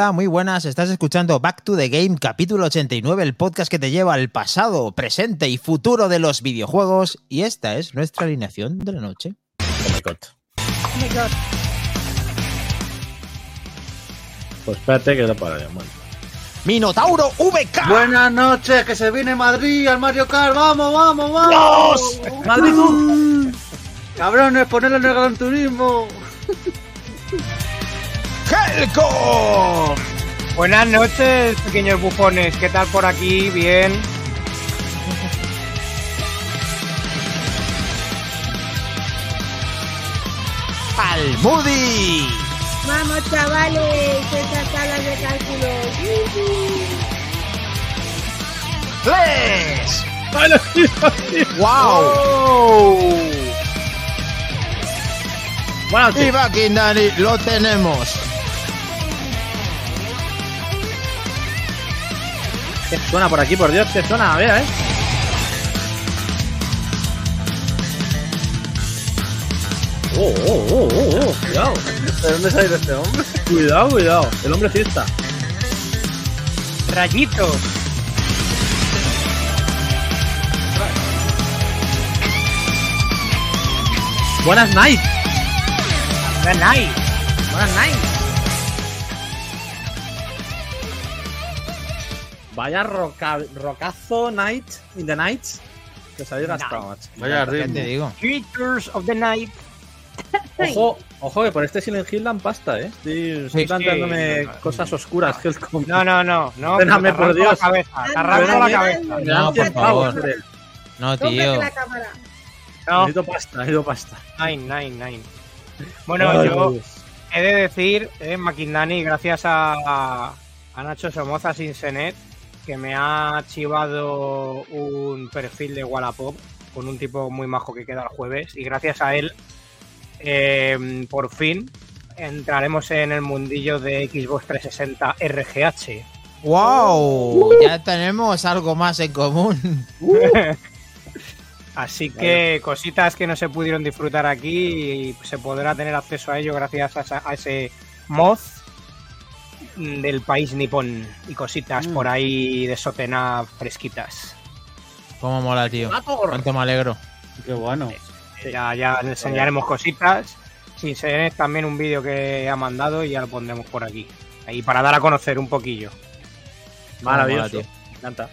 Hola, muy buenas. Estás escuchando Back to the Game, capítulo 89, el podcast que te lleva al pasado, presente y futuro de los videojuegos. Y esta es nuestra alineación de la noche. Oh my god. Oh my god. Pues espérate que lo para bueno. Minotauro VK. Buenas noches, que se viene Madrid al Mario Kart. Vamos, vamos, vamos. ¡Madrid tú! Cabrones, ponedlo en el Gran Turismo. Helcom. Buenas noches, pequeños bufones. ¿Qué tal por aquí? Bien. Almudi. Vamos chavales, esas tablas de cálculo. Flex. Wow. Bueno, Y Bakindani, lo tenemos. ¿Qué suena por aquí? Por Dios, ¿qué suena? A ver, ¿eh? Oh, oh, oh, oh, oh, cuidado, ¿De dónde sale este hombre? cuidado, cuidado. El hombre fiesta. Rayito. Buenas night. Buenas night. Buenas night. Vaya roca, rocazo night in the night. Que se había gastado, macho. Vaya ¿Qué te ritmo. digo? Creatures of the night. Ojo, ojo que por este Silent Hill dan pasta, eh. Estoy, estoy Sí, planteándome sí. cosas oscuras. que el com- No, no, no, no. Espérame, por Dios. La cabeza, te arranco la cabeza. No, 100 por favor. No, tío. la cámara. No, Necesito pasta, necesito pasta. nine, nine, nine. Bueno, Ay, yo Dios. he de decir, eh, Maquindani, gracias a, a Nacho Somoza Sinsenet, que me ha chivado un perfil de Wallapop con un tipo muy majo que queda el jueves. Y gracias a él, eh, por fin, entraremos en el mundillo de Xbox 360 RGH. Wow. Ya tenemos algo más en común. Así que cositas que no se pudieron disfrutar aquí y se podrá tener acceso a ello gracias a, esa- a ese mod del país nipón y cositas por ahí de sotena fresquitas. Cómo mola, tío. Cuánto me alegro. Qué bueno. Ya, ya enseñaremos cositas. Sin ser también un vídeo que ha mandado y ya lo pondremos por aquí. Ahí para dar a conocer un poquillo. Maravilloso. Mola, tío. Me encanta.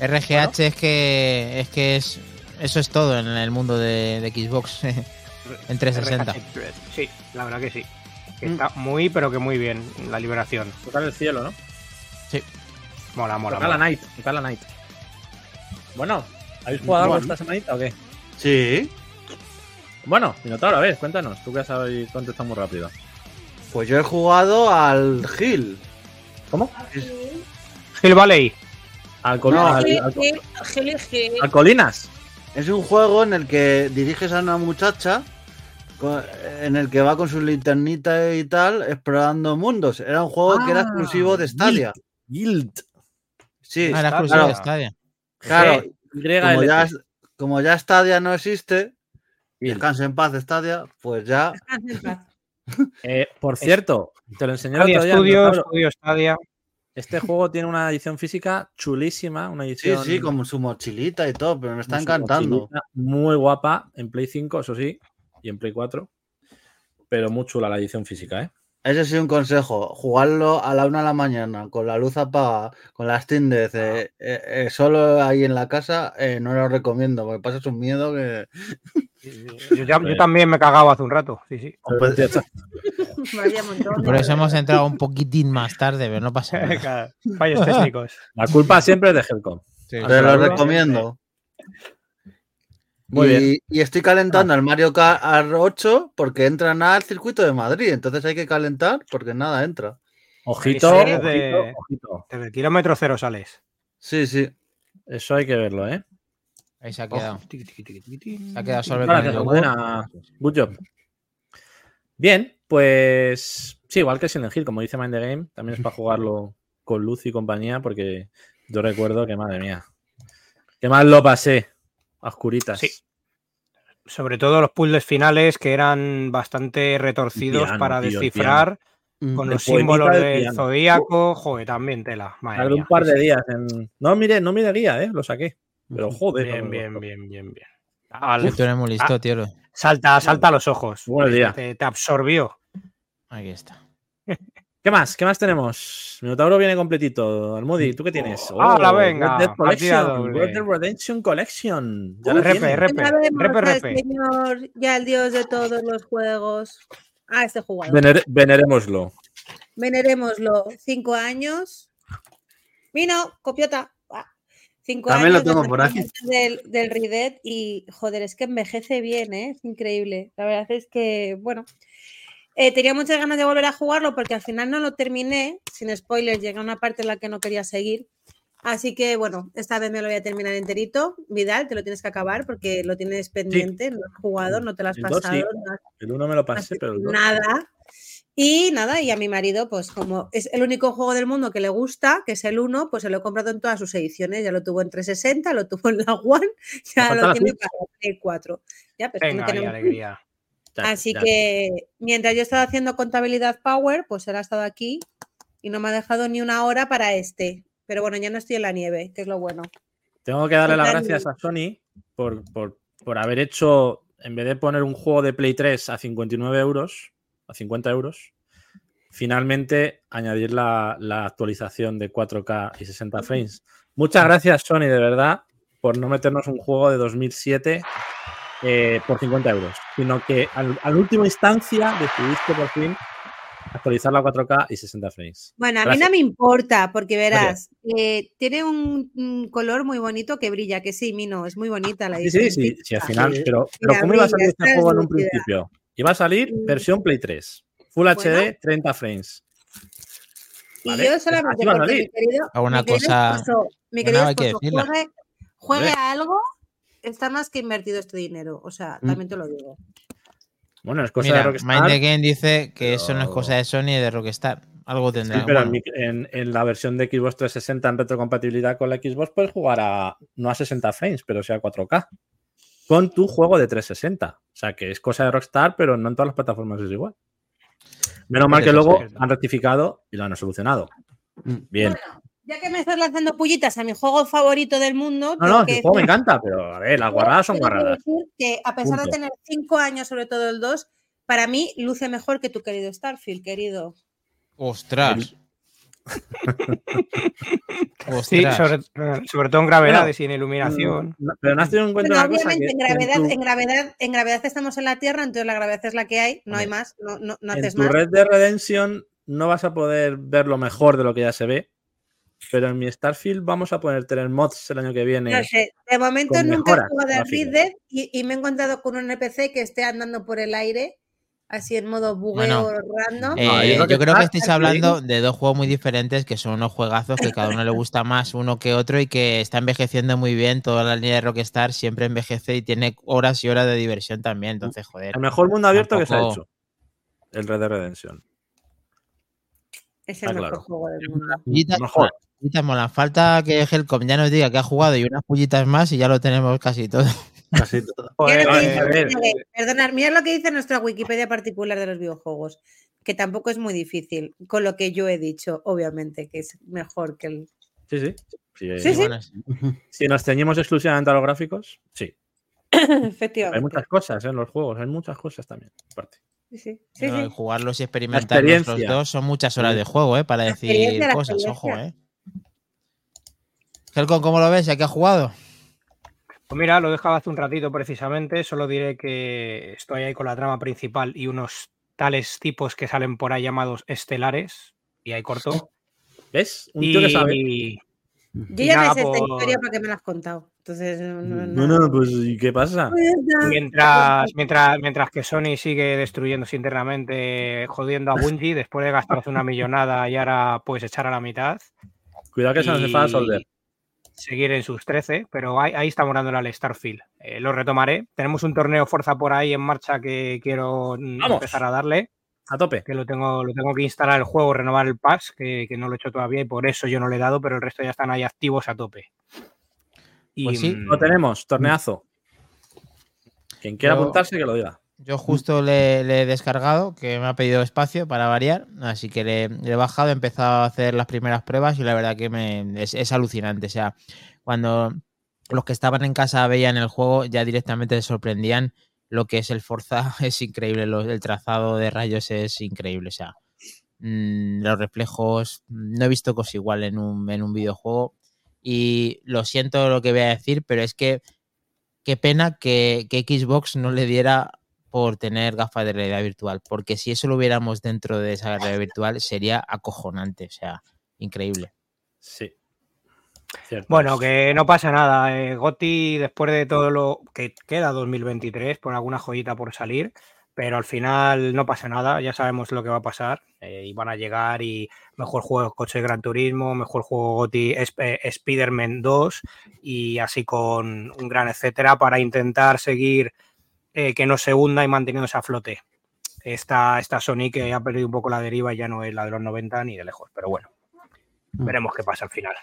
RGH es que es que es eso es todo en el mundo de, de Xbox en 360. RGH. Sí, la verdad que sí. Está muy, pero que muy bien la liberación. Tocar el cielo, ¿no? Mola, mola. Tocar la night, tocar la night. Bueno, ¿habéis jugado algo Bueno. esta semanita o qué? Sí. Bueno, Minotauro, a ver, cuéntanos. Tú que sabes contestar muy rápido. Pues yo he jugado al Hill. ¿Cómo? Hill Valley. Al, col- No, al- al- al Colinas. Es un juego en el que diriges a una muchacha en el que va con su linternita y tal explorando mundos. Era un juego que era Ah, exclusivo de Stadia. Guild. Sí, Ah, era exclusivo de Stadia. claro. Como ya, como ya Stadia no existe, Guild. descanse en paz Stadia, pues ya Descansa en paz. Eh, por cierto, te lo enseñé el Stadia otro día. Studio Stadia. Este juego tiene una edición física chulísima, una Sí, edición sí, con su mochilita y todo, pero me está encantando. Muy guapa en Play 5, eso sí, y en Play 4. Pero muy chula la edición física, ¿eh? Ese sí un consejo, jugarlo a la una de la mañana, con la luz apagada, con la Steam Deck, eh, eh, eh, solo ahí en la casa, eh, no lo recomiendo, porque pasas un miedo que... Yo, ya- yo también me cagaba hace un rato. Sí, sí. Por eso hemos entrado un poquitín más tarde, pero no pasa nada. Fallos técnicos. La culpa siempre es de Helcom. Sí. te lo recomiendo. Muy y, bien. y estoy calentando el Mario Kart 8 porque entran al circuito de Madrid, entonces hay que calentar porque nada entra. Ojito, de- ojito, ojito. Desde el kilómetro cero sales. Sí, sí. Eso hay que verlo, ¿eh? Ahí se ha quedado. Se ha quedado el Gracias. Almudena. Good job. Bien, pues sí, igual que Silent Hill, como dice Mind the Game, también es para jugarlo con luz y compañía, porque yo recuerdo que, madre mía, qué mal lo pasé oscuritas. Sí. Sobre todo los puzzles finales que eran bastante retorcidos piano, para tío, descifrar Mm. Con El los símbolos del zodíaco, joder, también tela. Madre Tardé un par de días en. No mire, no mire guía, ¿eh? Lo saqué. Pero joder. Bien, no, bien, bien, bien, bien. Al- Tú eres muy listo, tío. salta, salta a los ojos. Buenos días. Te, te absorbió. Aquí está. ¿Qué más? ¿Qué más tenemos? Minotauro viene completito. Almudi, ¿tú qué tienes? Oh, hala, venga, Red Dead Collection. Red Dead Redemption Collection. Ya Uh, repe, repe. Repe, repe. señor, ya el dios de todos los juegos. Ah, este jugador. Vener- venerémoslo. Venerémoslo. Cinco años. Vino, copiota. Ah, Cinco También lo años tengo desde por aquí. Del, del Red Dead y, joder, es que envejece bien, ¿eh? Es increíble. La verdad es que, bueno, eh, tenía muchas ganas de volver a jugarlo porque al final no lo terminé. Sin spoilers, llega una parte en la que no quería seguir. Así que, bueno, esta vez me lo voy a terminar enterito. Vidal, te lo tienes que acabar porque lo tienes pendiente, no has jugado, no te lo has El dos pasado, sí. no has El uno me lo pasé, Así pero el dos- nada. Y nada, y a mi marido, pues como es el único juego del mundo que le gusta, que es el 1, pues se lo he comprado en todas sus ediciones. Ya lo tuvo en 360, lo tuvo en la One, ya lo tiene para Play 4. Ya, pero es que no Venga, qué tenemos alegría. Así que mientras yo estaba haciendo contabilidad Power, pues él ha estado aquí y no me ha dejado ni una hora para este. Pero bueno, ya no estoy en la nieve, que es lo bueno. Tengo que darle las gracias a Sony por, por- por haber hecho, en vez de poner un juego de Play 3 a 59 euros, a 50 euros, finalmente añadir la, la actualización de 4K y 60 frames. Muchas gracias, Sony, de verdad, por no meternos un juego de 2007 eh, por 50 euros, sino que al, al último instancia decidiste por fin actualizar la 4K y 60 frames. Bueno, a mí no me importa, porque verás, eh, tiene un, un color muy bonito que brilla, que sí, Mino, es muy bonita la Sí, sí, sí, diferencia. sí, al final, Sí. pero, pero Mira, ¿cómo iba a salir este juego en un principio? Iba a salir versión Play 3, Full HD, Bueno. 30 frames. Y Vale, yo pues solamente va a porque mi querido, A una mi querido cosa esposo, mi que querido esposo juegue, a algo, está más que invertido este dinero. O sea, Mm. también te lo digo. Bueno, es cosa Mira, de Rockstar. Mind the Game dice que eso no es pero- cosa de Sony y de Rockstar. Algo Sí, tendrá. pero bueno, en, la versión de Xbox 360 en retrocompatibilidad con la Xbox puedes jugar a no a 60 frames, pero sí a 4K. Con tu juego de 360. O sea que es cosa de Rockstar, pero no en todas las plataformas es igual. Menos mal que luego han rectificado y lo han solucionado. Mm. Bien. Bueno, ya que me estás lanzando pullitas a mi juego favorito del mundo, No, no, que el juego me encanta, pero a ver, las guarradas son que que a pesar Punto. de tener cinco años, sobre todo el 2, para mí luce mejor que tu querido Starfield, querido. Ostras. Sí, sobre, sobre todo en gravedades y en Mm, iluminación. no, Pero no has tenido en cuenta Bueno, una cosa. que en gravedad, en tu- en gravedad, en gravedad estamos en la Tierra, entonces la gravedad es la que hay, no hay más, no, no, no en haces tu más. Red Dead Redemption no vas a poder ver lo mejor de lo que ya se ve. Pero en mi Starfield vamos a poder tener mods el año que viene. No sé, de momento nunca he jugado a. Red Dead y, y me he encontrado con un NPC que esté andando por el aire, así en modo bugueo Bueno, random. Eh, No, yo creo que yo creo que está- estáis hablando de dos juegos muy diferentes que son unos juegazos que cada uno le gusta más uno que otro y que está envejeciendo muy bien. Toda la línea de Rockstar siempre envejece y tiene horas y horas de diversión también. Entonces, joder. El mejor mundo abierto que se ha hecho. El Red Dead Redemption. es el está mejor claro. juego del mundo. Pullitas Mejor. Pullitas molan. Falta que Helcom ya nos diga que ha jugado y unas pullitas más y ya lo tenemos casi todo. Casi todo. Joder, Mira lo que a dice- ver. mira, Perdonad, mira lo que dice nuestra Wikipedia particular de los videojuegos, que tampoco es muy difícil, con lo que yo he dicho, obviamente, que es mejor que el... Sí, sí. Sí, eh, Sí, sí. Bueno, Si nos ceñimos exclusivamente a los gráficos, sí. Efectivamente. Hay muchas cosas en los juegos, hay muchas cosas también. aparte. Sí, sí, sí, no, sí. y jugarlos y experimentarlos los dos son muchas horas de juego, ¿eh? Para decir cosas, ojo. ¿eh? Helcom, ¿cómo lo ves? ¿Ya que ha jugado? Pues mira, lo he dejado hace un ratito precisamente. Solo diré que estoy ahí con la trama principal y unos tales tipos que salen por ahí llamados estelares. Y ahí corto. ¿Ves? Un tío que sabe. Y Yo ya me sé esta por- historia porque me la has contado. Entonces, no, no, No, no, pues ¿y qué pasa? Pues mientras, mientras, mientras que Sony sigue destruyéndose internamente, jodiendo a Bungie, después de gastarse una millonada y ahora pues echar a la mitad. Cuidado que se nos y enfada Solder. Seguir en sus 13, pero ahí, ahí estamos dándole al Starfield. Eh, lo retomaré. Tenemos un torneo Forza por ahí en marcha que quiero mm, ¡Vamos! empezar a darle. A tope. que lo tengo, lo tengo que instalar el juego, renovar el pass, que, que no lo he hecho todavía y por eso yo no le he dado, pero el resto ya están ahí activos a tope. Y, Pues sí, mm, Lo tenemos, torneazo. Quien quiera Yo- apuntarse, que lo diga. Yo justo le, he descargado, que me ha pedido espacio para variar, así que le, he bajado, he empezado a hacer las primeras pruebas y la verdad que me, es, alucinante. O sea, cuando los que estaban en casa veían el juego, ya directamente se sorprendían. Lo que es el Forza, es increíble, lo- el trazado de rayos es increíble, o sea, mm, los reflejos, no he visto cosa igual en un, en un videojuego. Y lo siento lo que voy a decir, pero es que qué pena que, que Xbox no le diera por tener gafas de realidad virtual, porque si eso lo hubiéramos dentro de esa realidad virtual sería acojonante, o sea, increíble. Sí. Cierto. Bueno, que no pasa nada. eh, Gotti, después de todo lo que queda 2023, por alguna joyita por salir, pero al final no pasa nada, ya sabemos lo que va a pasar. eh, y van a llegar y mejor juego coche de Gran Turismo, mejor juego Gotti Sp- Spider-Man 2 y así con un gran etcétera para intentar seguir eh, que no se hunda y manteniéndose a flote. Esta, esta Sony que ha perdido un poco la deriva y ya no es la de los 90 ni de lejos, pero bueno, veremos qué pasa al final.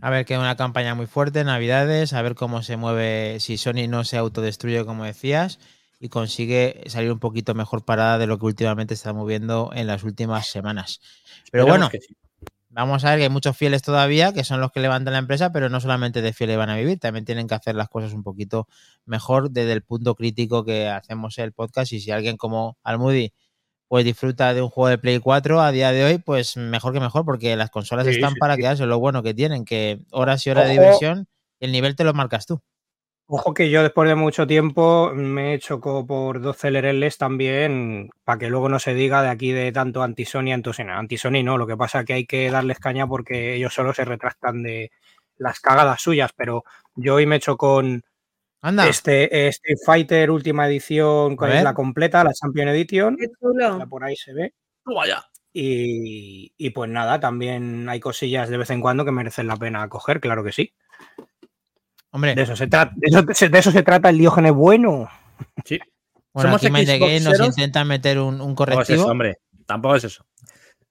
A ver, queda una campaña muy fuerte, Navidades, a ver cómo se mueve, si Sony no se autodestruye, como decías, y consigue salir un poquito mejor parada de lo que últimamente está moviendo en las últimas semanas. Pero bueno, que sí. Vamos a ver que hay muchos fieles todavía, que son los que levantan la empresa, pero no solamente de fieles van a vivir, también tienen que hacer las cosas un poquito mejor desde el punto crítico que hacemos el podcast. Y si alguien como Almudi pues disfruta de un juego de Play 4 a día de hoy, pues mejor que mejor, porque las consolas Sí, están sí, para sí. quedarse, lo bueno que tienen, que horas y horas de diversión, el nivel te lo marcas tú. Ojo que yo después de mucho tiempo me he chocado por dos celereles también, para que luego no se diga de aquí de tanto anti-Sony, anti-Sony. Anti-Sony no, lo que pasa es que hay que darles caña porque ellos solo se retractan de las cagadas suyas, pero yo hoy me he hecho con Anda, este Street Fighter última edición, la completa, la Champion Edition, Qué chulo. ya por ahí se ve. Y, y pues nada, también hay cosillas de vez en cuando que merecen la pena coger, claro que sí. Hombre, De eso se trata, de eso, de eso se trata el Diógenes bueno. Sí. bueno, somos aquí Mind the Game nos Xboxeros. intenta meter un, un Tampoco es eso, correctivo. hombre. Tampoco es eso.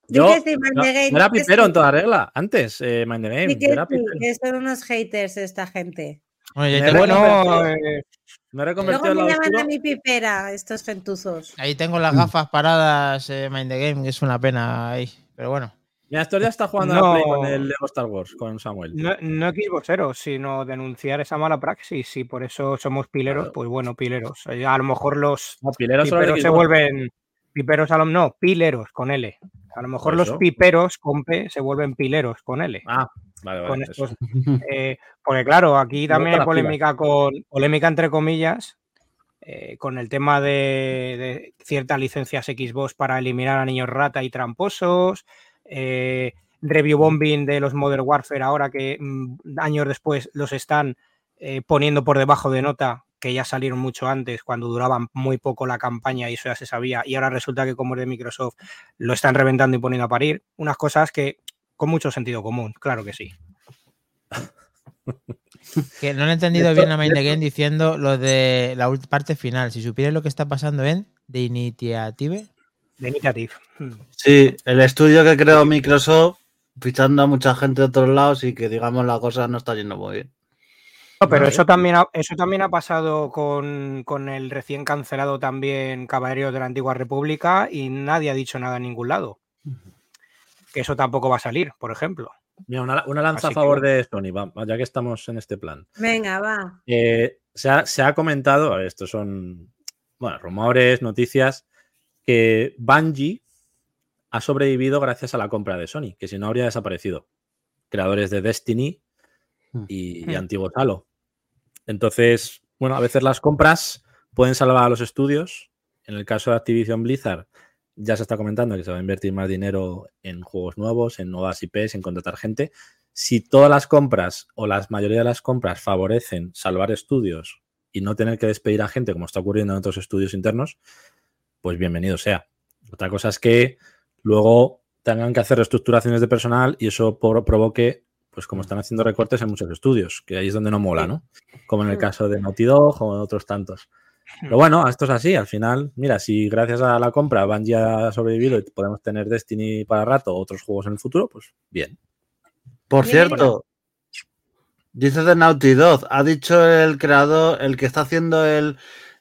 Yo sí, no, Game, no era pipero sí. en toda regla. Antes, eh, Mind the Game. Yo era que son unos haters esta gente. Bueno, yo Me Bueno, eh, Me he Luego me llaman a mi pipera, estos gentuzos. ahí tengo las gafas paradas, eh, Mind the Game, que es una pena ahí. Pero bueno, Esto ya está jugando No. Play con el Lego Star Wars, con Samuel. no, no Xboxeros, sino denunciar esa mala praxis y por eso somos pileros, Claro. pues bueno, pileros. A lo mejor los No, pileros se vuelven piperos, a lo, no, pileros con L. A lo mejor los piperos con P se vuelven pileros con L. Ah, vale, vale. con eso. estos, eh, porque claro, aquí también hay polémica con polémica entre comillas eh, con el tema de, de ciertas licencias Xbox para eliminar a niños rata y tramposos, eh, review bombing de los Modern Warfare ahora que mm, años después los están eh, poniendo por debajo de nota que ya salieron mucho antes cuando duraban muy poco la campaña y eso ya se sabía y ahora resulta que como es de Microsoft lo están reventando y poniendo a parir, unas cosas que con mucho sentido común, claro que sí. que no lo he entendido Esto- bien a Mind the esto- Game diciendo lo de la parte final. Si supierais lo que está pasando en The Initiative. De Initiative. Hmm. Sí, el estudio que creó Microsoft, fichando a mucha gente de otros lados y que, digamos, la cosa no está yendo muy bien. No, pero eso también ha, eso también ha pasado con, con el recién cancelado también Caballeros de la Antigua República y nadie ha dicho nada en ningún lado. Que eso tampoco va a salir, por ejemplo. Mira, una, una lanza Así a favor que- de Sony, va, ya que estamos en este plan. Venga, va. Eh, se, ha, se ha comentado, a ver, estos son bueno, rumores, noticias, que Bungie ha sobrevivido gracias a la compra de Sony, que si no habría desaparecido. Creadores de Destiny y, y Hmm. antiguos Halo. Entonces, bueno, a veces las compras pueden salvar a los estudios. En el caso de Activision Blizzard, ya se está comentando que se va a invertir más dinero en juegos nuevos, en nuevas IPs, en contratar gente. Si todas las compras o la mayoría de las compras favorecen salvar estudios y no tener que despedir a gente como está ocurriendo en otros estudios internos, pues bienvenido sea. Otra cosa es que luego tengan que hacer reestructuraciones de personal y eso por- provoque, pues como están haciendo recortes en muchos estudios, que ahí es donde no mola, ¿no? Como en el Mm. caso de Naughty Dog o en otros tantos. Pero bueno, esto es así. Al final, mira, si gracias a la compra Bungie ha sobrevivido y podemos tener Destiny para rato o otros juegos en el futuro, pues bien. Por Bien, cierto, dice de Naughty Dog, ha dicho el creador, el que está haciendo el,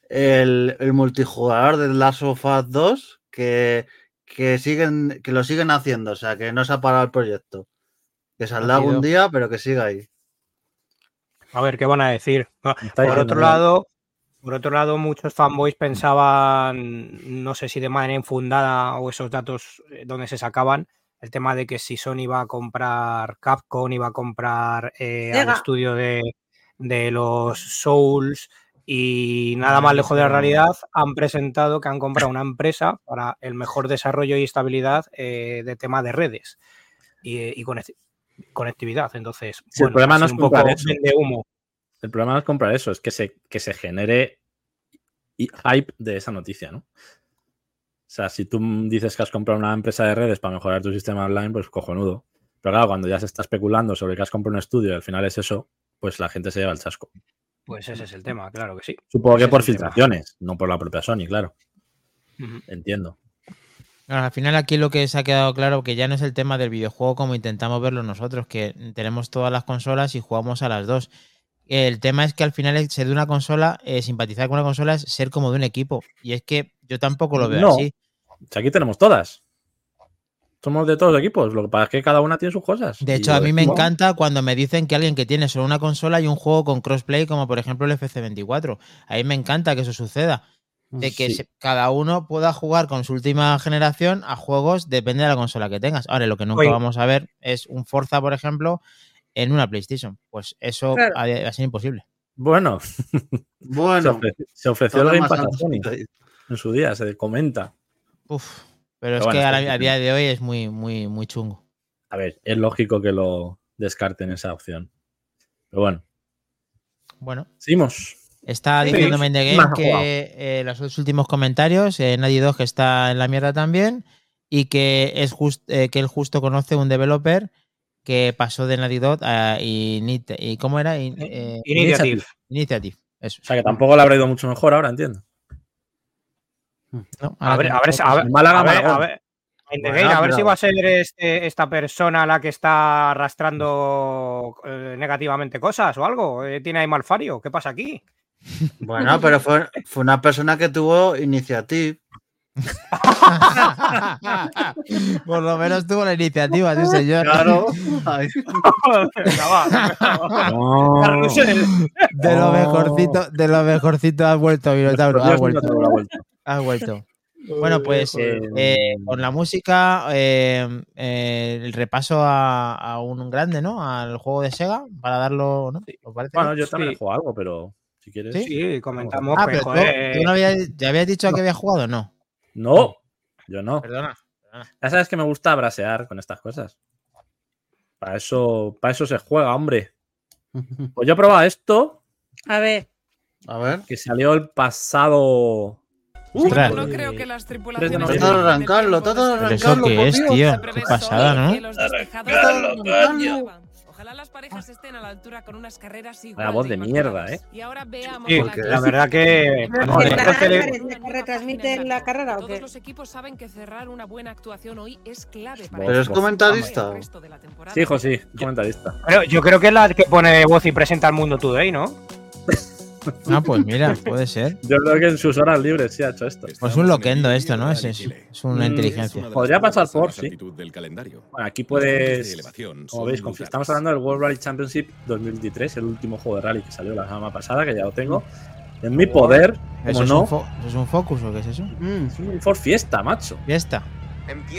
el, el multijugador de Last of Us 2 que, que siguen, que lo siguen haciendo, o sea, que no se ha parado el proyecto. Que saldrá algún día, pero que siga ahí. A ver, ¿qué van a decir? Por otro lado, por otro lado, muchos fanboys pensaban, no sé si de manera infundada o esos datos eh, donde se sacaban, el tema de que si Sony iba a comprar Capcom, iba a comprar eh, al estudio de, de los Souls y nada más lejos de la realidad, han presentado que han comprado una empresa para el mejor desarrollo y estabilidad eh, de tema de redes y, y conec- conectividad. Entonces, Sí, el problema no es un poco comprar eso. vende humo. El problema no es comprar eso, es que se, que se genere hype de esa noticia, ¿no? O sea, si tú dices que has comprado una empresa de redes para mejorar tu sistema online, pues cojonudo. Pero claro, cuando ya se está especulando sobre que has comprado un estudio y al final es eso, pues la gente se lleva el chasco. Pues ese es el tema, claro que sí. Supongo que por tema. filtraciones, no por la propia Sony, claro. Entiendo. Bueno, al final aquí lo que se ha quedado claro que ya no es el tema del videojuego como intentamos verlo nosotros, que tenemos todas las consolas y jugamos a las dos. El tema es que al final ser de una consola, eh, simpatizar con una consola es ser como de un equipo. Y es que yo tampoco lo veo No. así. Aquí tenemos todas. Somos de todos los equipos. Lo que pasa es que cada una tiene sus cosas. De hecho, a mí me encanta cuando me dicen que alguien que tiene solo una consola y un juego con crossplay, como por ejemplo el FC24. A mí me encanta que eso suceda. De que Sí. se- cada uno pueda jugar con su última generación a juegos, depende de la consola que tengas. Ahora, lo que nunca Oye. vamos a ver es un Forza, por ejemplo, en una PlayStation. Pues eso Claro. va a ser imposible. Bueno, se, Bueno, ofre- se ofreció todo el Game Pass a Sony antes. en su día, se comenta. Uf, pero es bueno, que a, la- a difícil. día de hoy es muy, muy, muy chungo. A ver, es lógico que lo descarten esa opción. Pero bueno, Bueno, seguimos. está Sí, diciendo Mind the Game que eh, los dos últimos comentarios, eh, Nadie 2 que está en la mierda también, y que es just- eh, que él justo conoce un developer que pasó de Naughty Dog a Init- y ¿cómo era? In- eh, Initiative. Initiative. Eso. O sea que tampoco le habrá ido mucho mejor ahora, entiendo. ¿No? A ver, que- a ver, a ver, El Málaga, a ver, Malagón. a ver, Mind the Bueno, Game, a ver pero- si va a ser este- esta persona la que está arrastrando eh, negativamente cosas o algo. Eh, ¿Tiene ahí malfario? ¿Qué pasa aquí? Bueno, pero fue, fue una persona que tuvo iniciativa. Por lo menos tuvo la iniciativa, sí, señor. Claro. De lo mejorcito, de lo mejorcito has vuelto, Minotauro. Has vuelto. No habrá vuelto. Has vuelto. Bueno, pues joder. eh, con la música, eh, eh, el repaso a, a un grande, ¿no? Al juego de Sega, para darlo, ¿no? ¿Os parece? Bueno, yo también Sí. jugado algo, pero si quieres. ¿Sí? Sí, comentamos ah, pero tú, no habías, ¿ya habías dicho que había jugado? No. No, yo no. Perdona. Ya sabes que me gusta brasear con estas cosas. Para eso, para eso se juega, hombre. Pues yo he probado esto, A ver, A ver. que salió el pasado. Ostras. No creo que las tripulaciones. Todo del arrancarlo, todo de ¿Pero eso arrancarlo, qué es, tío? Qué pasada, ¿no? Arrancarlo, no arrancarlo. lluevan. Ojalá las parejas estén a la altura con unas carreras igual voz de mierda, ¿eh? Y ahora veamos sí, a porque- la verdad que ¿Pero joder, que es que le- la- que retransmiten la carrera o Todos qué? los equipos saben que cerrar una buena actuación hoy es clave para Pero es comentarista. de la. Sí, hijo, sí, comentarista. Pero yo creo que es la que pone voz y presenta al mundo today, ¿no? Ah, pues mira, puede ser. Yo creo que en sus horas libres sí ha hecho esto. Pues un loquendo esto, ¿no? Es, es, es una Mm, inteligencia. Podría pasar por, sí. Del calendario. Bueno, aquí puedes. elevación Como veis, estamos hablando del World Rally Championship 2023, el último juego de rally que salió la semana pasada, que ya lo tengo. En mi poder, ¿Eso como es, no, un fo- ¿Eso es un focus o qué es eso? Mm, es un For Fiesta, macho. Ya está.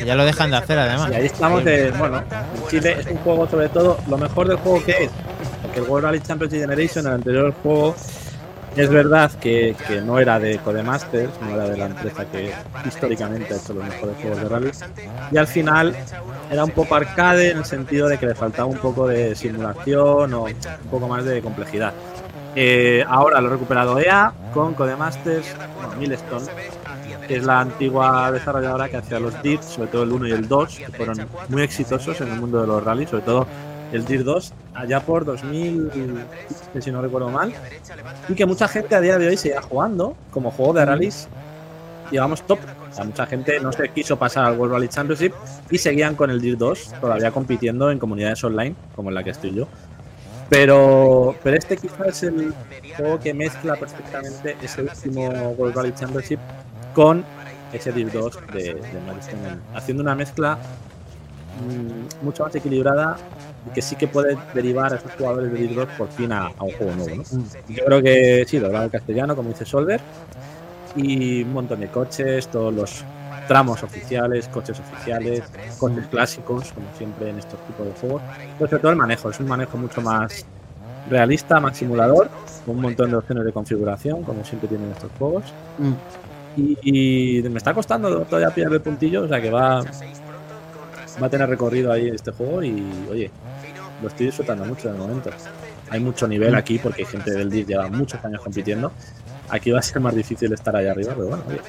Ya lo dejan de hacer además. Y ahí estamos de, bueno, en Chile es un juego sobre todo, lo mejor del juego que es, porque el World Rally Championship Generation, el anterior juego, es verdad que, no era de Codemasters, no era de la empresa que históricamente ha hecho los mejores juegos de rally, y al final era un poco arcade en el sentido de que le faltaba un poco de simulación o un poco más de complejidad. Eh, ahora lo ha recuperado EA con Codemasters, bueno, Milestone, que es la antigua desarrolladora que hacía los DIR, sobre todo el 1 y el 2, que fueron muy exitosos en el mundo de los rallies, sobre todo el DIR 2, allá por 2000, si no recuerdo mal, y que mucha gente a día de hoy sigue jugando como juego de rallies, digamos, top. O sea, mucha gente no se quiso pasar al World Rally Championship y seguían con el DIR 2, todavía compitiendo en comunidades online, como en la que estoy yo. Pero, pero este quizás es el juego que mezcla perfectamente ese último World Rally Championship con ese Div 2 de, de Milestone, haciendo una mezcla mm, mucho más equilibrada y que sí que puede derivar a esos jugadores de Div 2 por fin a, a un juego nuevo. ¿no? Yo creo que sí, doblado al castellano, como dice Solver, y un montón de coches, todos los tramos oficiales, coches oficiales, coches clásicos, como siempre en estos tipos de juegos. Pero sobre todo el manejo, es un manejo mucho más realista, más simulador, con un montón de opciones de configuración, como siempre tienen estos juegos. Mm. Y, y me está costando todavía pillar el puntillo, o sea que va, va a tener recorrido ahí este juego y oye, lo estoy disfrutando mucho de momento. Hay mucho nivel aquí porque hay gente del DIR lleva muchos años compitiendo. Aquí va a ser más difícil estar allá arriba, pero bueno, oye.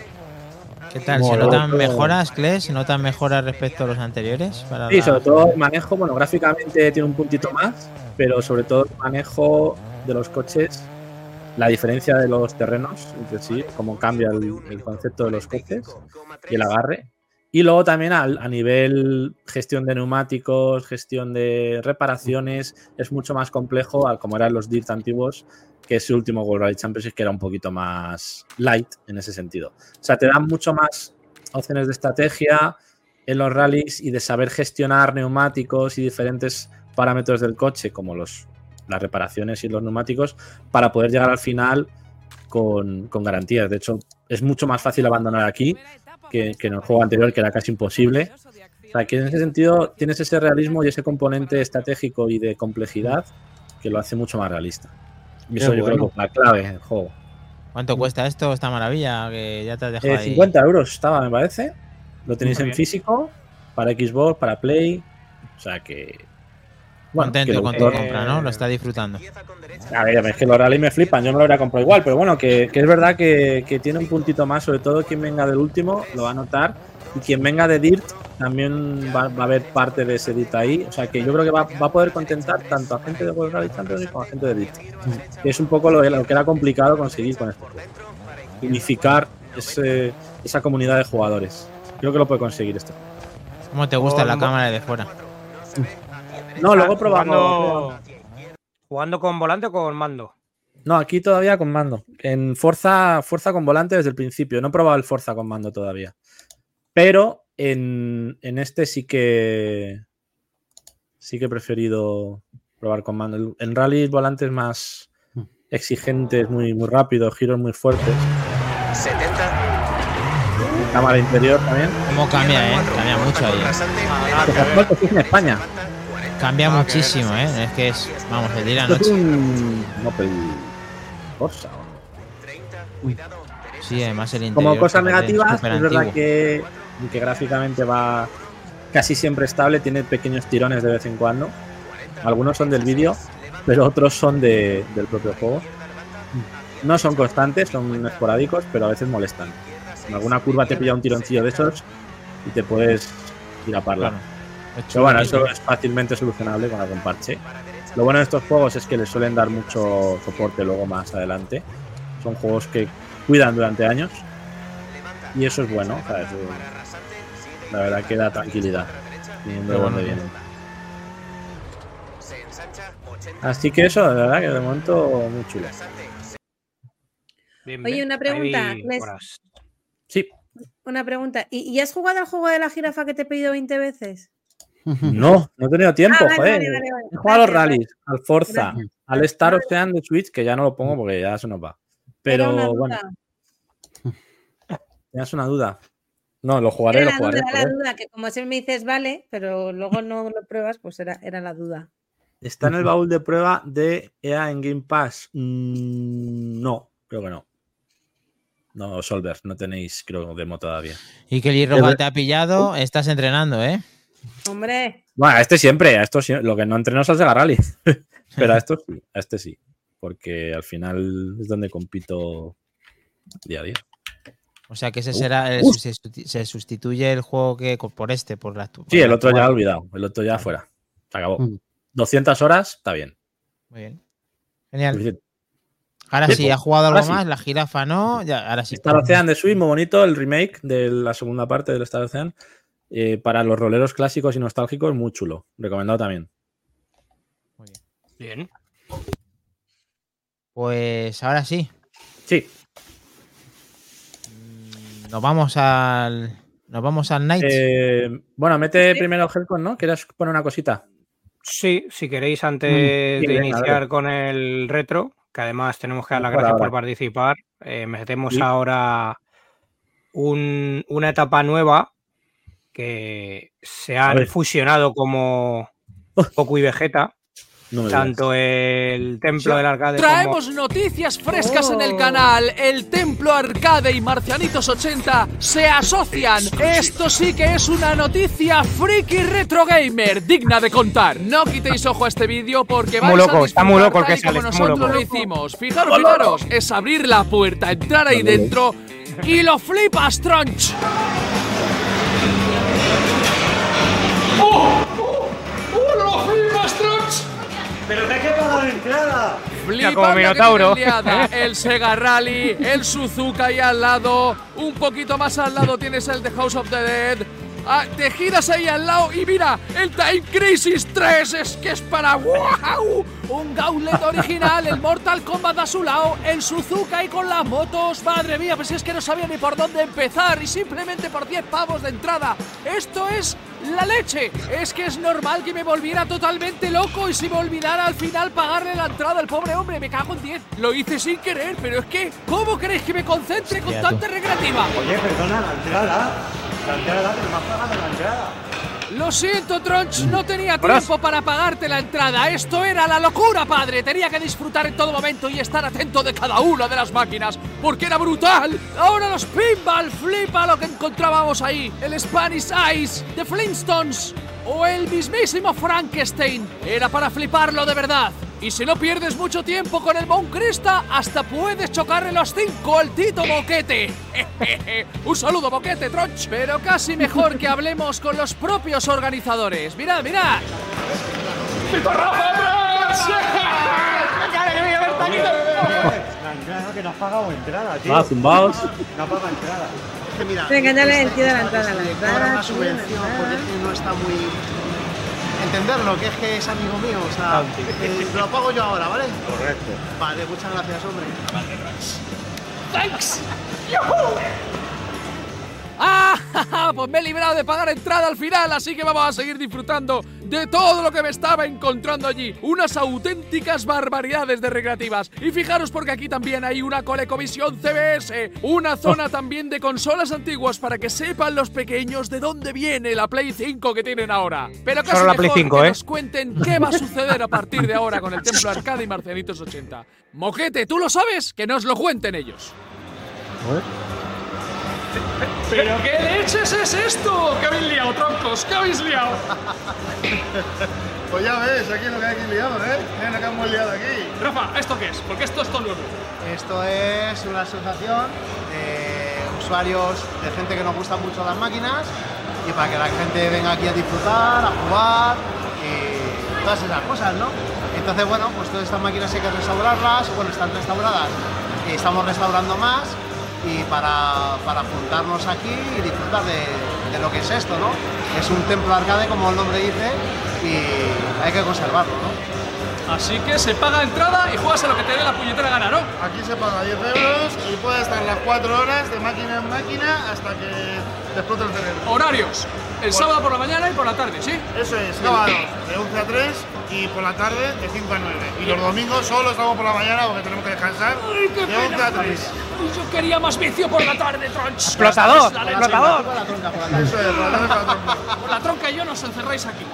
¿Qué tal? ¿Se notan mejoras, Kles? ¿Se notan mejoras respecto a los anteriores? Para Sí, la- sobre todo el manejo, bueno, gráficamente tiene un puntito más, pero sobre todo el manejo de los coches, la diferencia de los terrenos entre sí, cómo cambia el, el concepto de los coches y el agarre. Y luego también al- a, nivel gestión de neumáticos, gestión de reparaciones, es mucho más complejo como eran los DIRT antiguos, que ese último World Rally Championship, que era un poquito más light en ese sentido. O sea, te dan mucho más opciones de estrategia en los rallies y de saber gestionar neumáticos y diferentes parámetros del coche, como los, las reparaciones y los neumáticos, para poder llegar al final con, con garantías. De hecho, es mucho más fácil abandonar aquí que, que en el juego anterior, que era casi imposible. O sea, que en ese sentido tienes ese realismo y ese componente estratégico y de complejidad que lo hace mucho más realista. Y eso yo creo que es la clave del juego. ¿Cuánto cuesta esto, esta maravilla? Que ya te has dejado Eh, ahí. 50 euros estaba, me parece. Lo tenéis Muy en bien. físico, para Xbox, para Play. O sea que. Bueno, Contento lo- con tu Eh, compra, ¿no? Lo está disfrutando. A ver, es que los rally me flipan, yo me lo habría comprado igual, pero bueno, que, que es verdad que, que tiene un puntito más, sobre todo quien venga del último lo va a notar, y quien venga de Dirt también va, va a haber parte de ese Dirt ahí, o sea que yo creo que va, va a poder contentar tanto a gente de World Rally Championship como a gente de Dirt, que es un poco lo, lo que era complicado conseguir con este juego, unificar ese- esa comunidad de jugadores, creo que lo puede conseguir juego. ¿Cómo te gusta la Con- cámara de fuera? No, luego probamos... Jugando, jugando con volante o con mando. No, aquí todavía con mando. En Forza, Forza con volante desde el principio. No he probado el Forza con mando todavía. Pero en, en este sí que. Sí que he preferido probar con mando. En rally el volante es más exigentes, muy, muy rápido, giros muy fuertes. 70. Cámara interior también. ¿Cómo cambia, eh? Cambia mucho ahí. Es en España. Cambia Ah, muchísimo, ¿eh? Es que es, vamos, el día y la noche. un Opel Corsa. ¿o no? Sí, además el interior. Como cosas negativas, es verdad que, que gráficamente va casi siempre estable, tiene pequeños tirones de vez en cuando. Algunos son del vídeo, pero otros son de- del propio juego. No son constantes, son esporádicos, pero a veces molestan. En alguna curva te pilla un tironcillo de esos y te puedes ir a parla. Claro. Pero bueno, eso es fácilmente solucionable con algún parche. Lo bueno de estos juegos es que les suelen dar mucho soporte luego más adelante. Son juegos que cuidan durante años. Y eso es bueno. o sea, eso- la verdad que da tranquilidad. De vienen. Así que eso, de verdad que de momento muy chulo. Oye, una pregunta. Sí, Una pregunta. ¿Y, y has jugado al juego de la jirafa que te he pedido 20 veces? No, no he tenido tiempo, Ah, joder. vale, vale, vale. He jugado a los rallies, al Forza, al Star Ocean de Switch, que ya no lo pongo porque ya se nos va. Pero bueno, tenías una duda. No, lo jugaré, Era lo la jugaré. duda, era la duda, que como siempre me dices vale, pero luego no lo pruebas, pues era, era la duda. ¿Está en el baúl de prueba de EA en Game Pass? Mm, no, creo que no. No, Solver, no tenéis, creo, demo todavía. Y que el te ha pillado, estás entrenando, ¿eh? Hombre, Bueno, a este siempre, a esto lo que no entreno es al Sega Rally. Pero a esto sí, a este sí. Porque al final es donde compito día a día. O sea que ese será, el- se, susti- se sustituye el juego que por este, por la por Sí, el otro ya lo he olvidado. El otro ya fuera. Se acabó. Mm. 200 horas, está bien. Muy bien. Genial. Ahora Sí, sí, pues, ha jugado algo ahora sí. más, la jirafa no, ya, ahora sí. Star Ocean de Switch, muy bonito, el remake de la segunda parte del Star Ocean. Eh, para los roleros clásicos y nostálgicos, muy chulo. Recomendado también. Muy bien. Bien. Pues ahora sí, Sí. nos vamos al. Nos vamos al Night. Eh, bueno, mete primero el Helcon, ¿no? ¿Quieres poner una cosita? Sí, si queréis, antes Mm, sí, de iniciar con el retro, que además tenemos que dar las gracias por participar, eh, metemos Sí. ahora un- una etapa nueva que se han fusionado como Goku y Vegeta, No tanto el templo del arcade como Traemos noticias frescas en el Oh. canal. El Templo Arcade y Marcianitos 80 se asocian. Esto sí que es una noticia friki retro gamer digna de contar. No quitéis ojo a este vídeo porque Muy vais loco, a está muy loco el que como sale, muy nosotros loco. lo hicimos. Fijaros, fijaros, es abrir la puerta, entrar ahí dentro y lo flipas, Tronch. Ya como Flipando que Minotauro. tiene liada, El Sega Rally, el Suzuka ahí al lado. Un poquito más al lado tienes el The House of the Dead. Ah, te giras ahí al lado y mira, el Time Crisis 3 es que es para ¡wow! Un Gauntlet original, el Mortal Kombat a su lado, el Suzuka ahí con las motos. Madre mía, pues es que no sabía ni por dónde empezar y simplemente por 10 pavos de entrada. Esto es la leche. Es que es normal que me volviera totalmente loco y si me olvidara al final pagarle la entrada al pobre hombre. Me cago en 10. Lo hice sin querer, pero es que, ¿cómo queréis que me concentre con tanta recreativa? Oye, perdona, la entrada. La entrada, pero me has pagado la entrada. Lo siento, Tronch, no tenía tiempo para pagarte la entrada. Esto era la locura, padre. Tenía que disfrutar en todo momento y estar atento de cada una de las máquinas, porque era brutal. Ahora los pinball, flipa lo que encontrábamos ahí. El Spanish Ice, The Flintstones o el mismísimo Frankenstein. Era para fliparlo de verdad. Y si no pierdes mucho tiempo con el Moncrista, hasta puedes chocarle los cinco al Tito Boquete. Un saludo, Boquete, Tronch. Pero casi mejor que hablemos con los propios organizadores. Mirad, mirad. La entrada que no has pagado entrada, tío. Ah, zumbaos. No has pagado entrada. Que mira, Venga, ya le entiendo la entrada, la entrada, subvención entrada. porque es que no está muy entenderlo, que es que es amigo mío, o sea, eh, lo pago yo ahora, ¿vale? Correcto. Vale, muchas gracias, hombre. ¡Thanks! ¡Ah! Pues me he librado de pagar entrada al final, así que vamos a seguir disfrutando de todo lo que me estaba encontrando allí. Unas auténticas barbaridades de recreativas. Y fijaros porque aquí también hay una ColecoVision CBS, una zona también de consolas antiguas para que sepan los pequeños de dónde viene la Play 5 que tienen ahora. Pero casi Solo la Play mejor 5, que ¿eh? nos cuenten qué va a suceder a partir de ahora con el Templo Arcade y Marcianitos 80. Moquete, ¿tú lo sabes? Que nos lo cuenten ellos. ¿Pero qué leches es esto? ¿Qué habéis liado, troncos? ¿Qué habéis liado? Pues ya ves, aquí lo que hay aquí liado, ¿eh? Mira lo que hemos liado aquí. Rafa, ¿esto qué es? Porque esto es todo nuevo. Esto es una asociación de usuarios, de gente que nos gustan mucho las máquinas y para que la gente venga aquí a disfrutar, a jugar y todas esas cosas, ¿no? Entonces, bueno, pues todas estas máquinas hay que restaurarlas, bueno, están restauradas y estamos restaurando más y para, para juntarnos aquí y disfrutar de, de lo que es esto, ¿no? Es un templo arcade, como el nombre dice, y hay que conservarlo, ¿no? Así que se paga entrada y juegas a lo que te dé la puñetera gana, ¿no? Aquí se paga 10 euros y puede estar las 4 horas de máquina en máquina hasta que te explote el cerebro. Horarios. El sábado por la mañana y por la tarde, ¿sí? Eso es, sábados de 11 a 3 y por la tarde de 5 a 9. Y los domingos solo estamos por la mañana porque tenemos que descansar ¡Ay, qué de 11 pena, a 3. Yo quería más vicio por la tarde, Tronch. ¡Explotador! La. ¡Explotador! Eso es, por la tarde por la. Por la tronca y yo nos encerráis aquí.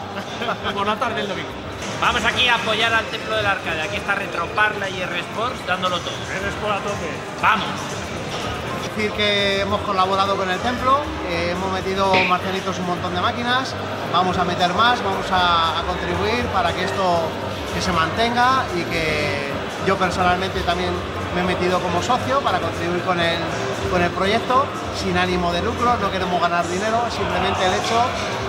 Por la tarde el domingo. Vamos aquí a apoyar al templo del arcade. Aquí está Retroparla y R-Sports dándolo todo. Eres por a tope. Vamos. decir que hemos colaborado con el templo, eh, metido marcianitos un montón de máquinas, vamos a meter más, vamos a, contribuir para que esto que se mantenga y que yo personalmente también me he metido como socio para contribuir con el, con el proyecto sin ánimo de lucro, no queremos ganar dinero, simplemente el hecho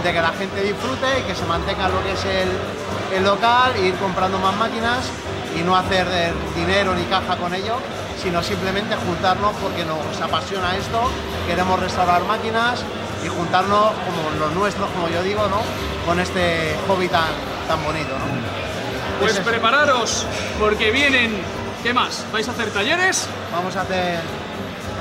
de que la gente disfrute y que se mantenga lo que es el, el local, e ir comprando más máquinas y no hacer dinero ni caja con ello, sino simplemente juntarnos porque nos apasiona esto, queremos restaurar máquinas y juntarnos como los nuestros, como yo digo, ¿no? con este hobby tan, tan bonito. ¿no? Pues Es eso. prepararos, porque vienen ¿Qué más? ¿Vais a hacer talleres? Vamos a hacer.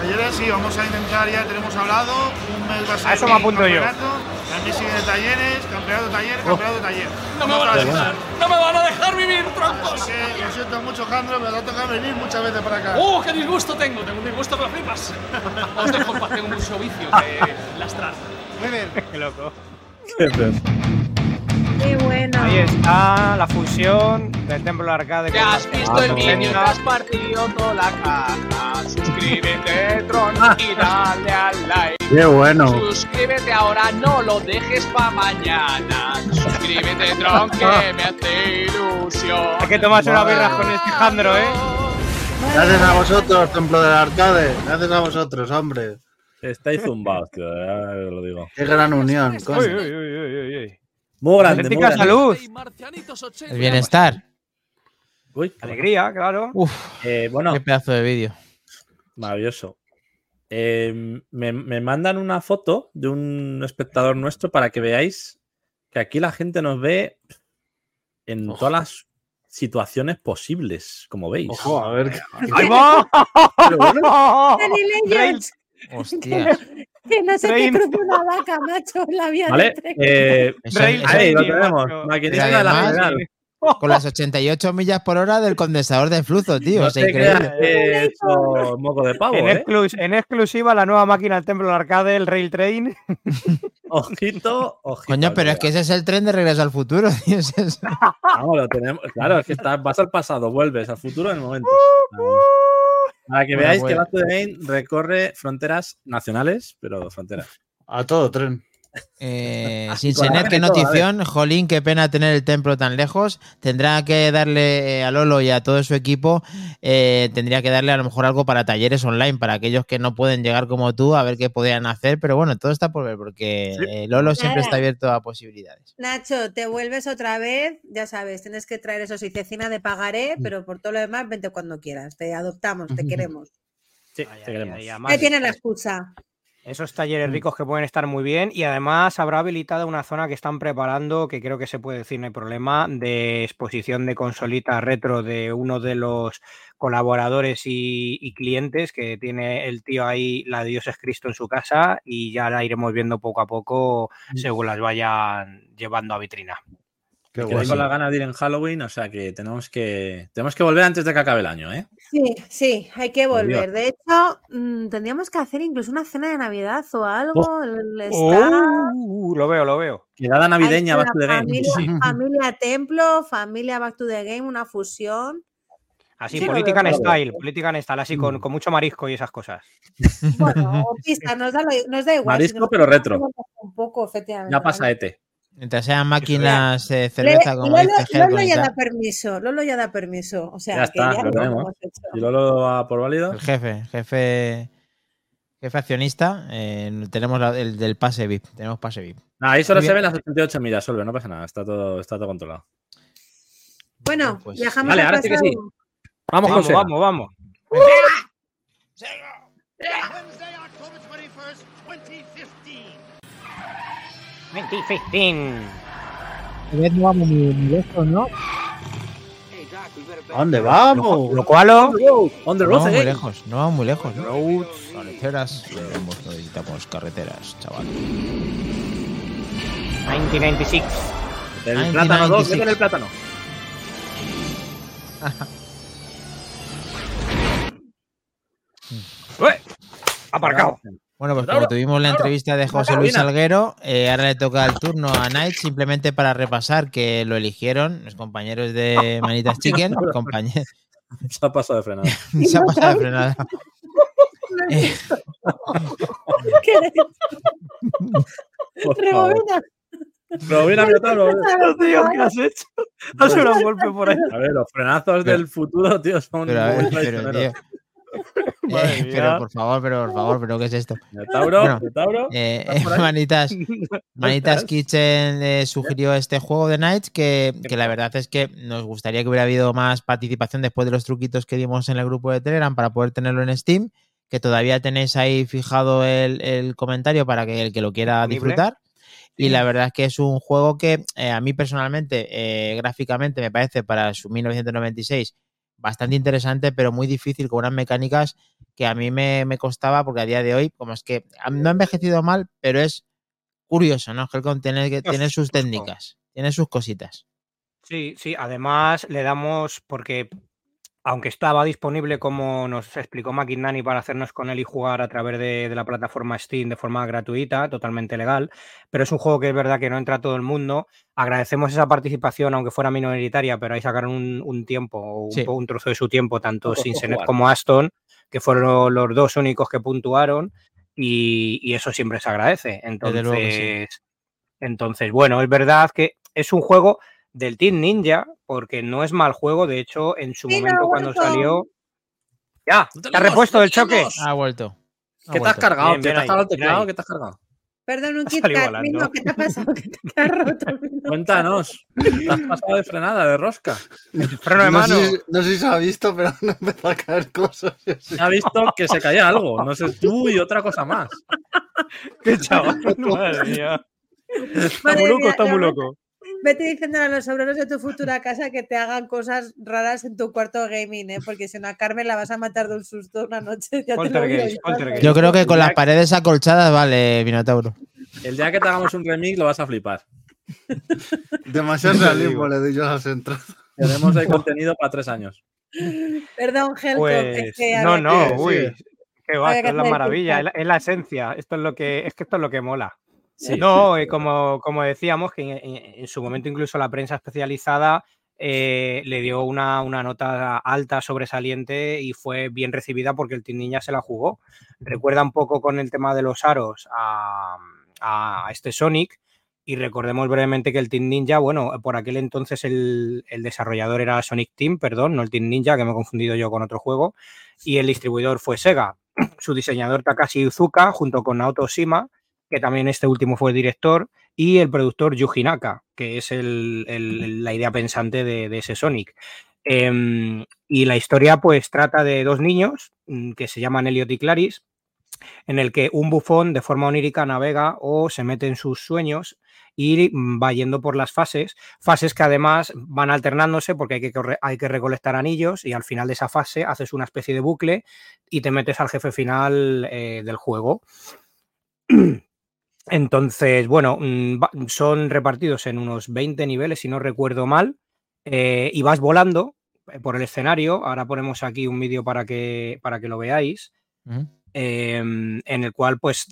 Talleres sí, vamos a intentar, ya tenemos hablado, un mes va a ser A eso me apunto yo. mes sigue de talleres, campeonato taller, campeonato taller. No me van a dejar, no me van a dejar vivir, troncos. Lo siento mucho, Jandro, me va a tocar venir muchas veces para acá. ¡Oh, qué disgusto tengo! Tengo un disgusto que lo flipas. Os dejo tengo mucho vicio de lastrar. Muy bien. Qué loco. Qué bueno. Ahí está la fusión del templo arcade. ¿Te has visto el vídeo? Te 80. has partido toda la caja. Suscríbete, Tron, y dale al like. Qué bueno. Suscríbete ahora, no lo dejes pa' mañana. Suscríbete, Tron, que me hace ilusión. Hay que tomarse una birra con este Jandro, ¿eh? Gracias a vosotros, Templo del Arcade. Gracias a vosotros, hombre. Estáis zumbados, tío, ya lo digo. Qué gran unión. coño. Uy, uy, uy, uy, uy, uy. Muy grande, muy Auténtica grande. salud. El bienestar. Uy, Alegría, claro. Uf, eh, bueno, qué pedazo de vídeo. maravilloso. Eh, me, me mandan una foto de un espectador nuestro para que veáis que aquí la gente nos ve en todas las situaciones posibles, como veis. Ojo, a ver. ¡Ahí va! Pero bueno, Hostia. Que no se te Train. cruce una vaca, macho, en la vía ¿Vale? de tren. Eh, ahí lo tenemos. Maquinista de la general. con las 88 millas por hora del condensador de flujo, tío. No o sea, te creas increíble. que eso moco de pavo, En, ¿eh? exclus- en exclusiva, la nueva máquina del templo arcade, el Rail Train. Ojito, ojito. Coño, pero es que ese es el tren de regreso al futuro, tío. es eso. Vamos, lo tenemos. Claro, es que estás- vas al pasado, vuelves al futuro en el momento. Para que veáis que. Back to the Game recorre fronteras nacionales, pero fronteras. a todo tren. Eh, sin Senet, qué todo, notición. Jolín, qué pena tener el templo tan lejos. Tendrá que darle eh, a Lolo y a todo su equipo, eh, tendría que darle a lo mejor algo para talleres online, para aquellos que no pueden llegar como tú, a ver qué podrían hacer. Pero bueno, todo está por ver, porque Sí. eh, Lolo siempre está abierto a posibilidades. Nacho, te vuelves otra vez, ya sabes, tienes que traer eso, y cecina de pagaré, pero por todo lo demás, vente cuando quieras. Te adoptamos, te queremos. Sí, te queremos. Ahí tienes la excusa. Esos talleres ricos que pueden estar muy bien y además habrá habilitada una zona que están preparando, que creo que se puede decir, no hay problema, de exposición de consolitas retro de uno de los colaboradores y, y clientes que tiene el tío ahí, la de Dios es Cristo en su casa y ya la iremos viendo poco a poco según las vayan llevando a vitrina. Qué Quedé bueno. con las ganas de ir en Halloween, o sea que tenemos que tenemos que volver antes de que acabe el año, ¿eh? Sí, sí, hay que volver. De hecho, mm, tendríamos que hacer incluso una cena de Navidad o algo. el staff, Uh, lo veo, lo veo. Quedada navideña, Back to the Game. familia, familia Templo, familia Back to the Game, una fusión. Así, Sí, política en style, política en style, así con, con mucho marisco y esas cosas. Bueno, o pista, nos da, lo- nos da igual. Marisco, nos pero retro. Un poco, efectivamente. Ya pasa Ete. Mientras sean máquinas de Le- cerveza, como Lolo, dice ya da permiso, Lolo ya da permiso. O sea, Ya que está, ya lo lo tenemos. hemos hecho. Y Lolo va por válido. el jefe, jefe, jefe accionista, eh, tenemos la- el del pase VIP, tenemos pase VIP. Ah, ahí solo Muy se bien. ven las 88 millas, Solver, no pasa nada, está todo, está todo controlado. Bueno, Pues- viajamos Vale, al ahora sí que sí. Vamos, Vamos, Sega. vamos, vamos. Wednesday, 2015. no vamos muy, lejos, ¿no? ¿A dónde vamos? Lo cual, On the No vamos muy lejos, no vamos muy lejos. ¿no? Carreteras, tenemos- necesitamos carreteras, chaval. 1996. El 1996. plátano 2, vete en el plátano. ¡Ué! Aparcado. Bueno, pues como tuvimos la entrevista de José Luis Laura. Salguero, eh, ahora le toca el turno a Night simplemente para repasar que lo eligieron los compañeros de Manitas Chicken, compañeros, Se ha pasado de frenada. se ha pasado de frenada. Eh. Rebobina. Rebobina, Minotauro. tío, ¿qué has hecho? Has hecho un golpe por ahí. A ver, los frenazos del futuro, tío, son pero a ver, muy pero, tío. Eh, pero por favor, pero por favor, pero ¿qué es esto? Minotauro, Bueno, Minotauro. Eh, ¿Estás por ahí? Manitas, Manitas. Kitchen eh, sugirió este juego de Nights que, que la verdad es que nos gustaría que hubiera habido más participación después de los truquitos que dimos en el grupo de Telegram para poder tenerlo en Steam, que todavía tenéis ahí fijado el, el comentario para que el que lo quiera disfrutar. Y la verdad es que es un juego que eh, a mí personalmente, eh, gráficamente, me parece para su 1996 bastante interesante, pero muy difícil, con unas mecánicas que a mí me, me costaba, porque a día de hoy, como es que no ha envejecido mal, pero es curioso, ¿no? Helcom tiene, que- tiene sus técnicas, tiene sus cositas. Sí, sí, además le damos, porque aunque estaba disponible, como nos explicó McInerney, para hacernos con él y jugar a través de, de la plataforma Steam de forma gratuita, totalmente legal, pero es un juego que es verdad que no entra a todo el mundo. Agradecemos esa participación, aunque fuera minoritaria, pero ahí sacaron un, un tiempo, un, Sí. un trozo de su tiempo, tanto Sinsenet como Aston, que fueron los dos únicos que puntuaron, y, y eso siempre se agradece. Sí. Entonces, entonces, bueno, es verdad que es un juego del Team Ninja, porque no es mal juego. De hecho, en su momento cuando salió. Ya, No te ¿te has repuesto no del choque? Ha vuelto. ha ¿Qué te has cargado? ¿Qué te has cargado teclado? ¿Qué te has cargado? Perdón, un Ha Kit Kat, ¿qué te ha pasado? ¿Qué te has roto? Cuéntanos. Te has pasado de frenada, de rosca. Freno de No mano. sé, no sé si se ha visto, pero no empezó a caer cosas. así. Ha visto que se caía algo. No sé tú y otra cosa más. Qué chaval. Madre mía. Está Madre muy loco, mía, está muy loco. Vete diciendo a los obreros de tu futura casa que te hagan cosas raras en tu cuarto gaming, ¿eh? porque si no a Carmen la vas a matar de un susto una noche. Ya te lo digo Poltergeist, yo, poltergeist. Yo creo que con las paredes acolchadas vale, Minotauro. El día que te hagamos un remix lo vas a flipar. Demasiado realismo le doy yo a las entradas. Tenemos ahí contenido para tres años. Perdón, Helcom. Pues, es que no, no, que- uy. sigue. Qué va, esto que es la maravilla, es la, es la esencia. Esto es lo que, es que esto es lo que mola. Sí, no, sí, eh, sí. como, como decíamos, que en, su momento incluso la prensa especializada eh, le dio una, una nota alta, sobresaliente y fue bien recibida porque el Team Ninja se la jugó. Recuerda un poco con el tema de los aros a, a este Sonic y recordemos brevemente que el Team Ninja, bueno, por aquel entonces el, el desarrollador era Sonic Team, perdón, no el Team Ninja, que me he confundido yo con otro juego, y el distribuidor fue Sega. Su diseñador Takashi Uzuka, junto con Naoto Shima, que también este último fue el director, y el productor Yuji Naka, que es el- el- la idea pensante de, de ese Sonic. Em, y la historia pues trata de dos niños mm, que se llaman Elliot y Clarice, en el que un bufón de forma onírica navega o se mete en sus sueños y va yendo por las fases, fases que además van alternándose porque hay que, hay que recolectar anillos y al final de esa fase haces una especie de bucle y te metes al jefe final eh, del juego. Entonces, bueno, mm, son repartidos en unos 20 niveles, si no recuerdo mal, eh, y vas volando eh, por el escenario. Ahora ponemos aquí un vídeo para que, para que lo veáis em, en el cual pues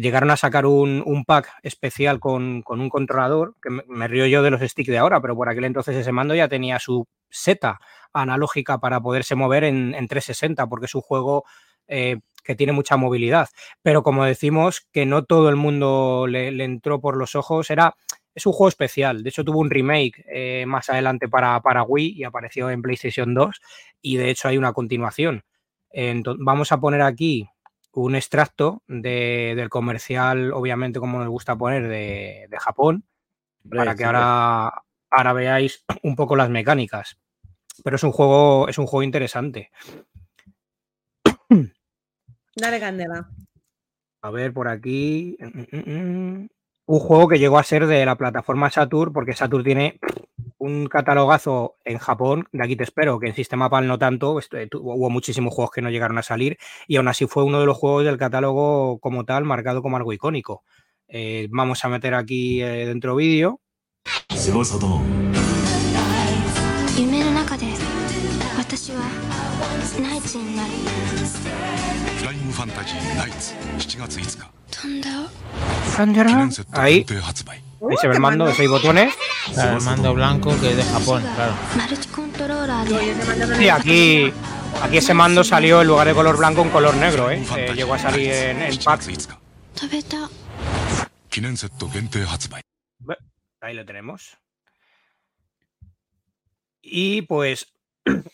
llegaron a sacar un, un pack especial con, con un controlador, que me, me río yo de los sticks de ahora, pero por aquel entonces ese mando ya tenía su seta analógica para poderse mover en, en 360, porque es un juego eh, que tiene mucha movilidad. Pero como decimos, que no todo el mundo le, le entró por los ojos, era... Es un juego especial, de hecho tuvo un remake eh, más adelante para, para Wii y apareció en PlayStation 2 y de hecho hay una continuación. Ento- vamos a poner aquí un extracto de- del comercial, obviamente como nos gusta poner, de, de Japón, para que sí, ahora, ahora veáis un poco las mecánicas. Pero es un juego, es un juego interesante. Dale candela. A ver, por aquí. mm, mm, mm. Un juego que llegó a ser de la plataforma Saturn, porque Saturn tiene un catalogazo en Japón, de aquí te espero, que en Sistema PAL no tanto, tu- hubo muchísimos juegos que no llegaron a salir, y aún así fue uno de los juegos del catálogo como tal, marcado como algo icónico. Eh, vamos a meter aquí eh, dentro vídeo. ムファンタジーナイツ7月5日 ahí ahí se ve el mando de seis botones. El mando blanco que es de Japón claro. Y aquí aquí ese mando salió en lugar de color blanco en color negro eh, eh llegó a salir en, en pack. ahí lo tenemos. Y pues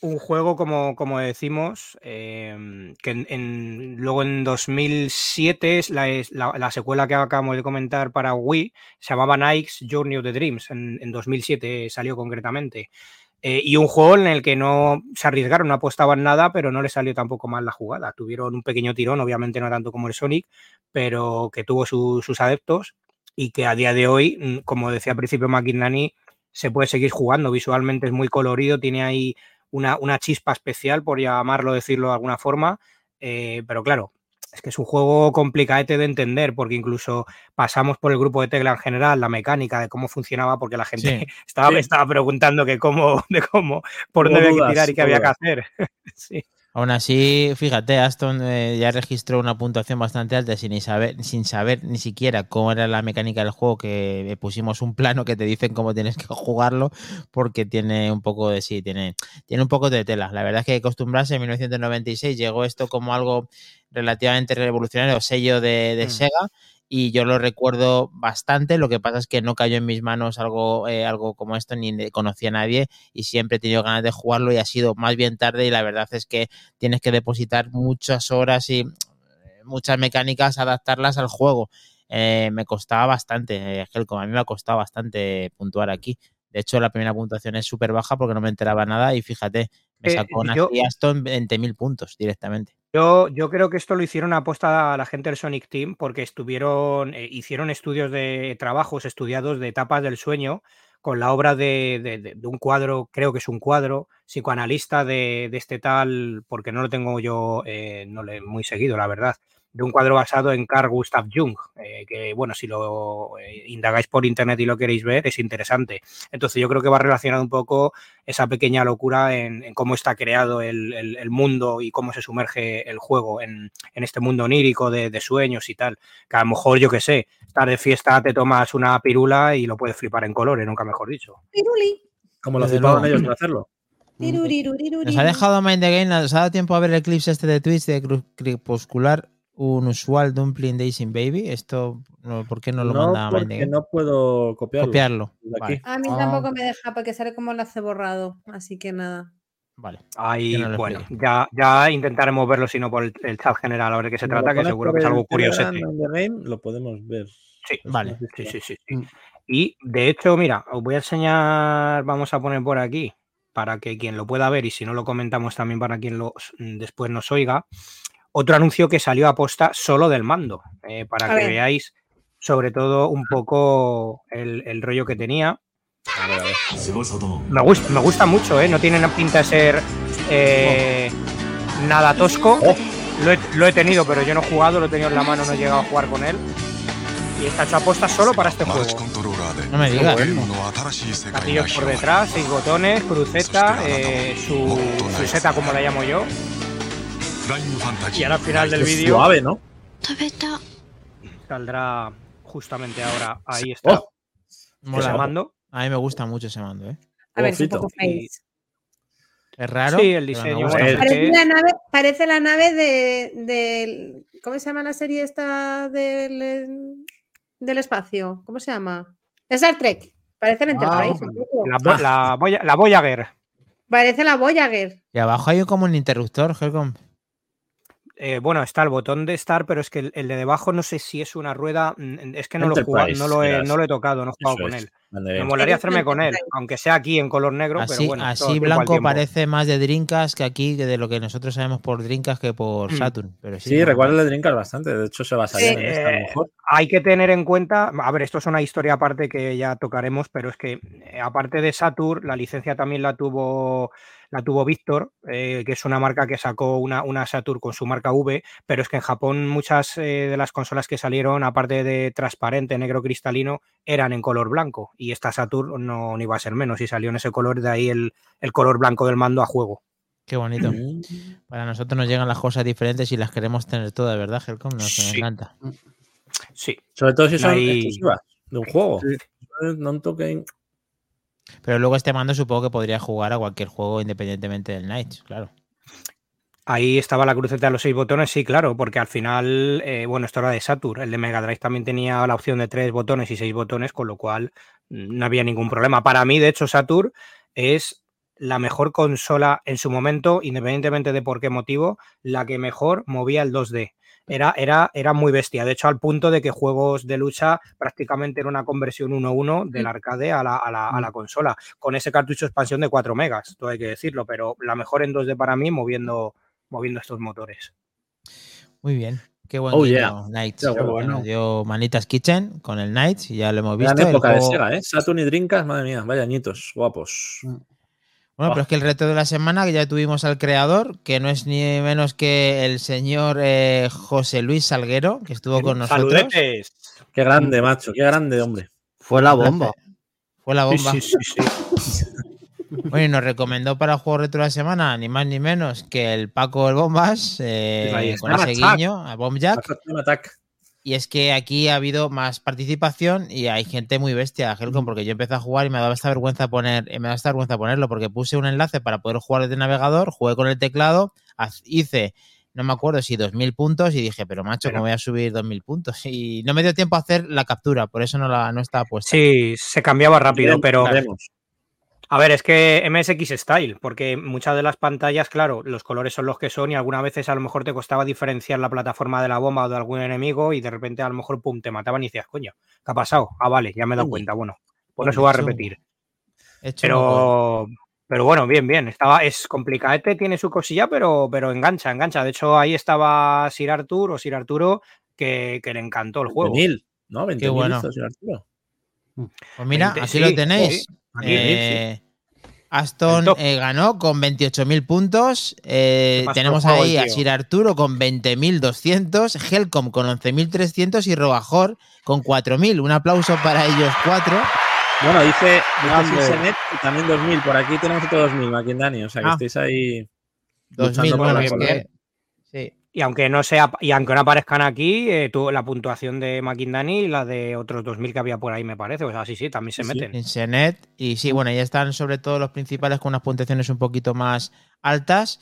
un juego, como, como decimos, em, que en- en- luego en 2007 es la, la- la secuela que acabamos de comentar para Wii, se llamaba Nike's Journey of the Dreams, en, en 2007 salió concretamente. Eh, y un juego en el que no se arriesgaron, no apostaban nada, pero no le salió tampoco mal la jugada. Tuvieron un pequeño tirón, obviamente no tanto como el Sonic, pero que tuvo su- sus adeptos y que a día de hoy, mm, como decía al principio McInerney, se puede seguir jugando. Visualmente es muy colorido, tiene ahí una, una chispa especial, por llamarlo, decirlo de alguna forma. eh, pero claro, es que es un juego complicadete de entender, porque incluso pasamos por el grupo de Tecla en general, la mecánica de cómo funcionaba, porque la gente Sí. estaba, Sí. estaba preguntando que cómo, de cómo, por dónde había que tirar y qué había que hacer. sí. Aún así, fíjate, Aston eh, ya registró una puntuación bastante alta sin ni saber, sin saber ni siquiera cómo era la mecánica del juego, que pusimos un plano que te dicen cómo tienes que jugarlo, porque tiene un poco de sí, tiene, tiene un poco de tela. La verdad es que acostumbrarse, en 1996 llegó esto como algo relativamente revolucionario, sello de, de Mm. Sega, y yo lo recuerdo bastante. Lo que pasa es que no cayó en mis manos algo, eh, algo como esto, ni conocía a nadie y siempre he tenido ganas de jugarlo y ha sido más bien tarde y la verdad es que tienes que depositar muchas horas y eh, muchas mecánicas, adaptarlas al juego. Eh, me costaba bastante, eh, Helcom, a mí me ha costado bastante puntuar aquí. De hecho, la primera puntuación es súper baja porque no me enteraba nada y fíjate, me Eh, sacó una yo- Aston 20.000 puntos directamente. Yo, yo creo que esto lo hicieron aposta a la gente del Sonic Team porque estuvieron, eh, hicieron estudios de trabajos estudiados de etapas del sueño con la obra de, de- de- un cuadro, creo que es un cuadro, psicoanalista de, de este tal, porque no lo tengo yo eh, no le, muy seguido, la verdad, de un cuadro basado en Carl Gustav Jung, eh, que bueno, si lo eh, indagáis por internet y lo queréis ver, es interesante. Entonces yo creo que va relacionado un poco esa pequeña locura en, en cómo está creado el, el- el mundo y cómo se sumerge el juego en, en este mundo onírico de, de sueños y tal. Que a lo mejor, yo que sé, estar de fiesta, te tomas una pirula y lo puedes flipar en colores, nunca mejor dicho. Piruli, Como lo flipaban ellos en hacerlo. Nos ha dejado Mind the Game, nos ha dado tiempo a ver el clip este de Twitch de Crepuscular, un usual Dumpling Days in Baby. Esto, no, ¿por qué no lo No, manda porque no puedo copiarlo. Copiarlo. Vale. A mí Ah. tampoco me deja porque sale como enlace borrado, así que nada. vale. Ahí, no bueno, ya, ya intentaremos verlo, si no por el, el chat general, a ver de qué se trata, que seguro que es algo curioso. Lo podemos ver. Sí, vale. Sí, sí, sí, sí. Mm. Y de hecho, mira, os voy a enseñar, vamos a poner por aquí, para que quien lo pueda ver y si no lo comentamos también para quien lo, después nos oiga, otro anuncio que salió a posta solo del mando, eh, para que veáis sobre todo un poco el, el rollo que tenía. Me, gusta, me gusta mucho, ¿eh? No tiene pinta de ser eh, nada tosco. Oh. Lo, he, tenido, pero yo no he jugado, lo he tenido en la mano, no he llegado a jugar con él. Y está hecho aposta solo para este juego. No me digas. Gatillos por detrás, seis botones, cruceta, eh, su, su seta como la llamo yo. Y ahora al final del vídeo. Suave, ¿no? Saldrá justamente ahora. Ahí está. Oh, mola. Mando. A mí me gusta mucho ese mando, ¿eh? A ver, es un poco face. Es raro. Sí, el diseño. Parece la, nave, parece la nave, de, ¿Cómo se llama la serie esta del, del espacio? ¿Cómo se llama? Star Trek. Parece el ah, Enterprise. La, la, la, Voyager. Parece la Voyager. Y abajo hay como un interruptor, Helcom. Eh, bueno, está el botón de Star, pero es que el, el de debajo no sé si es una rueda. mm, Es que no lo, he no lo he, no lo he tocado, no he jugado Eso con es. él. Vale, Me molaría hacerme con él, aunque sea aquí en color negro, pero Así, bueno. todo así blanco parece más de Drinkas que aquí, que de lo que nosotros sabemos por Drinkas que por Mm. Saturn. Pero sí, Sí, bueno, recuerda el de Drinkas bastante. De hecho, se basaría Sí, en esta, a lo Eh, mejor. hay que tener en cuenta, a ver, esto es una historia aparte que ya tocaremos, pero es que eh, aparte de Saturn, la licencia también la tuvo la tuvo Victor, eh, que es una marca que sacó una, una Saturn con su marca V, pero es que en Japón muchas eh, de las consolas que salieron, aparte de transparente, negro cristalino, eran en color blanco. Y esta Saturn no, no iba a ser menos, y salió en ese color, de ahí el, el color blanco del mando a juego. Qué bonito. Mm. Para nosotros nos llegan las cosas diferentes y las queremos tener todas, ¿verdad, Helcom? Nos, Sí. encanta. Sí. Sobre todo si son Ahí- exclusivas de un juego. Sí. No un toque. Pero luego este mando supongo que podría jugar a cualquier juego independientemente del Knights, claro. Ahí estaba la cruceta de los seis botones, sí, claro, porque al final, eh, bueno, esto era de Saturn. El de Mega Drive también tenía la opción de tres botones y seis botones, con lo cual mm, no había ningún problema. Para mí, de hecho, Saturn es la mejor consola en su momento, independientemente de por qué motivo, la que mejor movía el 2D. Era, era, era muy bestia, de hecho, al punto de que juegos de lucha prácticamente era una conversión 1-1 del arcade a la, a la- a la consola, con ese cartucho expansión de 4 megas, todo hay que decirlo, pero la mejor en 2D para mí moviendo, moviendo estos motores. Muy bien. Qué buen Oh, guiño, yeah. Knights. Qué Que bueno. Nos dio Manitas Kitchen con el Knights y ya lo hemos visto. Gran el época de Sega, ¿eh? Saturn y Drinkas, madre mía, vaya añitos, guapos. Bueno, pero es que el reto de la semana que ya tuvimos al creador, que no es ni menos que el señor eh, José Luis Salguero, que estuvo con nosotros. Saludetes. Qué grande, macho. Qué grande, hombre. Fue la bomba. Fue la bomba. Sí, sí, sí, sí. Bueno, y nos recomendó para el juego retro de la semana, ni más ni menos que el Paco el Bombas, eh, con ese guiño, a Bomb Jack. Y es que aquí ha habido más participación y hay gente muy bestia, Helcom, porque yo empecé a jugar y me daba esta vergüenza poner, eh, me daba esta vergüenza ponerlo, porque puse un enlace para poder jugar desde navegador, jugué con el teclado, hice, no me acuerdo si 2000 puntos y dije, pero macho, ¿cómo voy a subir 2000 puntos? Y no me dio tiempo a hacer la captura, por eso no la no estaba puesta. Sí, se cambiaba rápido, pero. A ver, es que MSX Style, porque muchas de las pantallas, claro, los colores son los que son y algunas veces a lo mejor te costaba diferenciar la plataforma de la bomba o de algún enemigo y de repente a lo mejor, pum, te mataban y decías, coño, ¿qué ha pasado? Ah, vale, ya me he dado Uy. cuenta, bueno, pues no Uy, se va a eso- repetir. He. Pero, pero bueno, bien, bien, estaba, es complicadete, tiene su cosilla, pero, pero engancha, engancha. De hecho, ahí estaba Sir Artur o Sir Arturo, que, que le encantó el juego. 20.000, ¿no? 20.000 bueno. señor Arturo. Pues mira, 20, aquí sí, lo tenéis. sí. Eh, Aston eh, ganó con 28.000 puntos. Eh, tenemos ahí a. Sir Arturo con 20.200, Helcom con 11.300 y Robajor con 4.000. Un aplauso para ellos cuatro. Bueno, dice, dice y también 2000. Por aquí tenemos otro 2000, Maquindani. O sea que Ah. estáis ahí. 2.000, Luchando por bueno, que- sí. Y aunque no sea, y aunque no aparezcan aquí, eh, la puntuación de McIndani y la de otros 2000 que había por ahí, me parece. O sea, sí, sí, también se Sí, meten. Insenet. Y sí, bueno, ya están sobre todo los principales con unas puntuaciones un poquito más altas.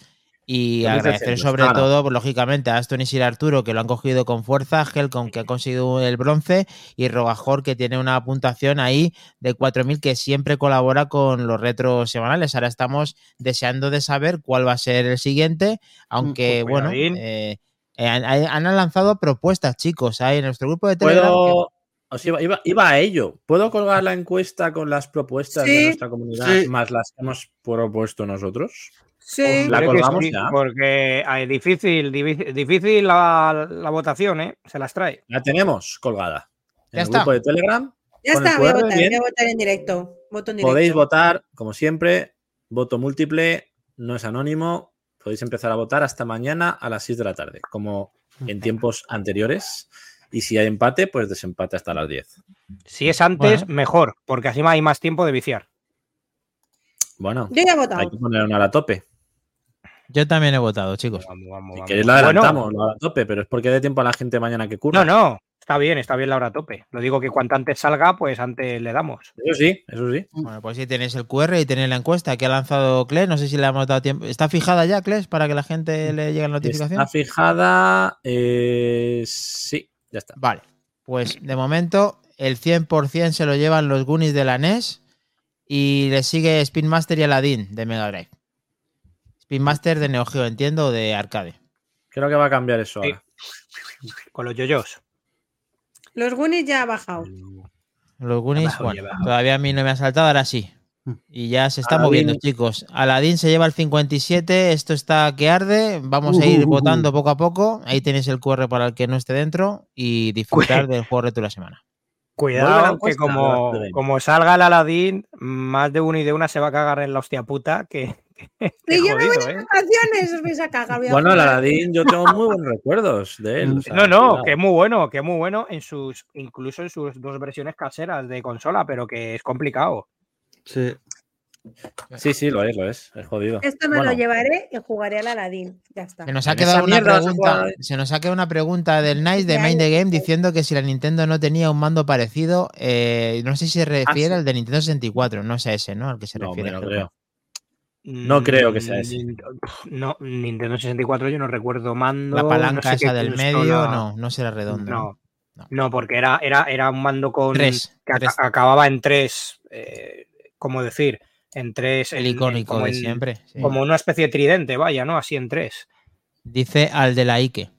Y agradecer sobre claro. todo, pues, lógicamente, a Aston y Sir Arturo que lo han cogido con fuerza, Helcom que ha conseguido el bronce y Robajor que tiene una puntuación ahí de 4.000 que siempre colabora con los retros semanales. Ahora estamos deseando de saber cuál va a ser el siguiente, aunque pues bueno, eh, eh, han, han lanzado propuestas, chicos, ahí en nuestro grupo de Telegram. Puedo. Os iba, iba- iba a ello. ¿Puedo colgar la encuesta con las propuestas de nuestra comunidad Sí. más las que hemos propuesto nosotros? Sí. La Creo que colgamos sí, ya. Porque es difícil, difícil la, la votación, ¿eh? Se las trae. La tenemos colgada. En Ya el está. grupo de Telegram Ya está, voy a votar, voy a votar en directo. Voto en directo. podéis votar, como siempre, voto múltiple, no es anónimo. Podéis empezar a votar hasta mañana a las 6 de la tarde, como en tiempos anteriores. Y si hay empate, pues desempate hasta las 10. Si es antes, Bueno. mejor, porque así hay más tiempo de viciar. Bueno, Yo ya he votado. hay que poner una a la tope. Yo también he votado, chicos. Vamos, vamos, Si vamos. queréis la Bueno, adelantamos, la a la tope, pero es porque dé tiempo a la gente mañana que curra. no, no, está bien, está bien la hora a tope. Lo digo que cuanto antes salga, pues antes le damos. Eso sí, eso sí. Bueno, pues sí tenéis el QR y tenéis la encuesta que ha lanzado Kles. No sé si le hemos dado tiempo. ¿Está fijada ya, Kles, para que la gente le llegue la notificación? Está fijada. eh, sí, ya está. Vale. Pues de momento el 100% se lo llevan los Goonies de la NES y le sigue Spin Master y Aladdin de Mega Drive. Spin Master de Neo Geo, entiendo, o de arcade. Creo que va a cambiar eso Sí. ahora. Con los yoyos. Los Goonies ya ha bajado. Los Goonies, bajado, bueno, todavía a mí no me ha saltado, ahora sí. Y ya se está Aladdin. moviendo, chicos. Aladdin se lleva el 57, esto está que arde. Vamos a ir Uh, uh, uh. votando poco a poco. Ahí tenéis el QR para el que no esté dentro y disfrutar del juego reto de la semana. Cuidado, que como, como salga el Aladín, más de uno y de una se va a cagar en la hostia puta. Que Sí, yo me voy de ¿eh? vacaciones, os vais a cagar. voy a Bueno, el. Aladdin, yo tengo muy buenos recuerdos de él. o sea, No, no, que es muy bueno, que es muy bueno en sus, incluso en sus dos versiones caseras de consola, pero que es complicado. Sí. Sí, sí, lo es, lo es. Es jodido. Esto me Bueno, lo llevaré y jugaré al Aladín. Ya está. Se nos ha quedado una pregunta. Se nos ha quedado una pregunta del Nice de Mind the. Game diciendo que si la Nintendo no tenía un mando parecido, eh, no sé si se refiere sí. al de Nintendo 64, no es ese, ¿no? Al que se No, refiere. creo. No creo que sea ese. No, Nintendo 64 yo no recuerdo mando. La no palanca sé qué esa del medio, no, no será redondo. ¿no? No, No. no, porque era, era, era un mando con Tres, que tres. acababa en tres, eh, ¿cómo decir? En tres. El en- icónico como de en- siempre. sí. Como una especie de tridente, vaya, ¿no? Así en tres. Dice al de la Ike.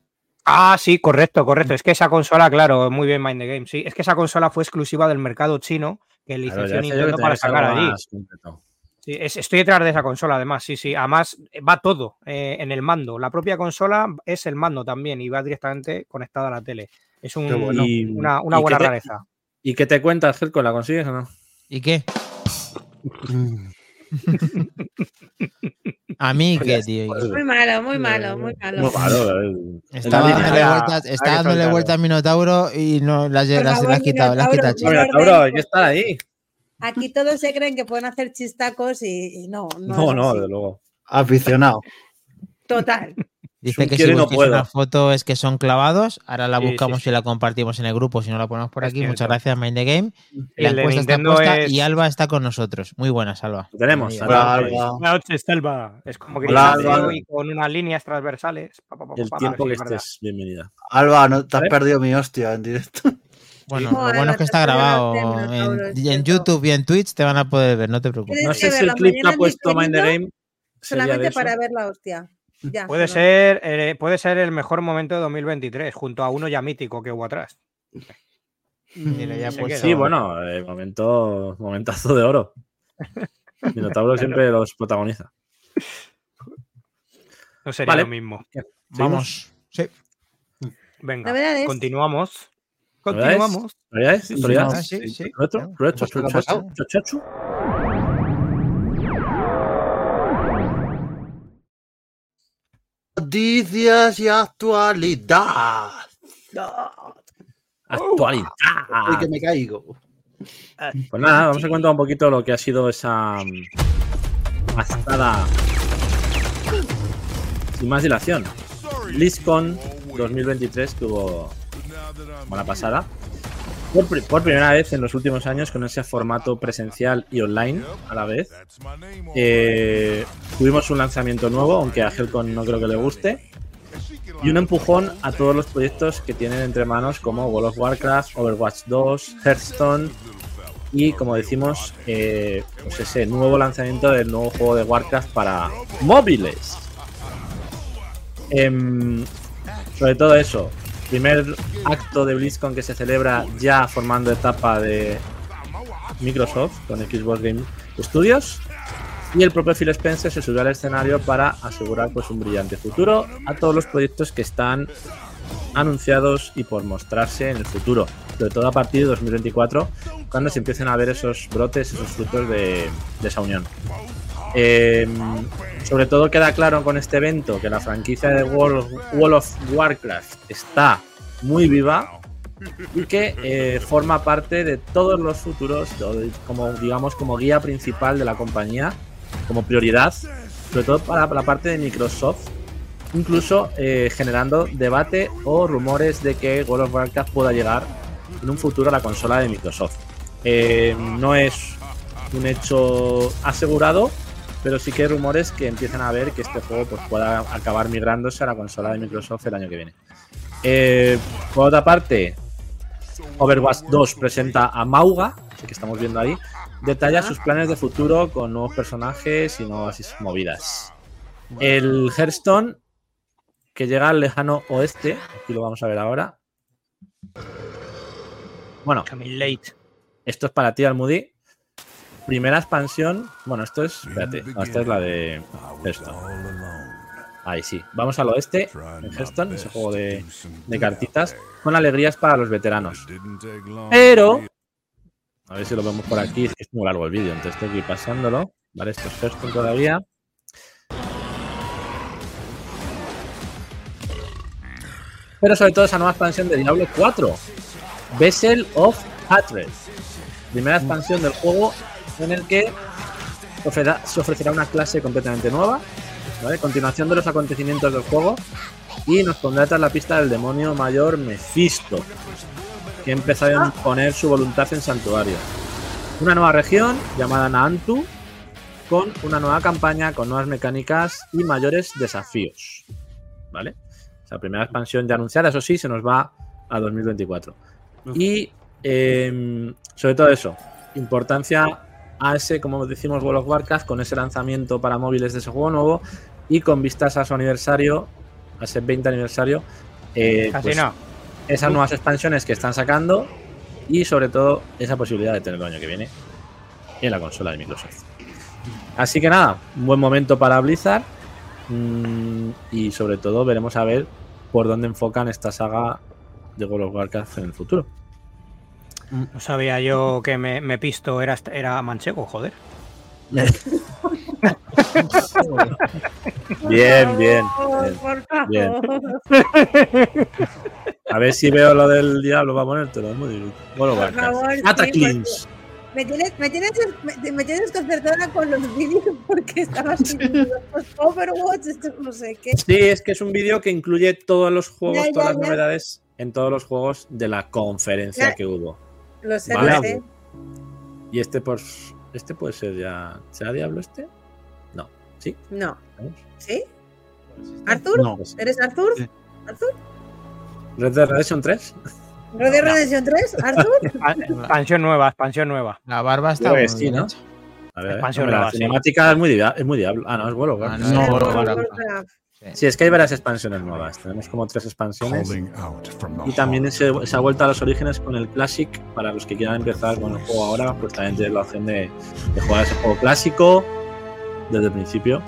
Ah, sí, correcto, correcto. Es que esa consola, claro, muy bien Mind the Game. Sí, es que esa consola fue exclusiva del mercado chino que Claro, licenció que Nintendo para sacar allí. completo. Sí, es- estoy detrás de esa consola, además, sí, sí. Además, eh, va todo eh, en el mando. La propia consola es el mando también y va directamente conectada a la tele. Es un- Qué bueno. Y- una, una y buena te- rareza. ¿Y qué te cuentas, Gelco? ¿La consigues o no? ¿Y qué? A mí, ¿qué, tío? Muy malo, muy malo, muy malo. Muy malo, eh. Estaba En la dándole vueltas, que dándole vueltas a Minotauro y no las, las, favor, las has quitado, las has quitado, Minotauro, hay que estar ahí. Aquí todos se creen que pueden hacer chistacos y, y no, no. No, no, desde luego. Aficionado. Total. Dice que si no una foto es que son clavados. Ahora la sí, buscamos sí. y la compartimos en el grupo. Si no la ponemos por Es aquí, cierto. muchas gracias, Mind the Game. Y La el de encuesta está puesta es- y Alba está con nosotros. Muy buenas, Alba. Lo tenemos. Hola, Alba. Alba. Buenas noches, Selva. Es como Hola, grisáceo Alba. y con unas líneas transversales. Pa, pa, pa, El tiempo que estés, bienvenida. Alba, no te has ¿Vale? perdido mi hostia en directo. Bueno, lo bueno es que está grabado en. YouTube y en Twitch. Te van a poder ver, no te preocupes. No sé si el clip que ha puesto Mind the Game Solamente para ver la hostia. Ya, Puede no. ser, eh, puede ser el mejor momento de 2023, junto a uno ya mítico que hubo atrás. Ya Se pues. Sí, bueno, eh, momento, momentazo de oro. Minotauro siempre los protagoniza. No sería Vale. lo mismo. Vamos. Sí. Venga, continuamos. Continuamos. ¿Novedades? Sí, ¿Novedades? sí, sí. ¿Retro? Claro. ¿Retro? ¿Qué ha ¿Chachu? pasado? ¿Chachu? Noticias y actualidad. Actualidad. Ay, que me caigo. Pues nada, vamos a contar un poquito lo que ha sido esa mm, pasada sin más dilación. BlizzCon 2023 tuvo buena pasada. Por, pri- por primera vez en los últimos años con ese formato presencial y online a la vez. Eh, tuvimos un lanzamiento nuevo, aunque a Helcon no creo que le guste. Y un empujón a todos los proyectos que tienen entre manos como World of Warcraft, Overwatch 2, Hearthstone y como decimos, eh, pues ese nuevo lanzamiento del nuevo juego de Warcraft para móviles. Em, sobre todo eso, primer acto de BlizzCon que se celebra ya formando etapa de Microsoft con Xbox Game Studios y el propio Phil Spencer se subió al escenario para asegurar pues un brillante futuro a todos los proyectos que están anunciados y por mostrarse en el futuro, sobre todo a partir de 2024, cuando se empiecen a ver esos brotes, esos frutos de, de esa unión. Eh, sobre todo queda claro con este evento que la franquicia de World, of Warcraft está muy viva y que eh, forma parte de todos los futuros, como digamos como guía principal de la compañía, como prioridad, sobre todo para la parte de Microsoft, incluso eh, generando debate o rumores de que World of Warcraft pueda llegar en un futuro a la consola de Microsoft. Eh, no es un hecho asegurado, pero sí que hay rumores que empiezan a ver que este juego pues, pueda acabar migrándose a la consola de Microsoft el año que viene. Eh, por otra parte, Overwatch 2 presenta a Mauga, que estamos viendo ahí, detalla sus planes de futuro con nuevos personajes y nuevas movidas. El Hearthstone, que llega al lejano oeste, aquí lo vamos a ver ahora. Bueno, esto es para ti, Almudi. Primera expansión. Bueno, esto es. Espérate, no, esta es la de Hearthstone. Ahí sí. Vamos al oeste, en Hearthstone, ese juego de, de cartitas, con alegrías para los veteranos. Pero. A ver si lo vemos por aquí. Es que muy largo el vídeo, entonces estoy aquí pasándolo. Vale, esto es Hearthstone todavía. Pero sobre todo esa nueva expansión de Diablo 4. Vessel of Hatred. Primera expansión del juego en el que se ofrecerá, se ofrecerá una clase completamente nueva. ¿vale? Continuación de los acontecimientos del juego. Y nos pondrá tras la pista del demonio mayor Mephisto. Que ha empezado a imponer su voluntad en Santuario. Una nueva región llamada Naantu. Con una nueva campaña, con nuevas mecánicas y mayores desafíos. ¿Vale? O sea, primera expansión ya anunciada, eso sí, se nos va a 2024. Y eh, sobre todo eso, importancia a ese, como decimos, World of Warcraft, con ese lanzamiento para móviles de ese juego nuevo y con vistas a su aniversario, a ese 20 aniversario, eh, Casi pues, no. esas nuevas expansiones que están sacando y sobre todo esa posibilidad de tenerlo el año que viene en la consola de Microsoft. Así que nada, un buen momento para Blizzard mm, y sobre todo veremos a ver por dónde enfocan esta saga de World of Warcraft en el futuro. No sabía yo que me, me pisto era, era manchego, joder. Bien, bien. Por bien. favor. A ver si veo lo del diablo, va a ponértelo. es muy difícil. Bueno, Por bueno. favor, sí. Me tienes, me, tienes, me, me tienes desconcertada con los vídeos porque estabas Overwatch, esto no sé qué. Sí, es que es un vídeo que incluye todos los juegos, Ya, ya, todas las ya. novedades en todos los juegos de la conferencia Ya. que hubo. Lo sé, Vale. lo sé. Y este, pues, este puede ser ya. ¿Será Diablo este? No. ¿Sí? No. ¿Sí? ¿Arthur? No. ¿Eres Arthur? Sí. ¿Arthur? Red Dead Redemption 3. ¿Red Dead Redemption 3? ¿Arthur? Expansión nueva, expansión nueva. La barba está muy sí, bien ¿no? hecha. A ver, Expansión la nueva, sí. cinemática es muy, es muy Diablo. Ah, no, es bueno. Ah, no, World of. Warcraft. Sí, es que hay varias expansiones nuevas. Tenemos como tres expansiones. Y también se, se ha vuelto a los orígenes con el Classic. Para los que quieran empezar con el juego ahora, pues también tienen la opción de, de jugar ese juego clásico desde el principio.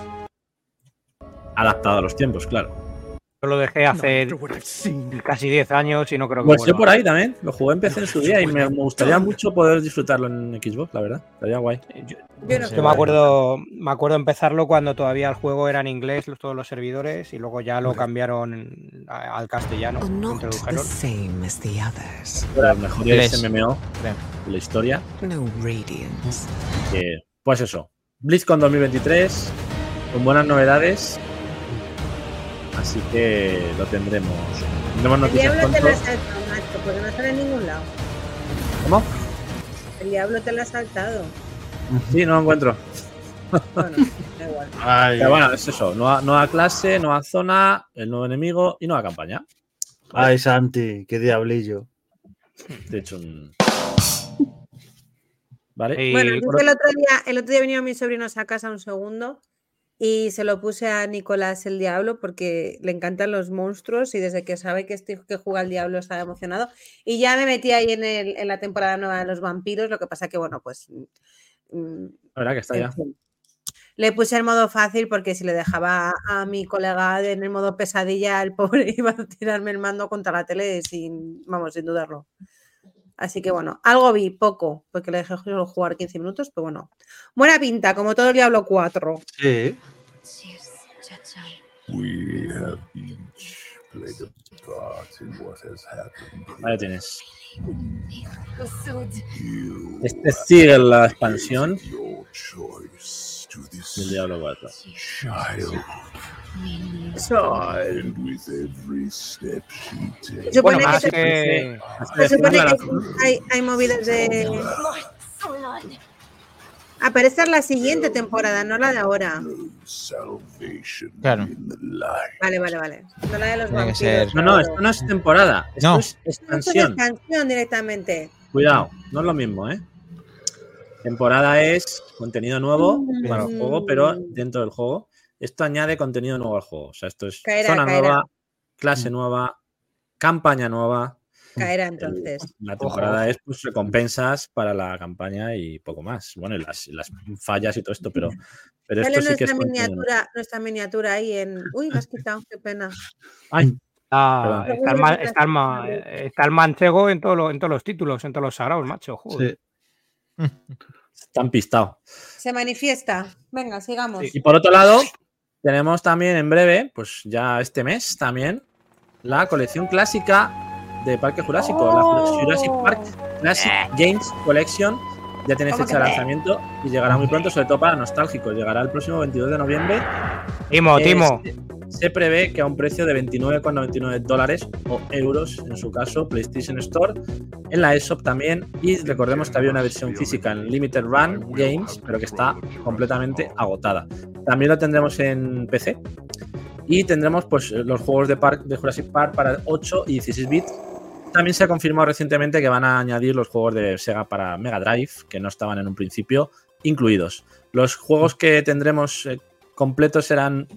Adaptado a los tiempos, claro. Yo lo dejé hace casi 10 años y no creo que Pues yo por ahí también. Lo jugué en PC en su día y me, me gustaría mucho poder disfrutarlo en Xbox, la verdad. Estaría guay. Yo, Yo no yo me acuerdo, me acuerdo empezarlo cuando todavía el juego era en inglés, los- todos los servidores, y luego ya lo cambiaron al castellano. Introdujeron. same as the others. Pero el mejor. MMO de la historia. No que, pues eso, BlizzCon 2023, con buenas novedades. Así que lo tendremos. Tendremos El noticias diablo te pronto. lo has saltado, macho, porque no sale en ningún lado. ¿Cómo? El diablo te lo ha saltado. Sí, no lo encuentro. Bueno, da igual. Ay, Pero bueno, es eso. Nueva, nueva clase, nueva zona, el nuevo enemigo y nueva campaña. ay, Santi, qué diablillo. De hecho, un... ¿Vale? Bueno, el otro día, el otro día vinieron mis sobrinos a casa un segundo y se lo puse a Nicolás el Diablo porque le encantan los monstruos y desde que sabe que este que juega al Diablo estaba emocionado. Y ya me metí ahí en, el- en la temporada nueva de los vampiros, lo que pasa que, bueno, pues. mm, La verdad que está ya. Le puse el modo fácil porque si le dejaba a mi colega en el modo pesadilla, el pobre iba a tirarme el mando contra la tele sin, vamos, sin dudarlo. Así que bueno, algo vi, poco, porque le dejé solo jugar 15 minutos, pero bueno. Buena pinta, como todo el Diablo 4. Sí. We have each played a part in what has happened. Ahí tienes. Este sigue la expansión this Diablo 4. child. And with every step she Se takes, supone Bueno, que, que. se supone que hay, hay movidas de. Ah, pero esta es la siguiente temporada, no la de ahora. salvation Claro. in the light. Vale, vale, vale. No la de los vampiros. ser- No, no, esto no es temporada. Esto No. es Esto es expansión. expansión directamente. Cuidado, no es lo mismo, ¿eh? Temporada es contenido nuevo para el juego, pero dentro del juego. Esto añade contenido nuevo al juego. O sea, esto es Caerá, zona caerá. nueva, clase nueva, campaña nueva. Caerá entonces. La temporada es pues recompensas para la campaña y poco más. Bueno, y las, fallas y todo esto, pero, pero esto sí que es miniatura, nuestra miniatura ahí en. Uy, me has quitado, qué pena. Ay, Ah, está, el está el ma- está el manchego en, todo lo- en todos los títulos, en todos los sagrados, macho. Joder. Sí. Están pistados. Se manifiesta. Venga, sigamos. Y por otro lado, tenemos también en breve, pues ya este mes también, la colección clásica de Parque Jurásico, la Oh. Jurassic Park Classic Games Collection. Ya tiene ¿Cómo fecha de lanzamiento y llegará muy pronto, sobre todo para nostálgicos. Llegará el próximo 22 de noviembre. Timo, Eh, Timo. Se- prevé que a un precio de 29,99 dólares o euros, en su caso, PlayStation Store, en la eShop también. Y recordemos que había una versión física en Limited Run Games, pero que está completamente agotada. También lo tendremos en PC. Y tendremos pues, los juegos de, Park, de Jurassic Park para 8 y 16 bits. También se ha confirmado recientemente que van a añadir los juegos de Sega para Mega Drive, que no estaban en un principio, incluidos. Los juegos que tendremos eh, completos serán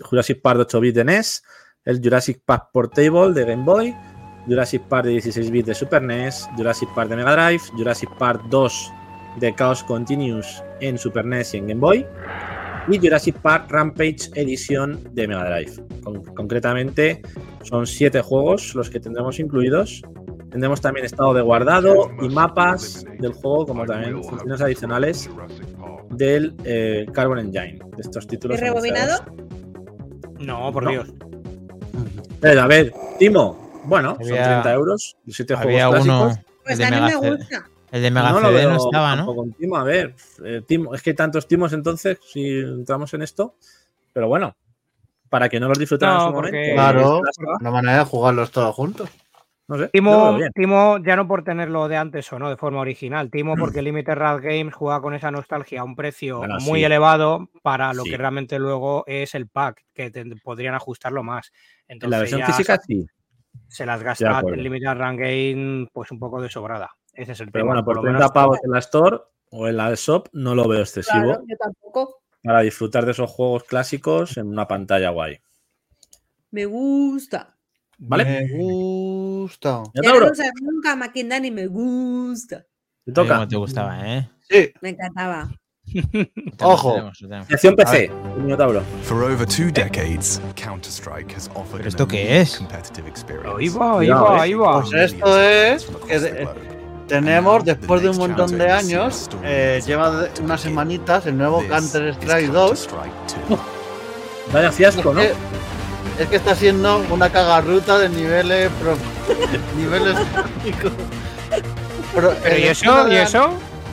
Jurassic Park de 8 bits de NES, el Jurassic Park Portable de Game Boy, Jurassic Park de 16 bits de Super NES, Jurassic Park de Mega Drive, Jurassic Park 2 de Chaos Continuous en Super NES y en Game Boy, y Jurassic Park Rampage Edition de Mega Drive. Con- concretamente, son 7 juegos los que tendremos incluidos. Tendremos también estado de guardado y mapas del juego, como también funciones adicionales del eh, Carbon Engine, de estos títulos. ¿Y rebobinado? No, por No. Dios. Eh, a ver, Timo, bueno, son Había- 30 euros, siete Había juegos uno. clásicos. Pues el de a mí me gusta. El de Mega No lo CD no estaba, ¿no? Timo, a ver, eh, Timo, es que hay tantos Timos entonces, si entramos en esto, pero bueno, para que no los disfrutaran No, en su momento. Claro, una manera de jugarlos todos juntos. No sé, Timo. Timo, ya no por tenerlo de antes o no, de forma original. Timo, porque Limited Rad Games juega con esa nostalgia a un precio Bueno, muy sí. elevado para lo Sí. que realmente luego es el pack, que te- podrían ajustarlo más. En Entonces la versión física se, sí, se las gasta el Limited Run Game pues un poco de sobrada. Ese es el pero tema. bueno, por lo 30 menos- pavos en la Store o en la shop no lo veo excesivo Claro, yo tampoco. para disfrutar de esos juegos clásicos en una pantalla guay. Me gusta. ¿Vale? Me gusta. No abro. usas nunca Maquindani, me gusta. Te toca. cómo te gustaba, ¿eh? Sí, Me encantaba. Ojo. Sección PC. For over two decades, Counter-Strike has offered ¿Pero esto qué es? competitive experience. Ahí va, ahí va, eh. ahí va. Pues esto es que de- tenemos, después de un montón de años, eh, lleva unas semanitas el nuevo Counter-Strike 2. Vaya fiasco, ¿no? Es que, es que está siendo una cagarruta de niveles pro- niveles. Pero ¿y eso? ¿Y la- eso?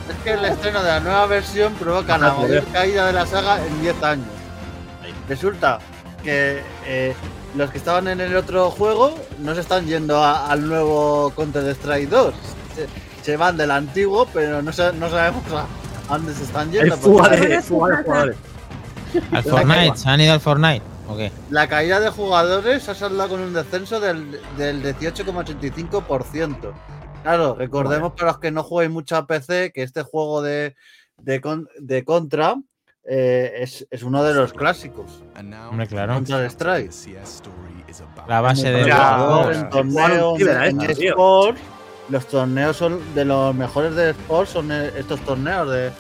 Es que el estreno de la nueva versión provoca la mayor caída de la saga en 10 años. Resulta que eh, los que estaban en el otro juego no se están yendo a- al nuevo Counter-Strike 2. Se, se van del antiguo, pero no, sa- no sabemos a, dónde se están yendo. porque. Al Fortnite, ¿se han ido al Fortnite? La caída de jugadores ha saldado con un descenso del, del 18,85%. Claro, recordemos para los que no jueguen mucho a PC que este juego de, de, con- de Contra eh, es, es uno de los clásicos. Hombre, claro. Counter Strike. La base de los- torneos, eSports, los torneos son de los mejores de eSports son estos torneos de,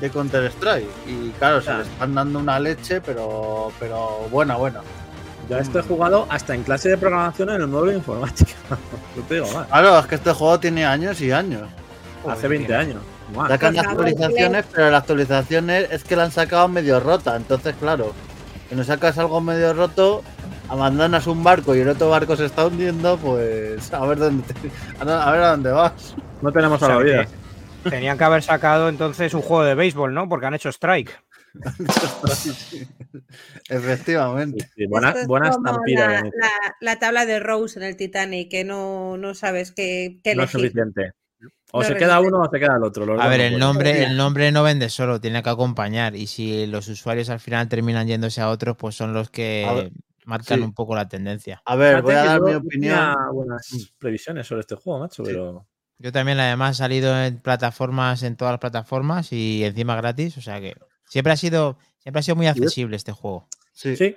de Counter Strike. Y claro, se le están dando una leche, pero, pero buena, buena. Yo esto he jugado hasta en clase de programación en el módulo de informática. No te digo más. Claro, es que este juego tiene años y años. Hace 20 años. Más. Sacan favor, actualizaciones, pero las actualizaciones es que la han sacado medio rota. Entonces, claro, que no sacas algo medio roto, abandonas un barco y el otro barco se está hundiendo, pues a ver dónde, te- a a ver a dónde vas. No tenemos a O sea, la vida. que Tenían que haber sacado entonces un juego de béisbol, ¿no? Porque han hecho Strike. Efectivamente. Sí, sí, buena es buena como estampida. La, la- la tabla de Rose en el Titanic, que no, no sabes qué, qué No es suficiente. O No se queda uno o se queda el otro. los A ver, el nombre, el nombre no vende solo, tiene que acompañar. Y si los usuarios al final terminan yéndose a otros, pues son los que ver, marcan sí. un poco la tendencia. A ver, Fíjate voy a dar mi opinión. buenas previsiones sobre este juego, macho, Sí. pero. Yo también, además, ha salido en plataformas, en todas las plataformas y encima gratis. O sea que siempre ha sido, siempre ha sido muy accesible este juego. Sí. Sí.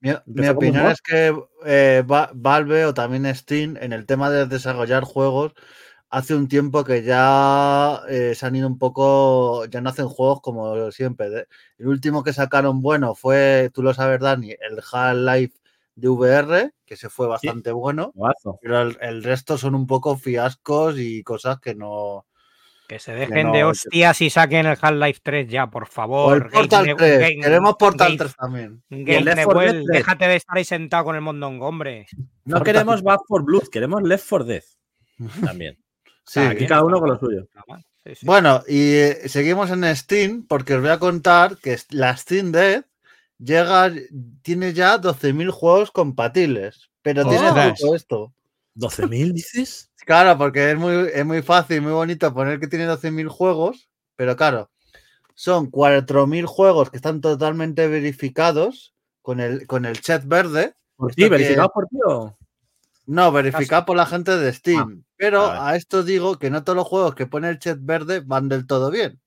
Mi, opinión es que eh, Va- Valve o también Steam, en el tema de desarrollar juegos, hace un tiempo que ya eh, se han ido un poco, ya no hacen juegos como siempre. El último que sacaron bueno fue, tú lo sabes, Dani, el Half-Life de VR, que se fue bastante bueno, Juegazo. pero el, el resto son un poco fiascos y cosas que no... Que se dejen no, de que- hostias y saquen el Half-Life 3 ya, por O favor. el Portal Game- 3, Game- queremos Portal Game- 3 también. Game el Left 4 Newell, Dead 3. déjate de estar ahí sentado con el mondongo, hombre. No queremos Back for Blood, queremos Left for Death. También. Sí. Aquí cada uno con lo suyo. Sí, sí. Bueno, y eh, seguimos en Steam porque os voy a contar que es- la Steam Deck llega, tiene ya 12.000 juegos compatibles. Pero tiene truco esto. ¿12.000 dices? Claro, porque es muy, es muy fácil, muy bonito poner que tiene 12.000 juegos, pero claro, son 4.000 juegos que están totalmente verificados con el, con el chat verde. ¿Por ti? que- ¿Verificado por ti o...? No, verificado por la gente de Steam. pero vale. a esto digo que no todos los juegos que pone el chat verde van del todo bien.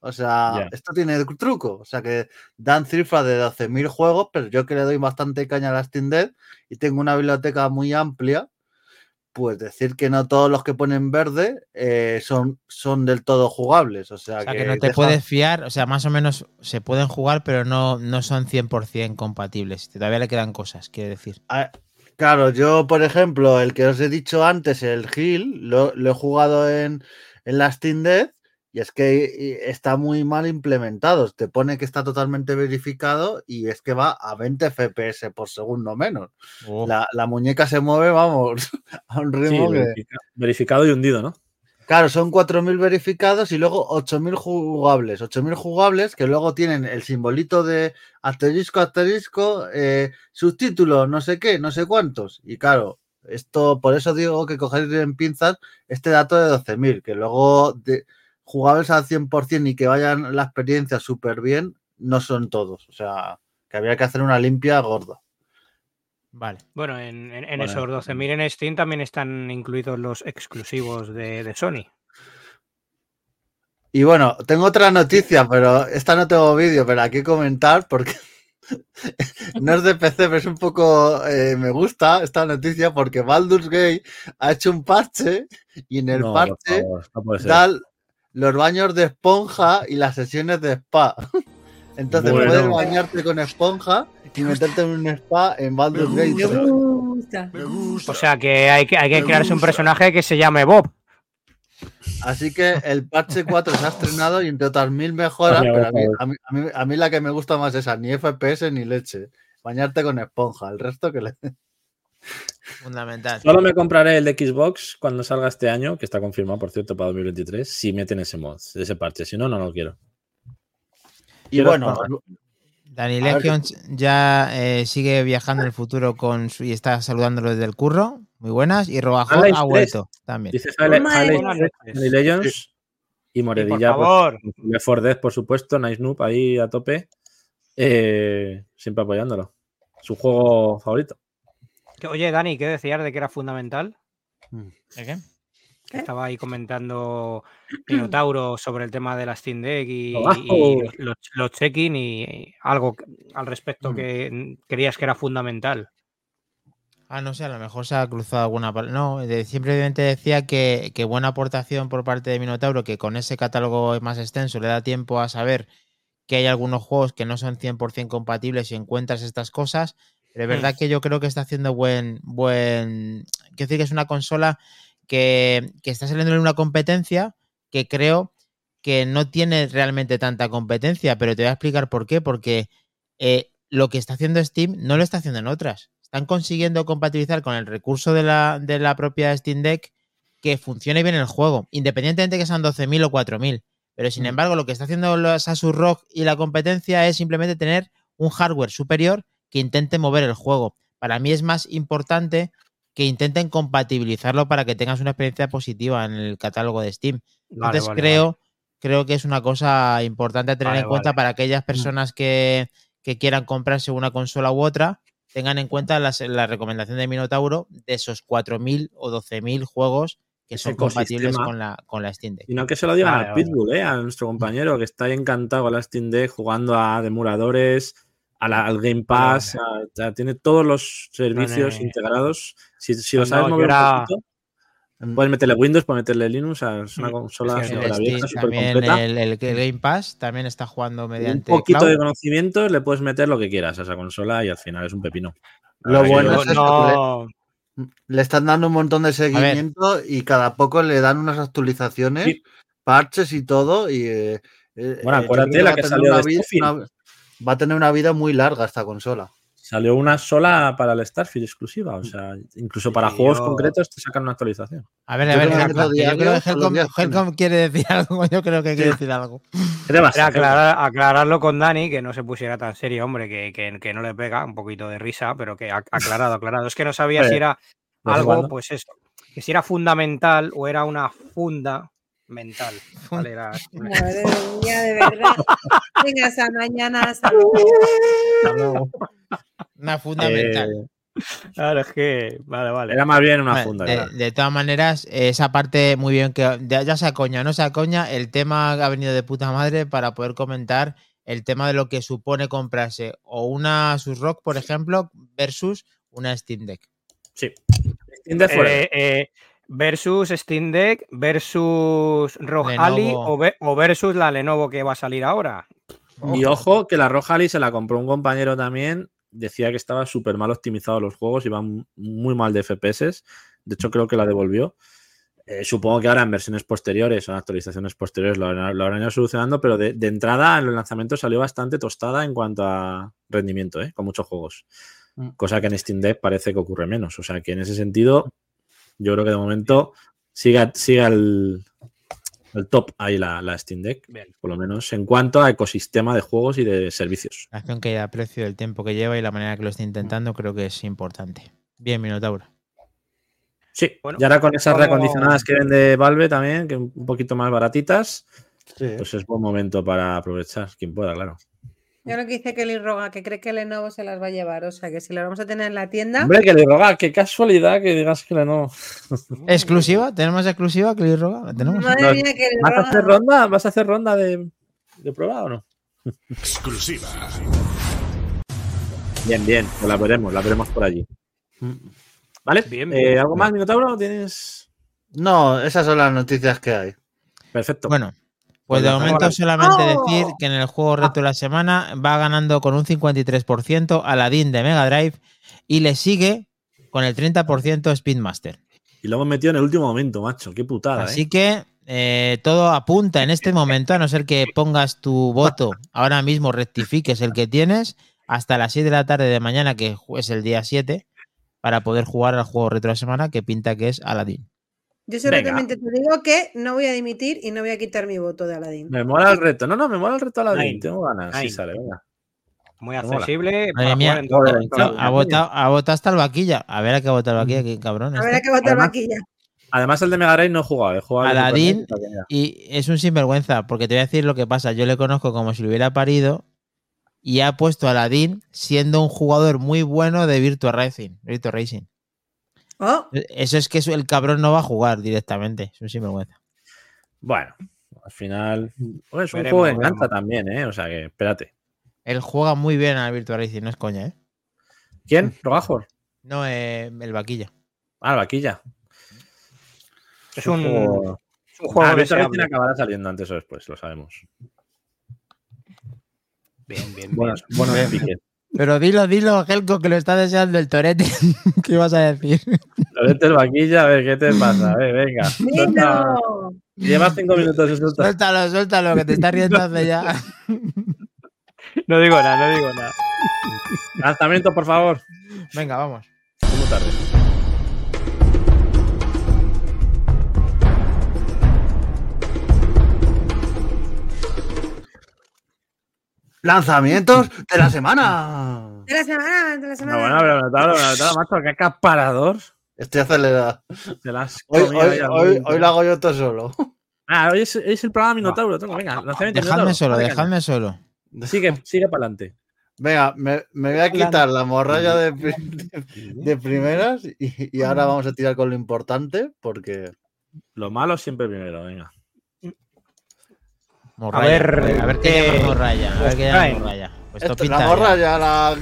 O sea, esto tiene truco. O sea, que dan cifras de 12.000 juegos, pero yo que le doy bastante caña a la Steam Deck y tengo una biblioteca muy amplia, pues decir que no todos los que ponen verde eh, son, son del todo jugables. O sea, O sea que no te deja- puedes fiar, o sea, más o menos se pueden jugar, pero no, no son 100% compatibles. Todavía le quedan cosas, quiere decir. Ah, Claro, yo, por ejemplo, el que os he dicho antes, el Hill, lo, lo he jugado en, en la Steam Deck y es que y está muy mal implementado. Te pone que está totalmente verificado y es que va a 20 FPS por segundo menos. Oh. La, la muñeca se mueve, vamos, a un Sí, ritmo que... verificado y hundido, ¿no? Claro, son 4.000 verificados y luego 8.000 jugables. 8.000 jugables que luego tienen el simbolito de asterisco, asterisco, eh, subtítulo, no sé qué, no sé cuántos. Y claro, esto, por eso digo que coger en pinzas este dato de 12.000, que luego de, jugables al 100% y que vayan la experiencia súper bien, no son todos. O sea, que había que hacer una limpia gorda. Vale. Bueno, en, en- en Bueno. esos 12.000 en Steam también están incluidos los exclusivos de, de Sony. Y bueno, tengo otra noticia, pero esta no tengo vídeo, pero aquí comentar porque no es de PC, pero es un poco. eh, me gusta esta noticia porque Baldur's Gate ha hecho un parche y en el No, parche favor, no puede ser. da los baños de esponja y las sesiones de spa. Entonces Bueno. puedes bañarte con esponja y meterte en un spa en Baldur's Gate. Me 3. gusta. O sea que hay que, hay que crearse un personaje que se llame Bob. Así que el parche 4 se ha estrenado y entre otras mil mejoras, pero a mí, por a, mí, a mí- a mí la que me gusta más es esa, ni FPS ni leche. Bañarte con esponja, el resto que le... Fundamental. Solo me compraré el de Xbox cuando salga este año, que está confirmado, por cierto, para 2023, si meten ese mod, ese parche. Si no, no lo quiero. Y Quiero bueno. Dani Legion ya eh, sigue viajando en el futuro con su, y está saludándolo desde el curro. Muy buenas. Y Robajón ha 3. vuelto también. Dice Half-Life Madre Half-Life mía. 3, Many Legends y Moredilla. Y por favor. pues, Left 4 Dead, por supuesto, Nice Noob ahí a tope. eh, siempre apoyándolo. Su juego favorito. Que- Oye, Dani, ¿qué decías de que era fundamental? ¿De qué? ¿Qué? Estaba ahí comentando Minotauro sobre el tema de la Steam Deck y, los, check-in y algo que- al Mm. respecto que mm, creías que era fundamental. Ah, no sé, a lo mejor se ha cruzado alguna. pal- No, de- simplemente decía que, que buena aportación por parte de Minotauro, que con ese catálogo más extenso le da tiempo a saber que hay algunos juegos que no son 100% compatibles y encuentras estas cosas. Pero es verdad que yo creo que está haciendo buen. buen Quiero decir que es una consola que, que está saliendo en una competencia que creo que no tiene realmente tanta competencia, pero te voy a explicar por qué. Porque eh, lo que está haciendo Steam no lo está haciendo en otras. Están consiguiendo compatibilizar con el recurso de la, de la propia Steam Deck que funcione bien el juego, independientemente de que sean 12.000 o 4.000. Pero sin embargo, lo que está haciendo los Asus ROG y la competencia es simplemente tener un hardware superior que intente mover el juego. Para mí es más importante que intenten compatibilizarlo para que tengas una experiencia positiva en el catálogo de Steam. Vale, Entonces vale, creo, creo que es una cosa importante a tener en cuenta para aquellas personas que, que quieran comprarse una consola u otra, tengan en cuenta las- la recomendación de Minotauro de esos 4.000 o 12.000 juegos que son compatibles con la, con la Steam Deck. Y no que se lo digan Vale, vale. Pitbull, ¿eh? a nuestro compañero que está ahí encantado con la Steam Deck, jugando a demuradores, a la- al Game Pass, a- a- tiene todos los servicios integrados. Si, si lo No, sabes mover era- un poquito, puedes meterle Windows, puedes meterle Linux, o sea, es una Mm, consola sí, El Steam, también completa. el, el- el Game Pass también está jugando Un mediante poquito cloud. de conocimiento, le puedes meter lo que quieras a esa consola y al final es un pepino. Lo bueno es no, le están dando un montón de seguimiento y cada poco le dan unas actualizaciones, Sí. parches y todo. Y, eh, Bueno, eh, acuérdate la que salió de una- va a tener una vida muy larga esta consola. Salió una sola para el Starfield exclusiva, o sea, incluso para Sí, juegos yo- concretos te sacan una actualización. A ver, a ver, yo creo que Helcom, quiere decir algo. Yo creo que quiere decir algo. ¿Qué te pasa? Era aclarar- aclararlo con Dani, que no se pusiera tan serio, hombre, que, que- que no le pega, un poquito de risa, pero que ac- aclarado, aclarado. Es que no sabía si era algo, pues eso, que si era fundamental o era una funda mental. ¿vale? Era- Madre mía, de verdad. Venga, hasta mañana. Hasta luego. Una fundamental. Eh, Claro, es que, vale, vale. era más bien una Bueno, funda. de, de todas maneras, esa parte muy bien que ya, ya sea coña o no sea coña, el tema ha venido de puta madre para poder comentar el tema de lo que supone comprarse o una Asus Rock, por ejemplo, versus una Steam Deck. Sí. Steam Deck. Eh, eh, versus Steam Deck, versus ROG Ali o, ve- o versus la Lenovo que va a salir ahora. Y ojo que la Roja Ali se la compró un compañero también. Decía que estaba súper mal optimizado los juegos, iban muy mal de FPS. De hecho, creo que la devolvió. Eh, supongo que ahora en versiones posteriores o en actualizaciones posteriores lo, habrán- lo habrán ido solucionando, pero de, de entrada en los lanzamientos salió bastante tostada en cuanto a rendimiento, ¿eh? con muchos juegos. Mm. Cosa que en Steam Deck parece que ocurre menos. O sea que en ese sentido, yo creo que de momento siga, siga el, el top ahí la, la Steam Deck, por lo menos en cuanto a ecosistema de juegos y de servicios. La acción que ya aprecio el tiempo que lleva y la manera que lo está intentando creo que es importante. Bien, Minotauro. Sí, Bueno, y ahora con esas como- recondicionadas que vende Valve también, que un poquito más baratitas, Sí. pues es buen momento para aprovechar, quien pueda, claro. Yo lo que dice Kelly Roga, que cree que Lenovo se las va a llevar. O sea, que si lo vamos a tener en la tienda. Hombre, que le roga, qué casualidad que digas que no. ¿Exclusiva? ¿Tenemos exclusiva, Cliff Roga? ¿La tenemos? Madre No, mía, Kelly ¿Vas a Roga. hacer ronda? ¿Vas a hacer ronda de, de prueba o no? Exclusiva. Bien, bien, pues la veremos, la veremos por allí. ¿Vale? Bien, Eh, bien. ¿Algo más, Minotauro? ¿Tienes? No, esas son las noticias que hay. Perfecto. Bueno, pues Pues de la- momento solamente ¡Oh! decir que en el juego reto de la semana va ganando con un 53% Aladdin de Mega Drive y le sigue con el 30% Speedmaster. Y lo hemos metido en el último momento, macho. Qué putada, Así ¿eh? que eh, todo apunta en este momento, a no ser que pongas tu voto ahora mismo, rectifiques el que tienes, hasta las 7 de la tarde de mañana, que es el día 7, para poder jugar al juego reto de la semana, que pinta que es Aladdin. Yo solamente te digo que no voy a dimitir y no voy a quitar mi voto de Aladdin. Me mola el reto. No, no, me mola el reto a la Nine. Tengo ganas. Sí, Nine. sale, venga. Muy accesible. Madre para mía, jugar en todo- joder, en todo- claro. Ha votado, ha votado hasta el vaquilla. A ver a qué ha votado el vaquilla, qué cabrón. A ver a qué votar Además- vaquilla. Además, el de Mega Drive no he jugado. He jugado al de Aladdin y es un sinvergüenza, porque te voy a decir lo que pasa. Yo le conozco como si lo hubiera parido y ha puesto a Aladdin siendo un jugador muy bueno de Virtua Racing. Virtua Racing. Oh, Eso es que el cabrón no va a jugar directamente. Es un sinvergüenza. Bueno, al final. Bueno, es un Veremos, juego que engancha veremos. también, ¿eh? O sea que, espérate. Él juega muy bien al Virtua Racing, no es coña, ¿eh? ¿Quién? ¿Rogajor? No, eh, el vaquilla. Ah, el vaquilla. Es un, juego- es un juego Ah, Racing acabará saliendo antes o después, lo sabemos. Bien, bien, Buenos, bien. buenos Bien. piques. Pero dilo, dilo, Helco, que lo está deseando el torete. ¿Qué ibas a decir? Lorete el vaquilla, a ver qué te pasa. A ver, venga. Suelta-. Llevas cinco minutos y suelta. Suéltalo, suéltalo, que te está riendo hace ya. No digo nada, no digo nada. Lanzamiento, por favor. Venga, vamos. Muy tarde. Lanzamientos de la semana. De la semana, de la No, semana. bueno, pero notable, notable, macho, qué acaparador. Estoy acelerado. Te las Hoy, hoy, lo hago yo todo solo. Ah, hoy es, el programa Minotauro. Tengo, venga, lanzamiento. Dejadme Minotauro, solo, dejadme solo. Sigue, sigue para adelante. Venga, me, me voy a quitar la morralla de- de primeras y, y ahora vamos a tirar con lo importante porque Lo malo siempre primero, venga. Morraya. A ver, a ver, a ver qué eh, llama morraya. A ver qué llama morraya. Pues esto esto, pinta la bien. morralla, la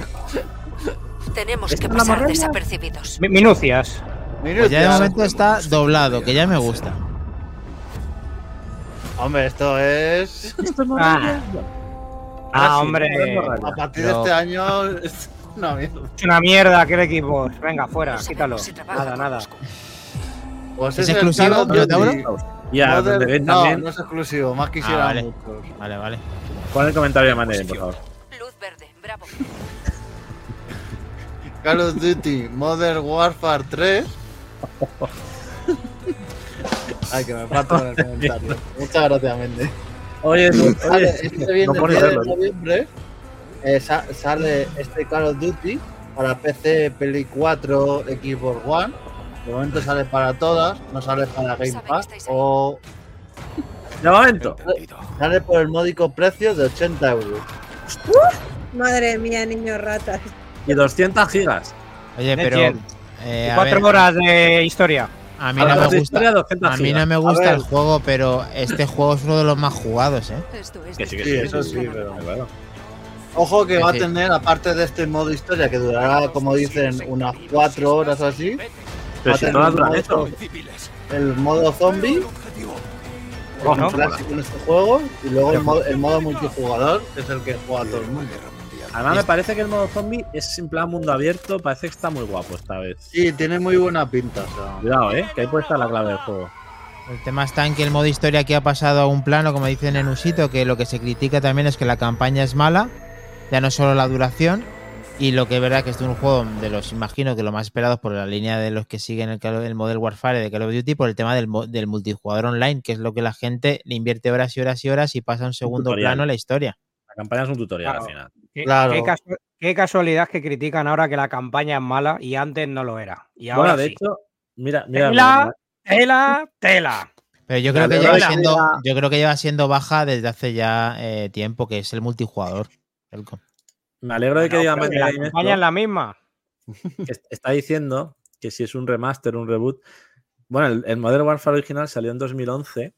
Tenemos ¿Esta que es pasar morralla? desapercibidos. Mi- Minucias. Pues ya de momento está doblado, que ya me gusta. Hombre, esto es Ah, Ahora Ah, sí, hombre. morralla. a partir de este año es una mierda. Es una mierda aquel equipo. Venga, fuera, quítalo. Nada, nada. Pues ¿Es el exclusivo, Minotauro? Y a Modern- donde ven no, también, no es exclusivo, más quisiera Ah, vale. muchos. Vale, vale. pon el comentario de Manere, por favor. Luz verde, bravo. Call of Duty Modern Warfare 3. Ay, que me falta con el comentario. Muchas gracias, Méndez. Oye, Sale oye, este viernes no puedo 10 de noviembre. eh, sa- sale este Call of Duty para PC, Play 4, Xbox One. De momento sale para todas, no sale para Game Pass. O de momento. sale por el módico precio de 80 euros. Madre mía, niños ratas. Y 200 gigas. Oye, ¿De pero. eh, Cuatro ver, horas de historia. a mí no de me historia, gusta. 200 A mí no me gusta el juego, pero este juego es uno de los más jugados, ¿eh? Que sí, que Sí, sí. eso sí, pero- Claro. Ojo que va a tener, aparte de este modo historia que durará, como dicen, unas 4 horas o así, Pero si eso. el modo zombie, Oh, ¿no? clásico en este juego, y luego el modo, el modo multijugador, que es el que juega todo el mundo. Además, me parece que el modo zombie es en plan mundo abierto. Parece que está muy guapo esta vez. Sí, tiene muy buena pinta. o sea. Cuidado, eh, que ahí puede estar la clave del juego. El tema está en que el modo historia aquí ha pasado a un plano, como dice Nenusito, que lo que se critica también es que la campaña es mala, ya no solo la duración, y lo que es verdad que este es un juego de los, imagino que lo más esperado por la línea de los que siguen el, el Model Warfare de Call of Duty, por el tema del, multijugador online, que es lo que la gente le invierte horas y horas y horas y pasa a un segundo tutorial. plano en la historia. La campaña es un tutorial Claro. al final. Qué, Claro. qué casu- qué casualidad que critican ahora que la campaña es mala y antes no lo era. Y ahora Bueno, de sí. hecho, mira, mira, Tela, tela, tela. Pero yo creo que lleva siendo, yo creo que lleva siendo baja desde hace ya eh, tiempo, que es el multijugador. Me alegro de que No, digan la campaña es la misma. está diciendo que si es un remaster, un reboot. Bueno, el, el Modern Warfare original salió en 2011,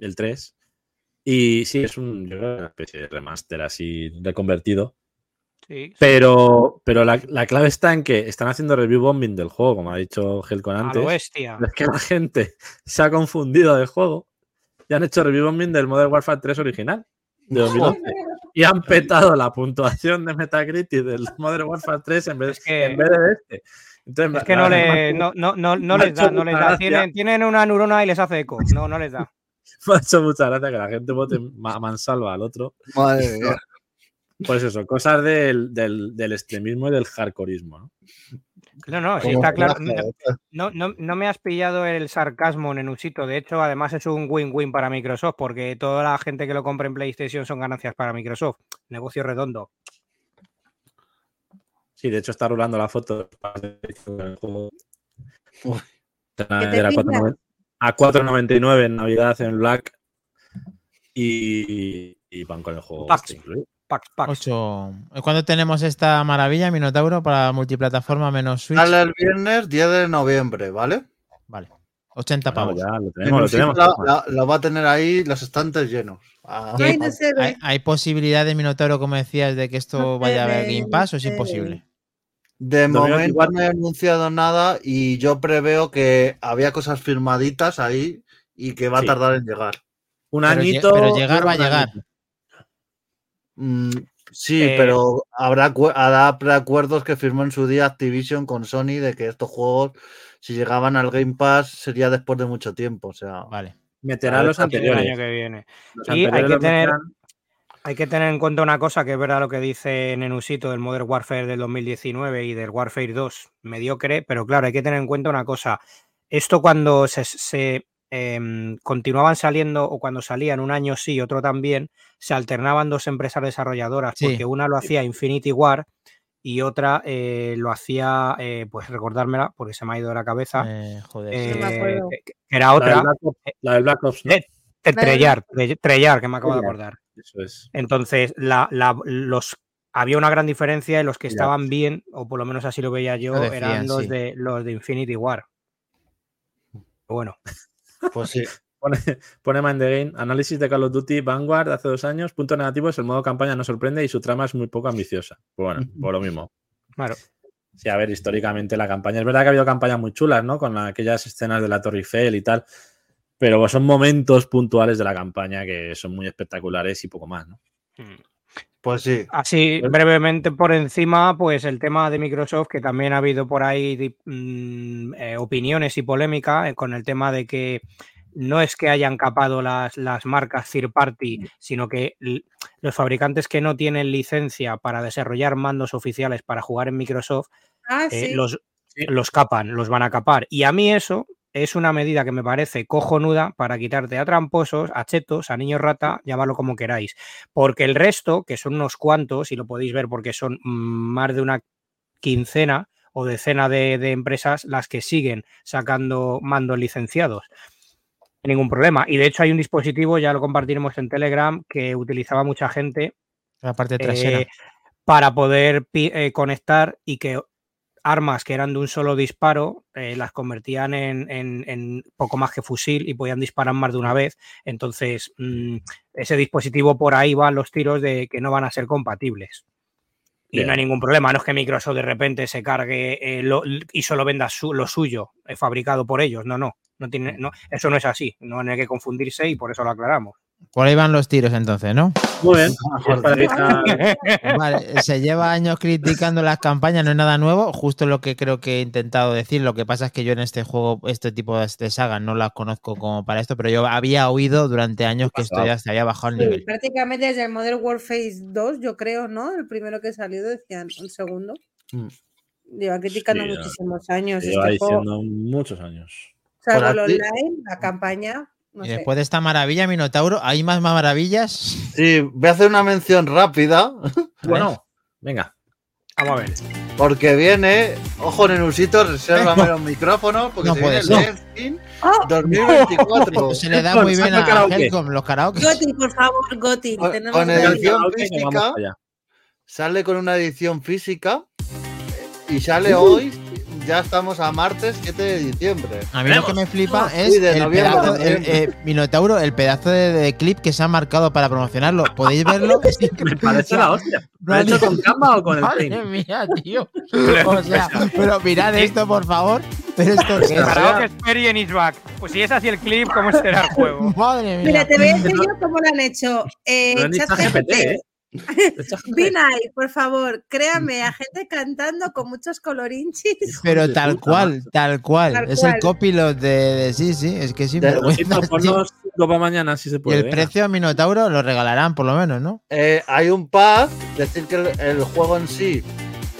el 3. Y sí, es un, una especie de remaster así reconvertido. Sí, sí. Pero, pero la, la clave está en que están haciendo review bombing del juego, como ha dicho Helcon A antes. bestia. Es que la gente se ha confundido del juego y han hecho review bombing del Modern Warfare 3 original de 2011. Y han petado la puntuación de Metacritic del Modern Warfare 3 en vez, Es que- en vez de este. Entonces, Es que no, le, no, no, no, les da, no les da. Tienen, tienen una neurona y les hace eco. No, no les da. me ha hecho mucha gracia que la gente vote ma- mansalva al otro. Madre mía. Pues eso, cosas del, del, del extremismo y del hardcoreismo. ¿no? No, no, sí está claro. No, ¿eh? no, no, no me has pillado el sarcasmo, Nenusito. De hecho, además es un win-win para Microsoft, porque toda la gente que lo compra en PlayStation son ganancias para Microsoft. Negocio redondo. Sí, de hecho está rulando la foto del juego. Uy. Era te 4.90 a 4.99 en Navidad en Black y, y van con el juego Packs. este incluido. Pax. ¿Cuándo tenemos esta maravilla, Minotauro, para multiplataforma menos Switch? Sale el viernes 10 de noviembre, ¿vale? Vale. 80 Bueno, pavos. ya lo En tenemos, lo principio tenemos. la- la- lo va a tener ahí los estantes llenos. Ah, ¿Y Ay, hay, no se ve. hay- hay posibilidad de Minotauro, como decías, de que esto No vaya a Game no Pass o es imposible? De momento 24. no he anunciado nada y yo preveo que había cosas firmaditas ahí y que va Sí. a tardar en llegar. Un Pero añito. pero llegar va a llegar. añito. Mm, sí, Eh, pero habrá, habrá preacuerdos que firmó en su día Activision con Sony de que estos juegos, si llegaban al Game Pass, sería después de mucho tiempo. O sea, Vale. Meterá los El año anteriores. que viene. Los Y hay anteriores que tener- Hay que tener en cuenta una cosa, que es verdad lo que dice Nenusito del Modern Warfare del 2019 y del Warfare 2, mediocre, pero claro, hay que tener en cuenta una cosa. Esto cuando se, se, em, continuaban saliendo o cuando salían un año sí, otro también, se alternaban dos empresas desarrolladoras, Sí. porque una lo hacía Infinity War y otra eh, lo hacía, eh, pues recordármela, porque se me ha ido de la cabeza, Eh, joder. eh, sí. era otra, la del Black Ops, ¿no? Eh, Trellar, Tre- Trellar, que me acabo de acordar. Eso es. Entonces, la, la- los, había una gran diferencia y los que estaban bien, o por lo menos así lo veía yo, Lo decían, eran los, sí. de, los de Infinity War. Bueno, pues sí. Pone, pone Mind the Game. Análisis de Call of Duty Vanguard hace dos años. Punto negativo es el modo campaña no sorprende y su trama es muy poco ambiciosa. Pues bueno, por lo mismo. claro. Sí, a ver, históricamente la campaña. Es verdad que ha habido campañas muy chulas, ¿no? Con aquellas escenas de la Torre Eiffel y tal. Pero son momentos puntuales de la campaña que son muy espectaculares y poco más, ¿no? Pues sí. Así, Pues- brevemente por encima, pues el tema de Microsoft, que también ha habido por ahí mm, eh, opiniones y polémica eh, con el tema de que no es que hayan capado las, las marcas third party, sino que los fabricantes que no tienen licencia para desarrollar mandos oficiales para jugar en Microsoft, Ah, eh, sí. los, los capan, los van a capar. Y a mí eso es una medida que me parece cojonuda para quitarte a tramposos, a chetos, a niños rata, llamarlo como queráis. Porque el resto, que son unos cuantos, y lo podéis ver porque son mm, más de una quincena o decena de, de empresas las que siguen sacando mandos licenciados. Ningún problema. Y de hecho hay un dispositivo, ya lo compartiremos en Telegram, que utilizaba mucha gente La parte trasera. eh, para poder eh, conectar y que armas que eran de un solo disparo eh, las convertían en, en- en poco más que fusil y podían disparar más de una vez. Entonces, mm, ese dispositivo por ahí van los tiros de que no van a ser compatibles. Y Bien. no hay ningún problema, no es que Microsoft de repente se cargue eh, lo- y solo venda su- lo suyo, eh, fabricado por ellos. No, no, no tiene, no, eso no es así, no hay que confundirse y por eso lo aclaramos. Por ahí van los tiros entonces, ¿no? Muy bien. Vale, se lleva años criticando las campañas, no es nada nuevo, justo lo que creo que he intentado decir. Lo que pasa es que yo en este juego, este tipo de, de sagas, no las conozco como para esto, pero yo había oído durante años que esto ya se había bajado el Sí, nivel. prácticamente desde el Modern Warfare 2, yo creo, ¿no? El primero que salió decían el segundo. Mm. Lleva criticando Sí, muchísimos años Lleva este juego. diciendo muchos años. Salvo el online, la campaña, no Y sé. después de esta maravilla, Minotauro, ¿hay más maravillas? Sí, voy a hacer una mención rápida Bueno, venga. Vamos a ver. porque viene, ojo Nenusito, resérvame los micrófonos porque No se puede viene ser. el ¡Oh! 2024 Se le da Con muy bien a karaoke. Helcom los karaoke. Goti, por favor, Goti. Con- tenemos con edición física. sale con una edición física y sale hoy, ya estamos a martes 7 de diciembre. A mí lo que me flipa es el pedazo, de el, eh, Minotauro, el pedazo de, de clip que se ha marcado para promocionarlo. ¿Podéis verlo? Me parece la hostia. ¿Lo has hecho con Canva o con el Madre Paint? mía, tío. O sea, pero mirad esto, por favor. Pero esto qué es? Karaoke Experience is back. Pues si es así el clip, ¿cómo será el juego? Madre mía. Mira, te voy a decir yo cómo lo han hecho. Eh, No. ChatGPT, ¿eh? Vinay, por favor, créame, a gente cantando con muchos colorinchis. Pero tal cual, tal cual. Tal es cual. el copilot de, de- Sí, sí, es que sí. Para mañana si se Y puede. el precio a Minotauro lo regalarán, por lo menos, ¿no? Eh, hay un pack, decir que el, el juego en sí,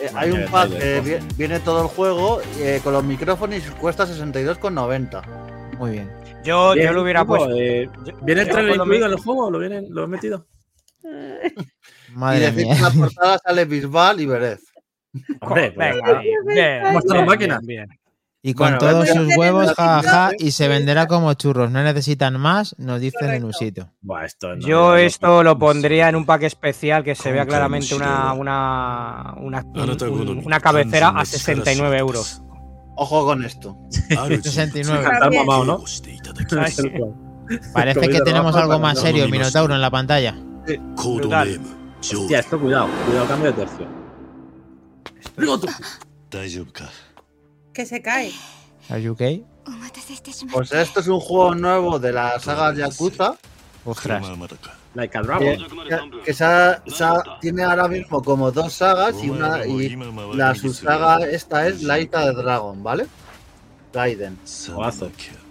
eh, hay un pack que viene todo el juego eh, con los micrófonos y cuesta 62,90. Muy bien. Yo, Bien, yo lo hubiera tipo, puesto. eh, ¿Viene el trailer incluido en el juego? ¿Lo, viene, ¿Lo he metido? Madre y de mía. la portada sale Bisbal y Berez. Hombre, Nuestra máquina. Bien, bien. Y con bueno, todos sus huevos, jajaja, ja, ja, y se venderá como churros. No necesitan más, nos dicen en Usito. Buah, esto no, Yo esto no, lo pondría en un pack especial que se vea claramente una, una, una, un, una cabecera a 69 euros. Ojo con esto. 69. Mamado, ¿no? Parece que tenemos algo más serio, Minotauro, en la pantalla. Este, Hostia, esto cuidado, cuidado, cambio de tercio. Que se cae. Are okay? Pues esto es un juego nuevo de la saga Yakuza. Ostras. Like a que, que se ha, se ha, tiene ahora mismo como dos sagas y una y la subsaga esta es Laita de Dragon, ¿vale? Gaiden.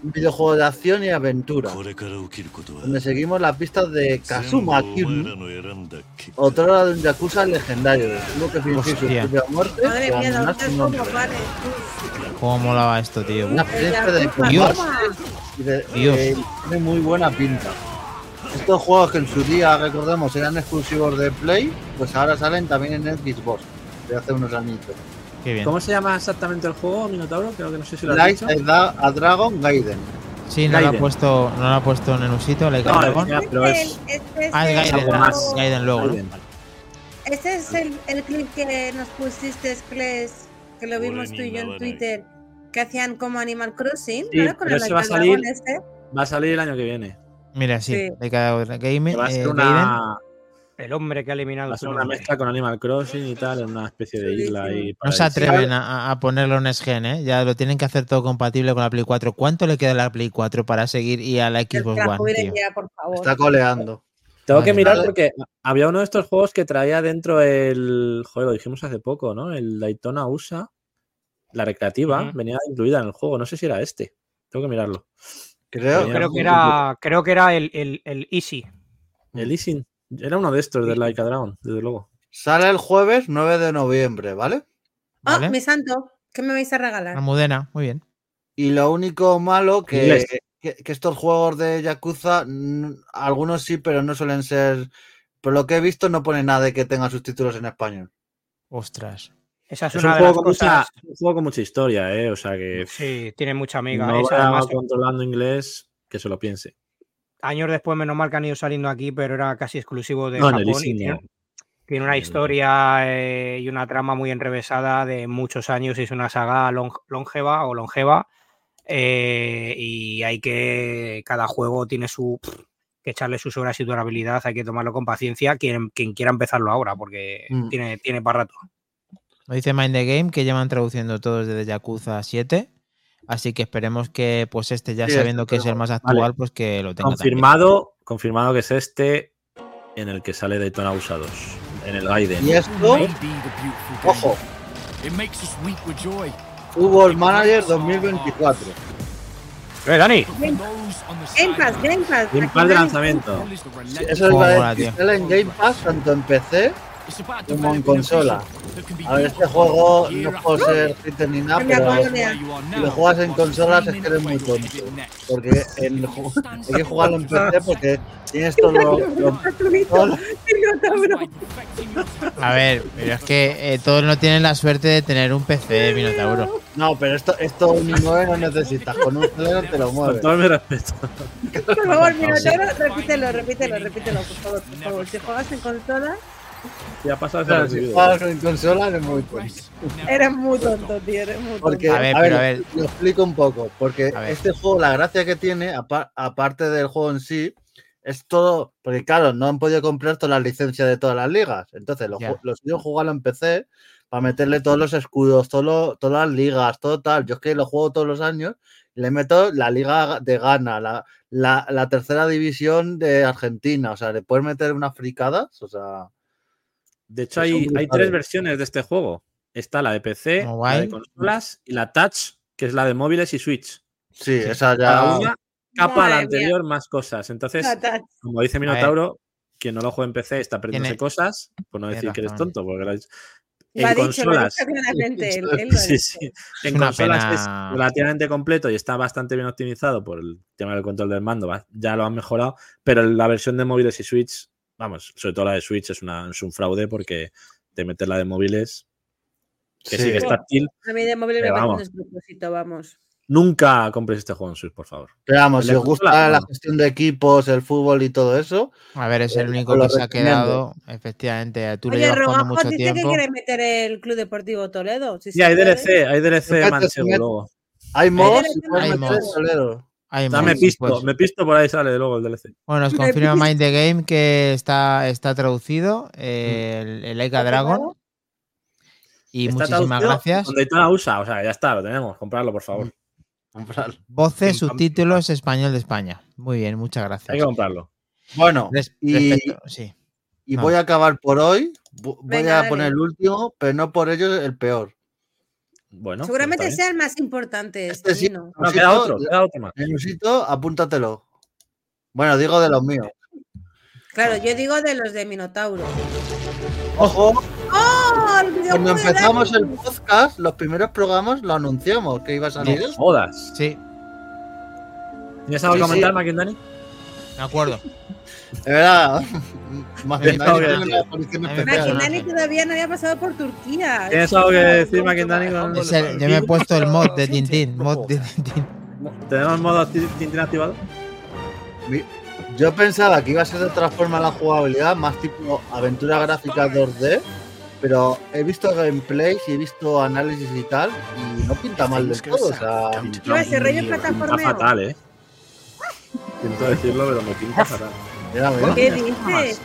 Un videojuego de acción y aventura. Donde seguimos las pistas de Kazuma Kiryu, otrora de un yakuza legendario. Madre mía, ¿Cómo molaba esto, tío? Una experiencia de Dios. De, tiene muy buena pinta. Estos juegos que en su día, recordemos, eran exclusivos de Play, pues ahora salen también en Xbox de hace unos añitos. Qué bien. ¿Cómo se llama exactamente el juego, Minotauro? Creo que no sé si lo has Light dicho. a Dragon Gaiden. Sí, no lo ha puesto, no lo ha puesto en el usito, like No, Dragon. ya, pero es. Este es Ah, es Gaiden, algo ah, más. Gaiden luego, ¿no? Gaiden. Este es el, el clip que nos pusiste, Kles, que lo vimos tú y yo en Twitter, que hacían como Animal Crossing, Sí, ¿verdad? Con pero el ese va a a salir- Dragon este. Va a salir el año que viene. Mira, sí, Sí. like a Game, va a eh, ser Gaiden. una, El hombre que ha eliminado su una mezcla con Animal Crossing y tal, en una especie de isla. Y No se atreven a, a ponerlo en SGen, ¿eh? Ya lo tienen que hacer todo compatible con la Play 4. ¿Cuánto le queda a la Play 4 para seguir y a la Que Xbox la One, tío? ya, por favor. Está coleando. Tengo que mirar Vale. porque había uno de estos juegos que traía dentro el. Joder, lo dijimos hace poco, ¿no? El Daytona USA. La recreativa venía incluida en el juego. No sé si era este. Tengo que mirarlo. Creo, Creo que era, creo que era el, el, el Easy. El Leasing. Era uno de estos de Like a Dragon, desde luego. Sale el jueves 9 de noviembre, ¿vale? Ah, ¿Vale? mi santo, ¿qué me vais a regalar? Almudena, muy bien. Y lo único malo que, que, que estos juegos de Yakuza, algunos sí, pero no suelen ser. Por lo que he visto, no pone nada de que tenga sus títulos en español. Ostras. Esa es, Es una un de las juego, con cosas. mucha, un juego con mucha historia, ¿eh? O sea que. Sí, tiene mucha amiga. no Esa, vaya además, controlando inglés, que se lo piense. Años después, menos mal que han ido saliendo aquí, pero era casi exclusivo de No, Japón. y tiene, una historia eh, y una trama muy enrevesada de muchos años. y Es una saga long- longeva o longeva. eh, y hay que. Cada juego tiene su. que echarle sus horas y durabilidad. Hay que tomarlo con paciencia. Quien, quien quiera empezarlo ahora, porque Mm. tiene, tiene para rato. Nos dice Mind the Game que llevan traduciendo todos desde Yakuza 7. Así que esperemos que, pues, este, ya Sí, sabiendo que es el más actual, pues que lo tenga también. Confirmado, confirmado que es este. en el que sale Daytona usados. En el Gaiden. Y esto, ojo, Fútbol Manager 2024. ¡Eh, Dani! Game Pass, Game Pass. Game Pass de lanzamiento. Sí, Eso es sale en Game Pass tanto en PC como en consola. A ver, este juego no puedo ser hater ni nada, pero si lo juegas en consolas es que eres muy tonto. Porque en, hay que jugarlo en PC porque tienes todo lo, lo- todo lo- A ver, pero es que eh, todos no tienen la suerte de tener un PC de Minotauro. No, pero esto, esto un i9 no necesitas. Con un celular te lo Con mueves. todo mi respeto. Por favor, Minotauro, repítelo, repítelo, repítelo, por favor, por favor. Si juegas en consola, Ya pasas Claro, si juegas en consola eres muy tonto. eres muy tonto, tío, eres muy tonto. Porque, A ver, pero a ver. Lo explico un poco. Porque A ver. este juego, la gracia que tiene, apa- aparte del juego en sí, es todo. Porque, claro, no han podido comprar todas las licencias de todas las ligas. Entonces, los ju- los es jugarlo en PC para meterle todos los escudos, todo lo- todas las ligas, todo tal. Yo es que lo juego todos los años. y Le meto la liga de Ghana, la, la, la tercera división de Argentina. O sea, le puedes meter unas fricadas. O sea, De hecho, hay, hay tres versiones de este juego. Está la de PC, la de Mobile. consolas y la Touch, que es la de móviles y Switch. sí, esa Cada ya. una capa a la anterior más cosas. Entonces, como dice Minotauro, quien no lo juega en PC está perdiéndose Tiene- cosas, por no decir que eres tonto, porque la- en ha consolas. dicho Sí, sí. Es En una consolas pena. es relativamente completo y está bastante bien optimizado por el tema del control del mando. Ya lo han mejorado, pero la versión de móviles y Switch, vamos, sobre todo la de Switch es, una, es un fraude porque te metes la de móviles, que sí, Sí. que es táctil. A mí de móvil me parece un vamos. despropósito, vamos. Nunca compres este juego en Switch, por favor. Pero vamos, si os gusta la gestión de equipos, el fútbol y todo eso, A ver, es el Eh, único que se ha quedado. Efectivamente, tú Oye, llevas jugando Rogajo mucho dice que tiempo. quiere meter el Club Deportivo Toledo. Si Sí, hay. DLC, hay DLC mete. luego. hay mods hay mods. Toledo. Hay me pisto, pues. me pisto por ahí sale luego el DLC. Bueno, nos confirma. Mind the Game que está, está traducido eh, el, el Laika Dragon. Y Está muchísimas gracias. Donde la usa, o sea, ya está, lo tenemos, comprarlo, por favor. Comprarlo. Voces, subtítulos español de España. Muy bien, muchas gracias. Hay que comprarlo. Bueno, Res- y, respecto- sí. y no. voy a acabar por hoy. Voy Venga, a dale. poner el último, pero no por ello el peor. Bueno, Seguramente pues está sea el más importante. Este Este, sí. ¿no? bien. No, queda otro, queda otro más. Apúntatelo. Bueno, digo de los míos. Claro, yo digo de los de Minotauro. Ojo, ¡Oh! Cuando de empezamos el podcast, los primeros programas lo anunciamos que iba a salir. No jodas. Sí, ¿Tienes algo Sí, que comentar, sí. Maquindani? me acuerdo. De verdad. Más bien, Maquinani todavía no había pasado por Turquía. ¿Tienes algo que decir, el- yo me he puesto el mod de Tintín. Mod de Tintín. ¿Tenemos modo ti- Tintín activado? Yo pensaba que iba a ser de otra forma la jugabilidad, más tipo aventura gráfica 2D, pero he visto gameplays y he visto análisis y tal, y no pinta mal del todo. O sea, No, ese rollo Pinta plataformeo. fatal, ¿eh? Siento decirlo, pero me pinta fatal. Mira, mira. ¿Qué dices?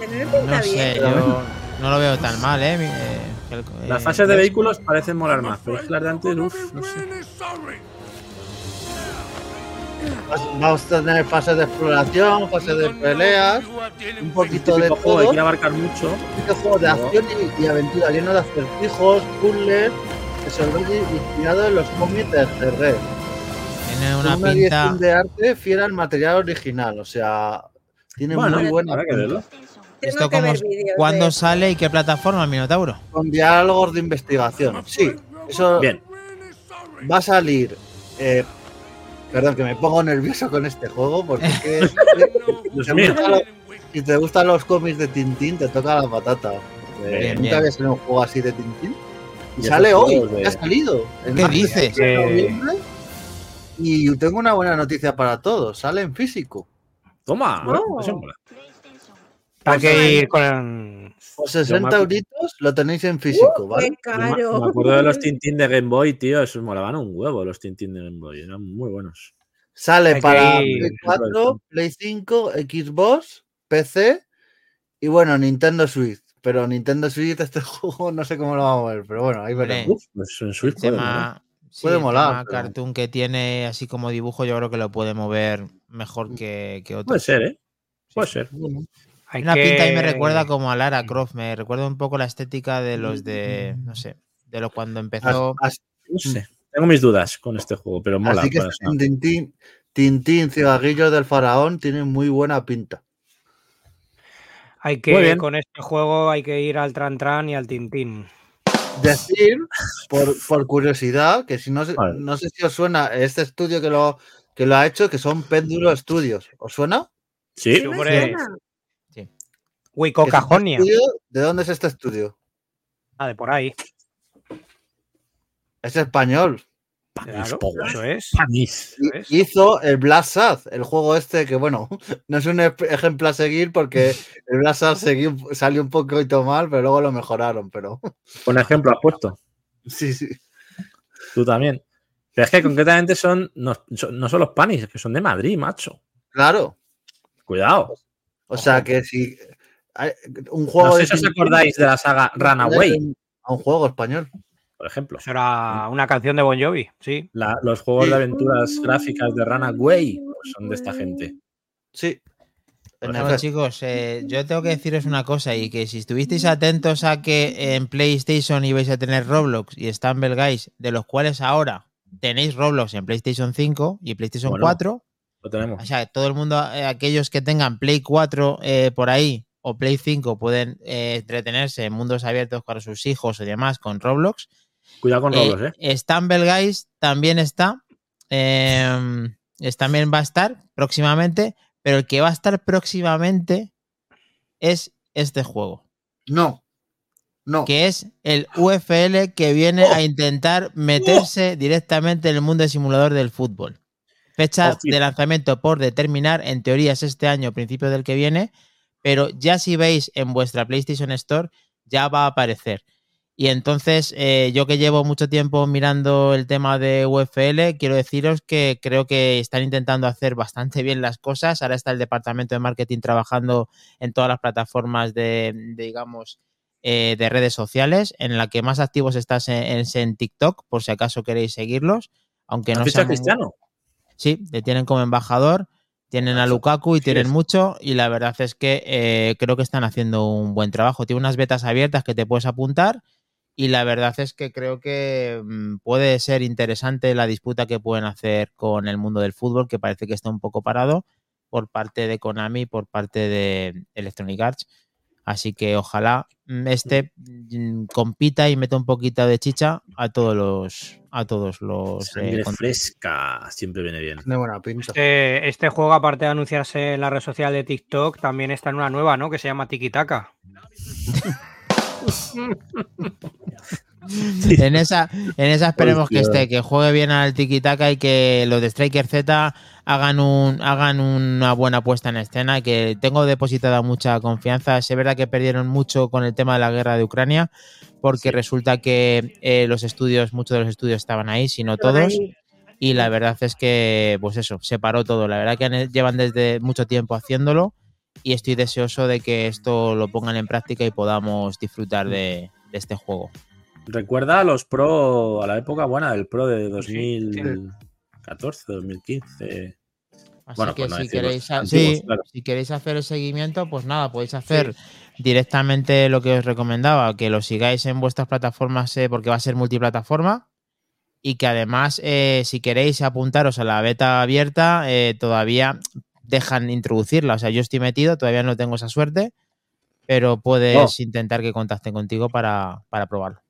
No sé, bien. yo no lo veo tan mal, ¿eh? Eh, Las eh, fases de vehículos parecen molar más, pero es que las de antes, uff, no sé. Vamos a tener fases de exploración, fases de peleas, un poquito de juego que todo. quiere abarcar mucho. Este juego de acción y, y aventura lleno de acertijos, puzzles, que se inspirado en los cómics de Herré. Tiene una una pinta. dirección de arte fiel al material original, o sea, tiene Bueno, muy buena ¿Esto que cómo, ver vídeos ¿Cuándo de- sale y qué plataforma, Minotauro? con diálogos de investigación. Sí, eso Bien. va a salir. eh, perdón, que me pongo nervioso con este juego porque es que, Dios te mío. gustan los- si te gustan los cómics de Tintín, te toca la patata. Eh, Bien, nunca bien. había salido un juego así de Tintín. Y Y sale hoy, juegos de- ya ha salido. ¿Qué dices? noviembre. Y tengo una buena noticia para todos, sale en físico. Toma, Oh. Hay que ir con. Por 60 me- euritos lo tenéis en físico, ¿vale? Qué Yo me- caro. Me acuerdo de los Tintín de Game Boy, tío. Esos molaban un huevo, los Tintín de Game Boy. Eran muy buenos. Sale Hay para Play 4, Play 5, Xbox, PC y bueno, Nintendo Switch. Pero Nintendo Switch, este juego no sé cómo lo vamos a ver, pero bueno, ahí veremos. Uf, pues en Switch El puede molar. tema, sí, Puede el molar, tema pero- cartoon que tiene así como dibujo, yo creo que lo puede mover mejor que, que otros. Puede ser, ¿eh? Puede Sí. ser. Hay Una pinta ahí me recuerda como a Lara Croft, me recuerda un poco la estética de los de, no sé, de lo cuando empezó. As- as- No sé. Tengo mis dudas con este juego, pero mola. Así que Tintín, Tintín, Cigarrillos del Faraón tienen muy buena pinta. Hay que, con este juego hay que ir al Tran Tran y al Tintín. Decir, por, por curiosidad, que si no, Vale. no sé si os suena este estudio que lo, que lo ha hecho, que son Péndulo Studios. ¿Os suena? Sí, Sí hombre. suena. Wico ¿Qué es este estudio? ¿De dónde es este estudio? Ah, de por ahí. Es español. Claro, Power. eso es. Panis. Hizo el Blast Sad, el juego este que, bueno, no es un ejemplo a seguir porque el Blast Sad salió un poquito mal, pero luego lo mejoraron. Pero Un ejemplo has puesto. sí, sí. Tú también. Pero es que concretamente son no, son- no son los panis, es que son de Madrid, macho. Claro. Cuidado. O sea que si hay- un juego No sé si os acordáis de la saga Runaway, a un juego español. Por ejemplo. Eso era una canción de Bon Jovi, sí. La- los juegos de aventuras gráficas de Runaway pues son de esta gente. Sí. Efecto. chicos, eh, yo tengo que deciros una cosa y que si estuvisteis atentos a que en PlayStation ibais a tener Roblox y Stumble Guys, de los cuales ahora tenéis Roblox en PlayStation 5 y PlayStation Bueno. 4, Lo tenemos. o sea, todo el mundo, eh, aquellos que tengan Play 4 eh, por ahí o Play 5 pueden eh, entretenerse en mundos abiertos para sus hijos o demás con Roblox. Cuidado con Eh, Roblox, ¿eh? Stumble Guys también está. eh, es- también va a estar próximamente. Pero el que va a estar próximamente es este juego. No. No. Que es el UFL que viene a intentar meterse directamente en el mundo de simulador del fútbol. Fecha Hostia. de lanzamiento por determinar. En teoría es este año, principio del que viene. Pero ya si veis en vuestra PlayStation Store, ya va a aparecer. Y entonces, eh, yo que llevo mucho tiempo mirando el tema de UFL, quiero deciros que creo que están intentando hacer bastante bien las cosas. Ahora está el departamento de marketing trabajando en todas las plataformas de, de, digamos, eh, de redes sociales. En la que más activos estás en, es en TikTok, por si acaso queréis seguirlos. Aunque ¿Has no fichado a sean- Cristiano? Sí, le tienen como embajador, tienen a Lukaku y tienen es. mucho y la verdad es que eh, creo que están haciendo un buen trabajo. Tiene unas betas abiertas que te puedes apuntar y la verdad es que creo que mm, puede ser interesante la disputa que pueden hacer con el mundo del fútbol, que parece que está un poco parado por parte de Konami y por parte de Electronic Arts. Así que ojalá mm, este mm, compita y meta un poquito de chicha a todos los a todos los Sangre eh, fresca, siempre viene bien. Buena pinta. Este, este juego, aparte de anunciarse en la red social de TikTok, también está en una nueva, ¿no? Que se llama Tiki Taka. En esa, en esa esperemos que esté, que juegue bien al tiki taka y que los de Striker Z hagan un, hagan una buena puesta en escena, que tengo depositada mucha confianza. Es verdad que perdieron mucho con el tema de la guerra de Ucrania, porque resulta que eh, los estudios, muchos de los estudios estaban ahí, si no todos. Y la verdad es que, pues eso, se paró todo. La verdad que llevan desde mucho tiempo haciéndolo y estoy deseoso de que esto lo pongan en práctica y podamos disfrutar de, de este juego. Recuerda a los pro, a la época buena del pro de 2014, 2015. Así Bueno, que pues no si, decimos queréis, ha- antiguos, sí, claro. si queréis hacer el seguimiento, pues nada, podéis hacer directamente lo que os recomendaba, que lo sigáis en vuestras plataformas eh, porque va a ser multiplataforma y que además eh, si queréis apuntaros a la beta abierta, eh, todavía dejan introducirla. O sea, yo estoy metido, todavía no tengo esa suerte, pero puedes intentar que contacten contigo para, para probarlo.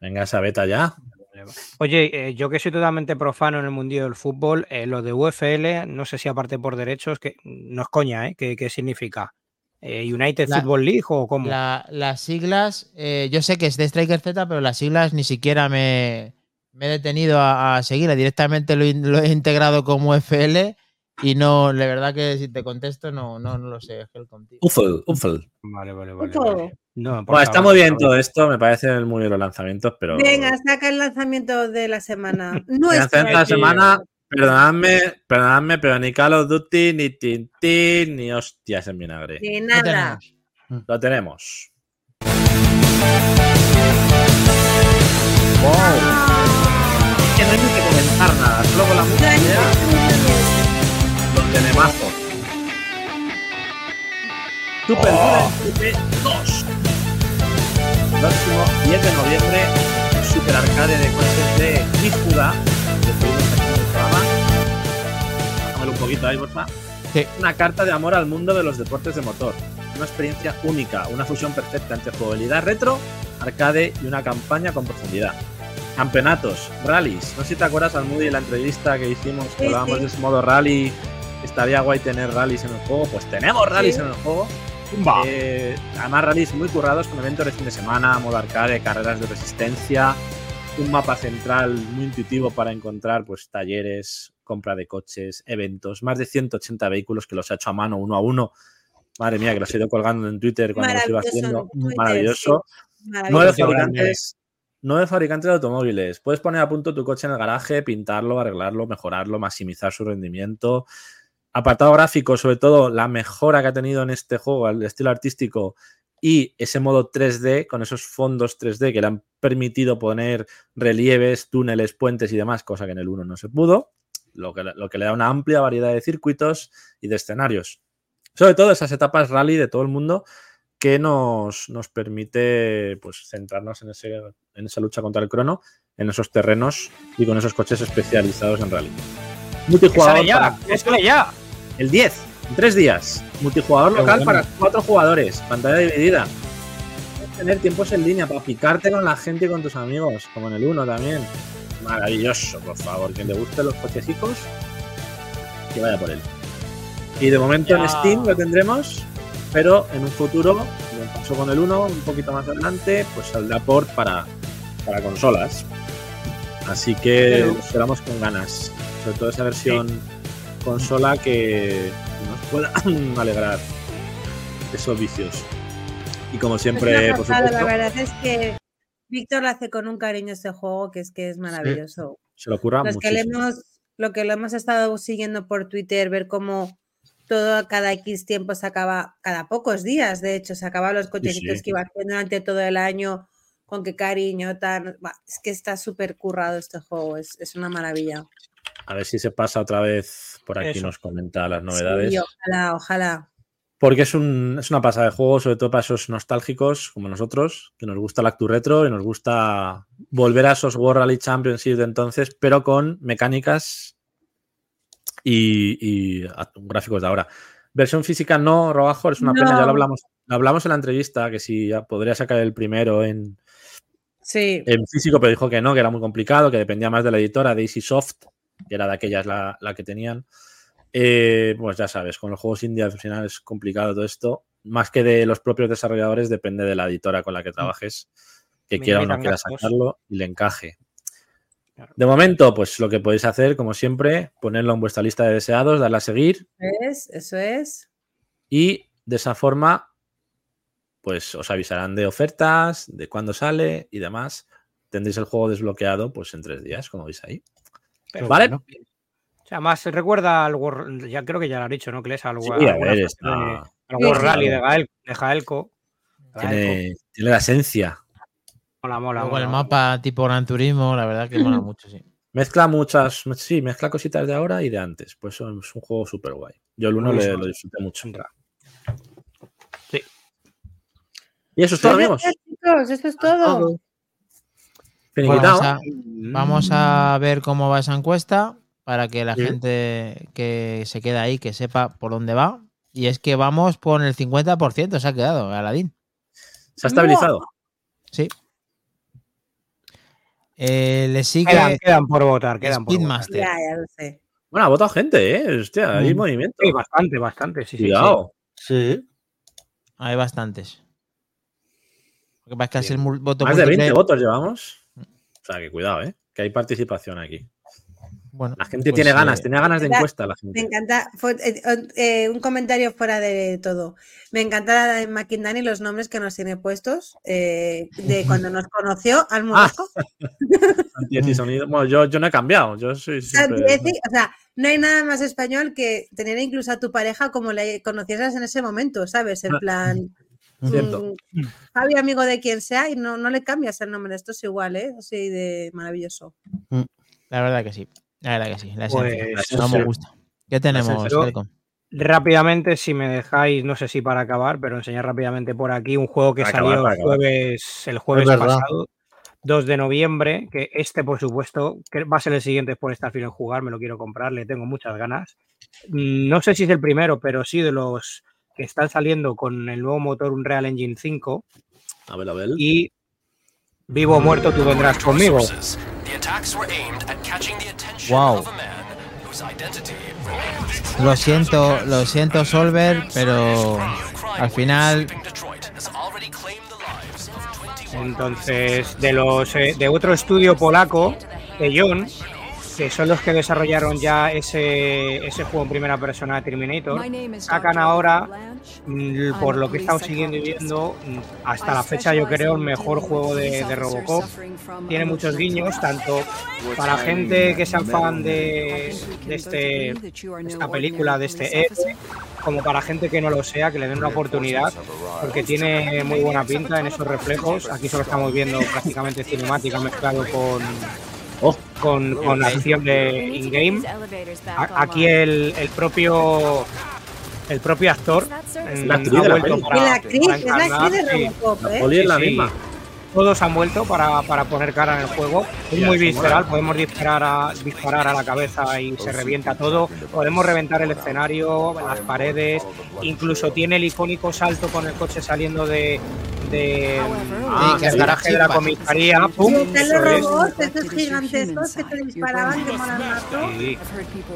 Venga, esa beta ya. Oye, eh, yo que soy totalmente profano en el mundillo del fútbol, eh, lo de UFL, no sé si aparte por derechos, que no es coña, ¿eh? ¿Qué, qué significa? Eh, ¿United La- Football League o cómo? La- las siglas, eh, yo sé que es de Striker Z, pero las siglas ni siquiera me, me he detenido a, a seguirla. Directamente lo, lo he integrado como FL y no, la verdad que si te contesto, no, no, no lo sé. es que el contigo. Ufel, Ufel. Vale, vale, vale. No, Bueno, está muy bien todo esto, me parece muy bien los lanzamientos, pero. Venga, saca el lanzamiento de la semana. El Nuestro. lanzamiento de la semana, perdonadme, perdonadme, pero ni Call of Duty, ni Tintín, ni hostias en vinagre. ¿Qué nada. tenemos? Lo tenemos. Es que no hay ni que comentar nada, solo con la música ya, los tenemazos. Super Duper 2. Próximo 10 de noviembre, Super Arcade de coches de que tuvimos aquí en el programa. Bájamelo un poquito ahí, porfa. Sí. Una carta de amor al mundo de los deportes de motor. Una experiencia única, una fusión perfecta entre jugabilidad retro, arcade y una campaña con profundidad. Campeonatos, rallies. No sé si te acuerdas al Moody en la entrevista que hicimos, que Sí, hablábamos sí. de ese modo rally. Estaría guay tener rallies en el juego. Pues tenemos rallies Sí. en el juego. Eh, además, rallies muy currados con eventos de fin de semana, modo arcade, carreras de resistencia, un mapa central muy intuitivo para encontrar pues talleres, compra de coches, eventos, más de 180 vehículos que los ha hecho a mano uno a uno. Madre mía, que los he ido colgando en Twitter cuando los iba Maravilloso, haciendo. Twitter, Maravilloso. sí. Nueve Maravilloso. fabricantes, nueve fabricantes de automóviles. Puedes poner a punto tu coche en el garaje, pintarlo, arreglarlo, mejorarlo, maximizar su rendimiento. Apartado gráfico, sobre todo, la mejora que ha tenido en este juego, el estilo artístico y ese modo 3D con esos fondos 3D que le han permitido poner relieves, túneles, puentes y demás, cosa que en el 1 no se pudo, lo que, lo que le da una amplia variedad de circuitos y de escenarios. Sobre todo esas etapas rally de todo el mundo que nos, nos permite pues, centrarnos en, ese, en esa lucha contra el crono, en esos terrenos y con esos coches especializados en rally. ¡Que Multijugador ya! para ¡Que sale ya! El 10, en tres días. Multijugador Qué local bueno. para cuatro jugadores, pantalla dividida. Puedes tener tiempos en línea para picarte con la gente y con tus amigos, como en el 1 también. Maravilloso, por favor. Quien le guste los cochecicos, que vaya por él. Y de momento en. Steam lo tendremos, pero en un futuro, como pasó con el 1, un poquito más adelante, pues saldrá port para, para consolas. Así que Pero- lo esperamos con ganas. Sobre todo esa versión consola que nos pueda alegrar esos vicios. Y como siempre, por supuesto, la verdad es que Víctor lo hace con un cariño este juego que es que es maravilloso. se lo ocurra Los que le hemos, lo que lo hemos estado siguiendo por Twitter, ver cómo todo cada X tiempo se acaba, cada pocos días, de hecho, se acaban los cochecitos sí. que iba haciendo durante todo el año, con qué cariño, tan. Es que está súper currado este juego, es, es una maravilla. A ver si se pasa otra vez por aquí, Eso. nos comenta las novedades. Sí, ojalá, ojalá. Porque es, un, es una pasada de juego, sobre todo para esos nostálgicos como nosotros, que nos gusta el Actu Retro y nos gusta volver a esos World Rally Championship de entonces, pero con mecánicas y, gráficos de ahora. Versión física no, Robajo, es una pena, ya lo hablamos, lo hablamos en la entrevista, que si ya podría sacar el primero en, Sí, en físico, pero dijo que no, que era muy complicado, que dependía más de la editora, Daisy Soft, que era de aquellas la, la que tenían. Eh, pues ya sabes, con los juegos indie al final es complicado todo esto. Más que de los propios desarrolladores, depende de la editora con la que trabajes, que quiera o no quiera sacarlo y le encaje. De momento, pues lo que podéis hacer, como siempre, ponerlo en vuestra lista de deseados, darle a seguir ¿ves? Eso es. y de esa forma, pues os avisarán de ofertas, de cuándo sale y demás. Tendréis el juego desbloqueado pues en tres días, como veis ahí. Pero ¿Vale? bueno. O sea, más recuerda al World, ya creo que ya lo has dicho, ¿no? Que es al, Sí, World- a ver, está- World. Rally de, Gael, de Jaelco. Tiene, tiene la esencia. Mola, mola, Luego mola, el mola. mapa tipo Gran Turismo, la verdad que mola mucho, sí. Mezcla muchas, sí, mezcla cositas de ahora y de antes. Pues es un juego súper guay. Yo el uno le, lo disfruté mucho. Sí. Y eso es todo, amigos. chicos, eso es todo. Finiquitado. Vamos a, vamos a ver cómo va esa encuesta para que la Sí. gente que se queda ahí, que sepa por dónde va. Y es que vamos por el 50%, se ha quedado, Aladín. Se ha estabilizado. Sí. Eh, le sigue Quedan, quedan por votar, quedan por votar. Ya, ya lo sé. Bueno, ha votado gente, ¿eh? Hostia, hay Mm. movimiento. Sí, bastante, bastante, sí. Cuidado. Sí. Hay bastantes. Lo que pasa es que al ser mul- voto Más de 20 múltiple, votos llevamos. O sea, que cuidado, ¿eh? Que hay participación aquí. bueno, La gente pues, tiene eh, ganas, tenía ganas de encuesta la Me encanta, fue, eh, eh, un comentario fuera de todo. Me encanta la de McKindani los nombres que nos tiene puestos eh, de cuando nos conoció al y sonido. Bueno, yo, yo no he cambiado. Yo soy siempre. Santiago, o sea, no hay nada más español que tener incluso a tu pareja como la conocieras en ese momento, ¿sabes? En Ah, plan, Cierto. mm, Javi, amigo de quien sea, y no, no le cambias el nombre. Esto es igual, ¿eh? Así de maravilloso. La verdad que sí. La verdad que sí. La. Pues, no me gusta. ¿Qué tenemos, rápidamente, si me dejáis, no sé si para acabar, pero enseñar rápidamente por aquí un juego que Para salió acabar, el jueves, el jueves pasado, 2 de noviembre, que este, por supuesto, que va a ser el siguiente de estar fin en jugar, me lo quiero comprar, le tengo muchas ganas. Mm, No sé si es el primero, pero sí de los que están saliendo con el nuevo motor Unreal Engine 5 A ver, a ver. y vivo o muerto tú vendrás conmigo. Wow. Lo siento, lo siento, Solver, pero al final Entonces, de los eh, de otro estudio polaco, Eon, que son los que desarrollaron ya ese, ese juego en primera persona de Terminator, sacan ahora, mm, por lo que he estado siguiendo y viendo, mm, hasta la fecha yo creo el mejor juego de, de Robocop. Tiene muchos guiños, tanto para gente que sea fan de, de este, esta película, de este héroe, como para gente que no lo sea, que le den una oportunidad, porque tiene muy buena pinta en esos reflejos. Aquí solo estamos viendo prácticamente cinemática mezclado con, con, con la acción de in-game. Aquí el, el propio el propio actor La actriz ha de la para, Y la actriz, para es la actriz de sí. Robocop, La ¿eh? poli es la Sí, sí. misma. Todos han vuelto para, para poner cara en el juego. Es muy visceral, podemos disparar a, disparar a la cabeza y se revienta todo. Podemos reventar el escenario, las paredes. Incluso tiene el icónico salto con el coche saliendo de, de Ah, del garaje de la comisaría. ¡Pum! Están los robots, estos gigantescos que te disparaban, mazo. Sí.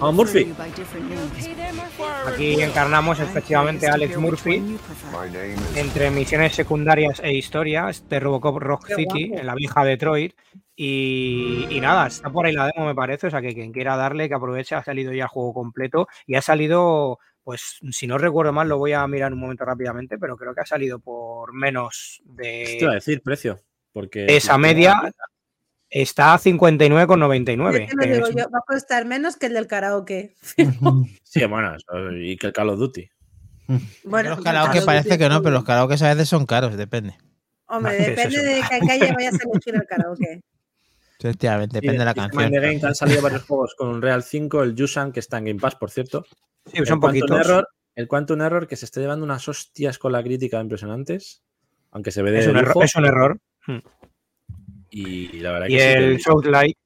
Oh, Murphy. Aquí encarnamos efectivamente a Alex Murphy entre misiones secundarias e historias de Robocop Rock City en la vieja Detroit. Y, y nada, está por ahí la demo, me parece. O sea, que quien quiera darle, que aproveche, ha salido ya el juego completo. Y ha salido, pues, si no recuerdo mal, lo voy a mirar un momento rápidamente, pero creo que ha salido por menos ¿Qué te iba a de decir precio? Porque esa media. Está a 59,99. Yo te lo que digo es- yo, va a costar menos que el del karaoke. Sí, bueno, y que el Call of Duty. Bueno, los karaoke parece que no, pero los karaoke a veces son caros, depende. Hombre, ¿Qué es depende de qué calle vayas a elegir el karaoke. Efectivamente, depende de la canción. Mind the Game han salido varios juegos con un Real 5, el Yusan, que está en Game Pass, por cierto. Sí, el son Quantum poquitos. Error, el Quantum Error que se está llevando unas hostias con la crítica impresionantes, aunque se ve de Es un, error, es un error. Hmm. y la verdad Y que sí el South Light.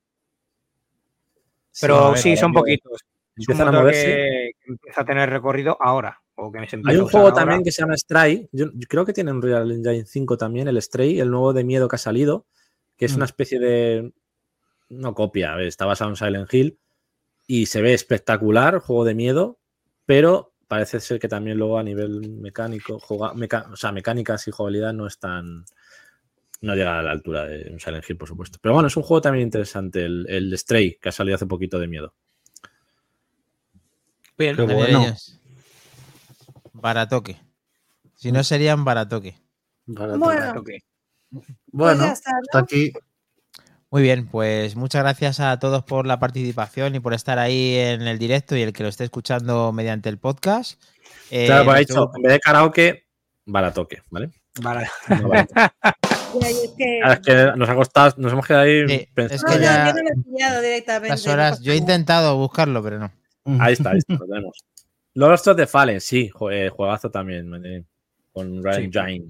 Sí, Pero ver, sí, son poquitos. Empiezan a moverse. que, que empieza a tener recorrido ahora. O que se Hay un juego ahora. también que se llama Stray. Yo, yo creo que tiene un Real Engine 5 también, el Stray, el nuevo de miedo que ha salido, que es Mm. una especie de. No copia, está basado en Silent Hill y se ve espectacular, juego de miedo, pero parece ser que también luego a nivel mecánico, juega- meca- o sea, mecánicas y jugabilidad no están. No llega a la altura de un Silent Hill, por supuesto. Pero bueno, es un juego también interesante, el, el Stray, que ha salido hace poquito de miedo. Bien. Qué bueno. Baratoque. Si no serían baratoque. Bueno, Ok. Bueno, Pues está, ¿no? hasta aquí. Muy bien, pues muchas gracias a todos por la participación y por estar ahí en el directo y el que lo esté escuchando mediante el podcast. Eh, Claro, pues ha nuestro- dicho, en vez de karaoke, baratoque, ¿vale? Vale. No es que... Es que nos ha costado, nos hemos quedado ahí Sí, pensando. No, que no, ya- yo no lo he pillado directamente. Las horas, yo he intentado buscarlo, pero no. Ahí está, ahí está, lo tenemos. Of the Fallen, sí, eh, juegazo también, eh, con Ryan Sí. Jane.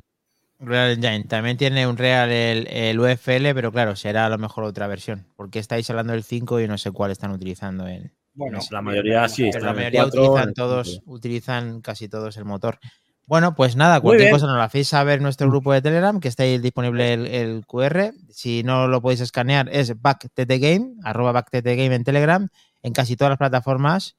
Real Engine también tiene un Real el, el UFL, pero claro, será a lo mejor otra versión. Porque estáis hablando del 5 y no sé cuál están utilizando en. Bueno, La mayoría sí, Pero está la mayoría 4, en utilizan todos, 5. utilizan casi todos el motor. Bueno, pues nada, cualquier cosa nos la hacéis saber en nuestro grupo de Telegram, que está ahí disponible el, el QR. Si no lo podéis escanear, es BackTTGame, arroba BackTTGame en Telegram, en casi todas las plataformas.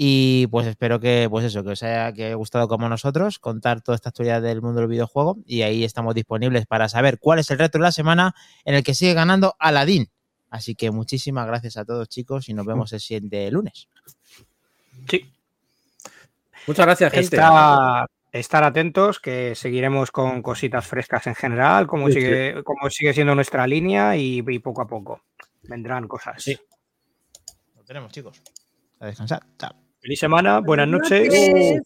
Y pues espero que, pues eso, que os haya, que haya gustado como nosotros, contar toda esta actualidad del mundo del videojuego. Y ahí estamos disponibles para saber cuál es el reto de la semana en el que sigue ganando Aladdin. Así que muchísimas gracias a todos, chicos, y nos vemos el siguiente lunes. Sí. Muchas gracias, gente. Estar, estar atentos, que seguiremos con cositas frescas en general, como, Sí, sigue, como sigue siendo nuestra línea y, y poco a poco vendrán cosas. Sí. Lo tenemos, chicos. A descansar. Chao. Feliz semana, buenas noches. noches.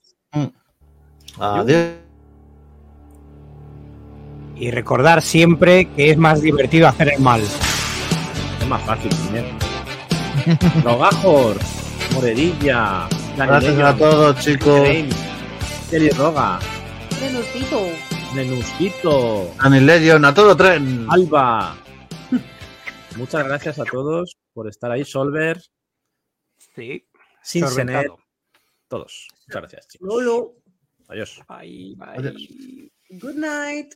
Adiós. Y recordar siempre que es más divertido hacer el mal. Es más fácil también. Los gajos, morerilla, Gracias a todos, chicos. Kelly Roga, Menudito. Menusquito, Anilegion, a todo tren. Alba. Muchas gracias a todos por estar ahí. Solver, Sí. Sorbentado. todos. Muchas gracias, chicos. Lolo. Adiós. Bye, bye. Adiós. Good night.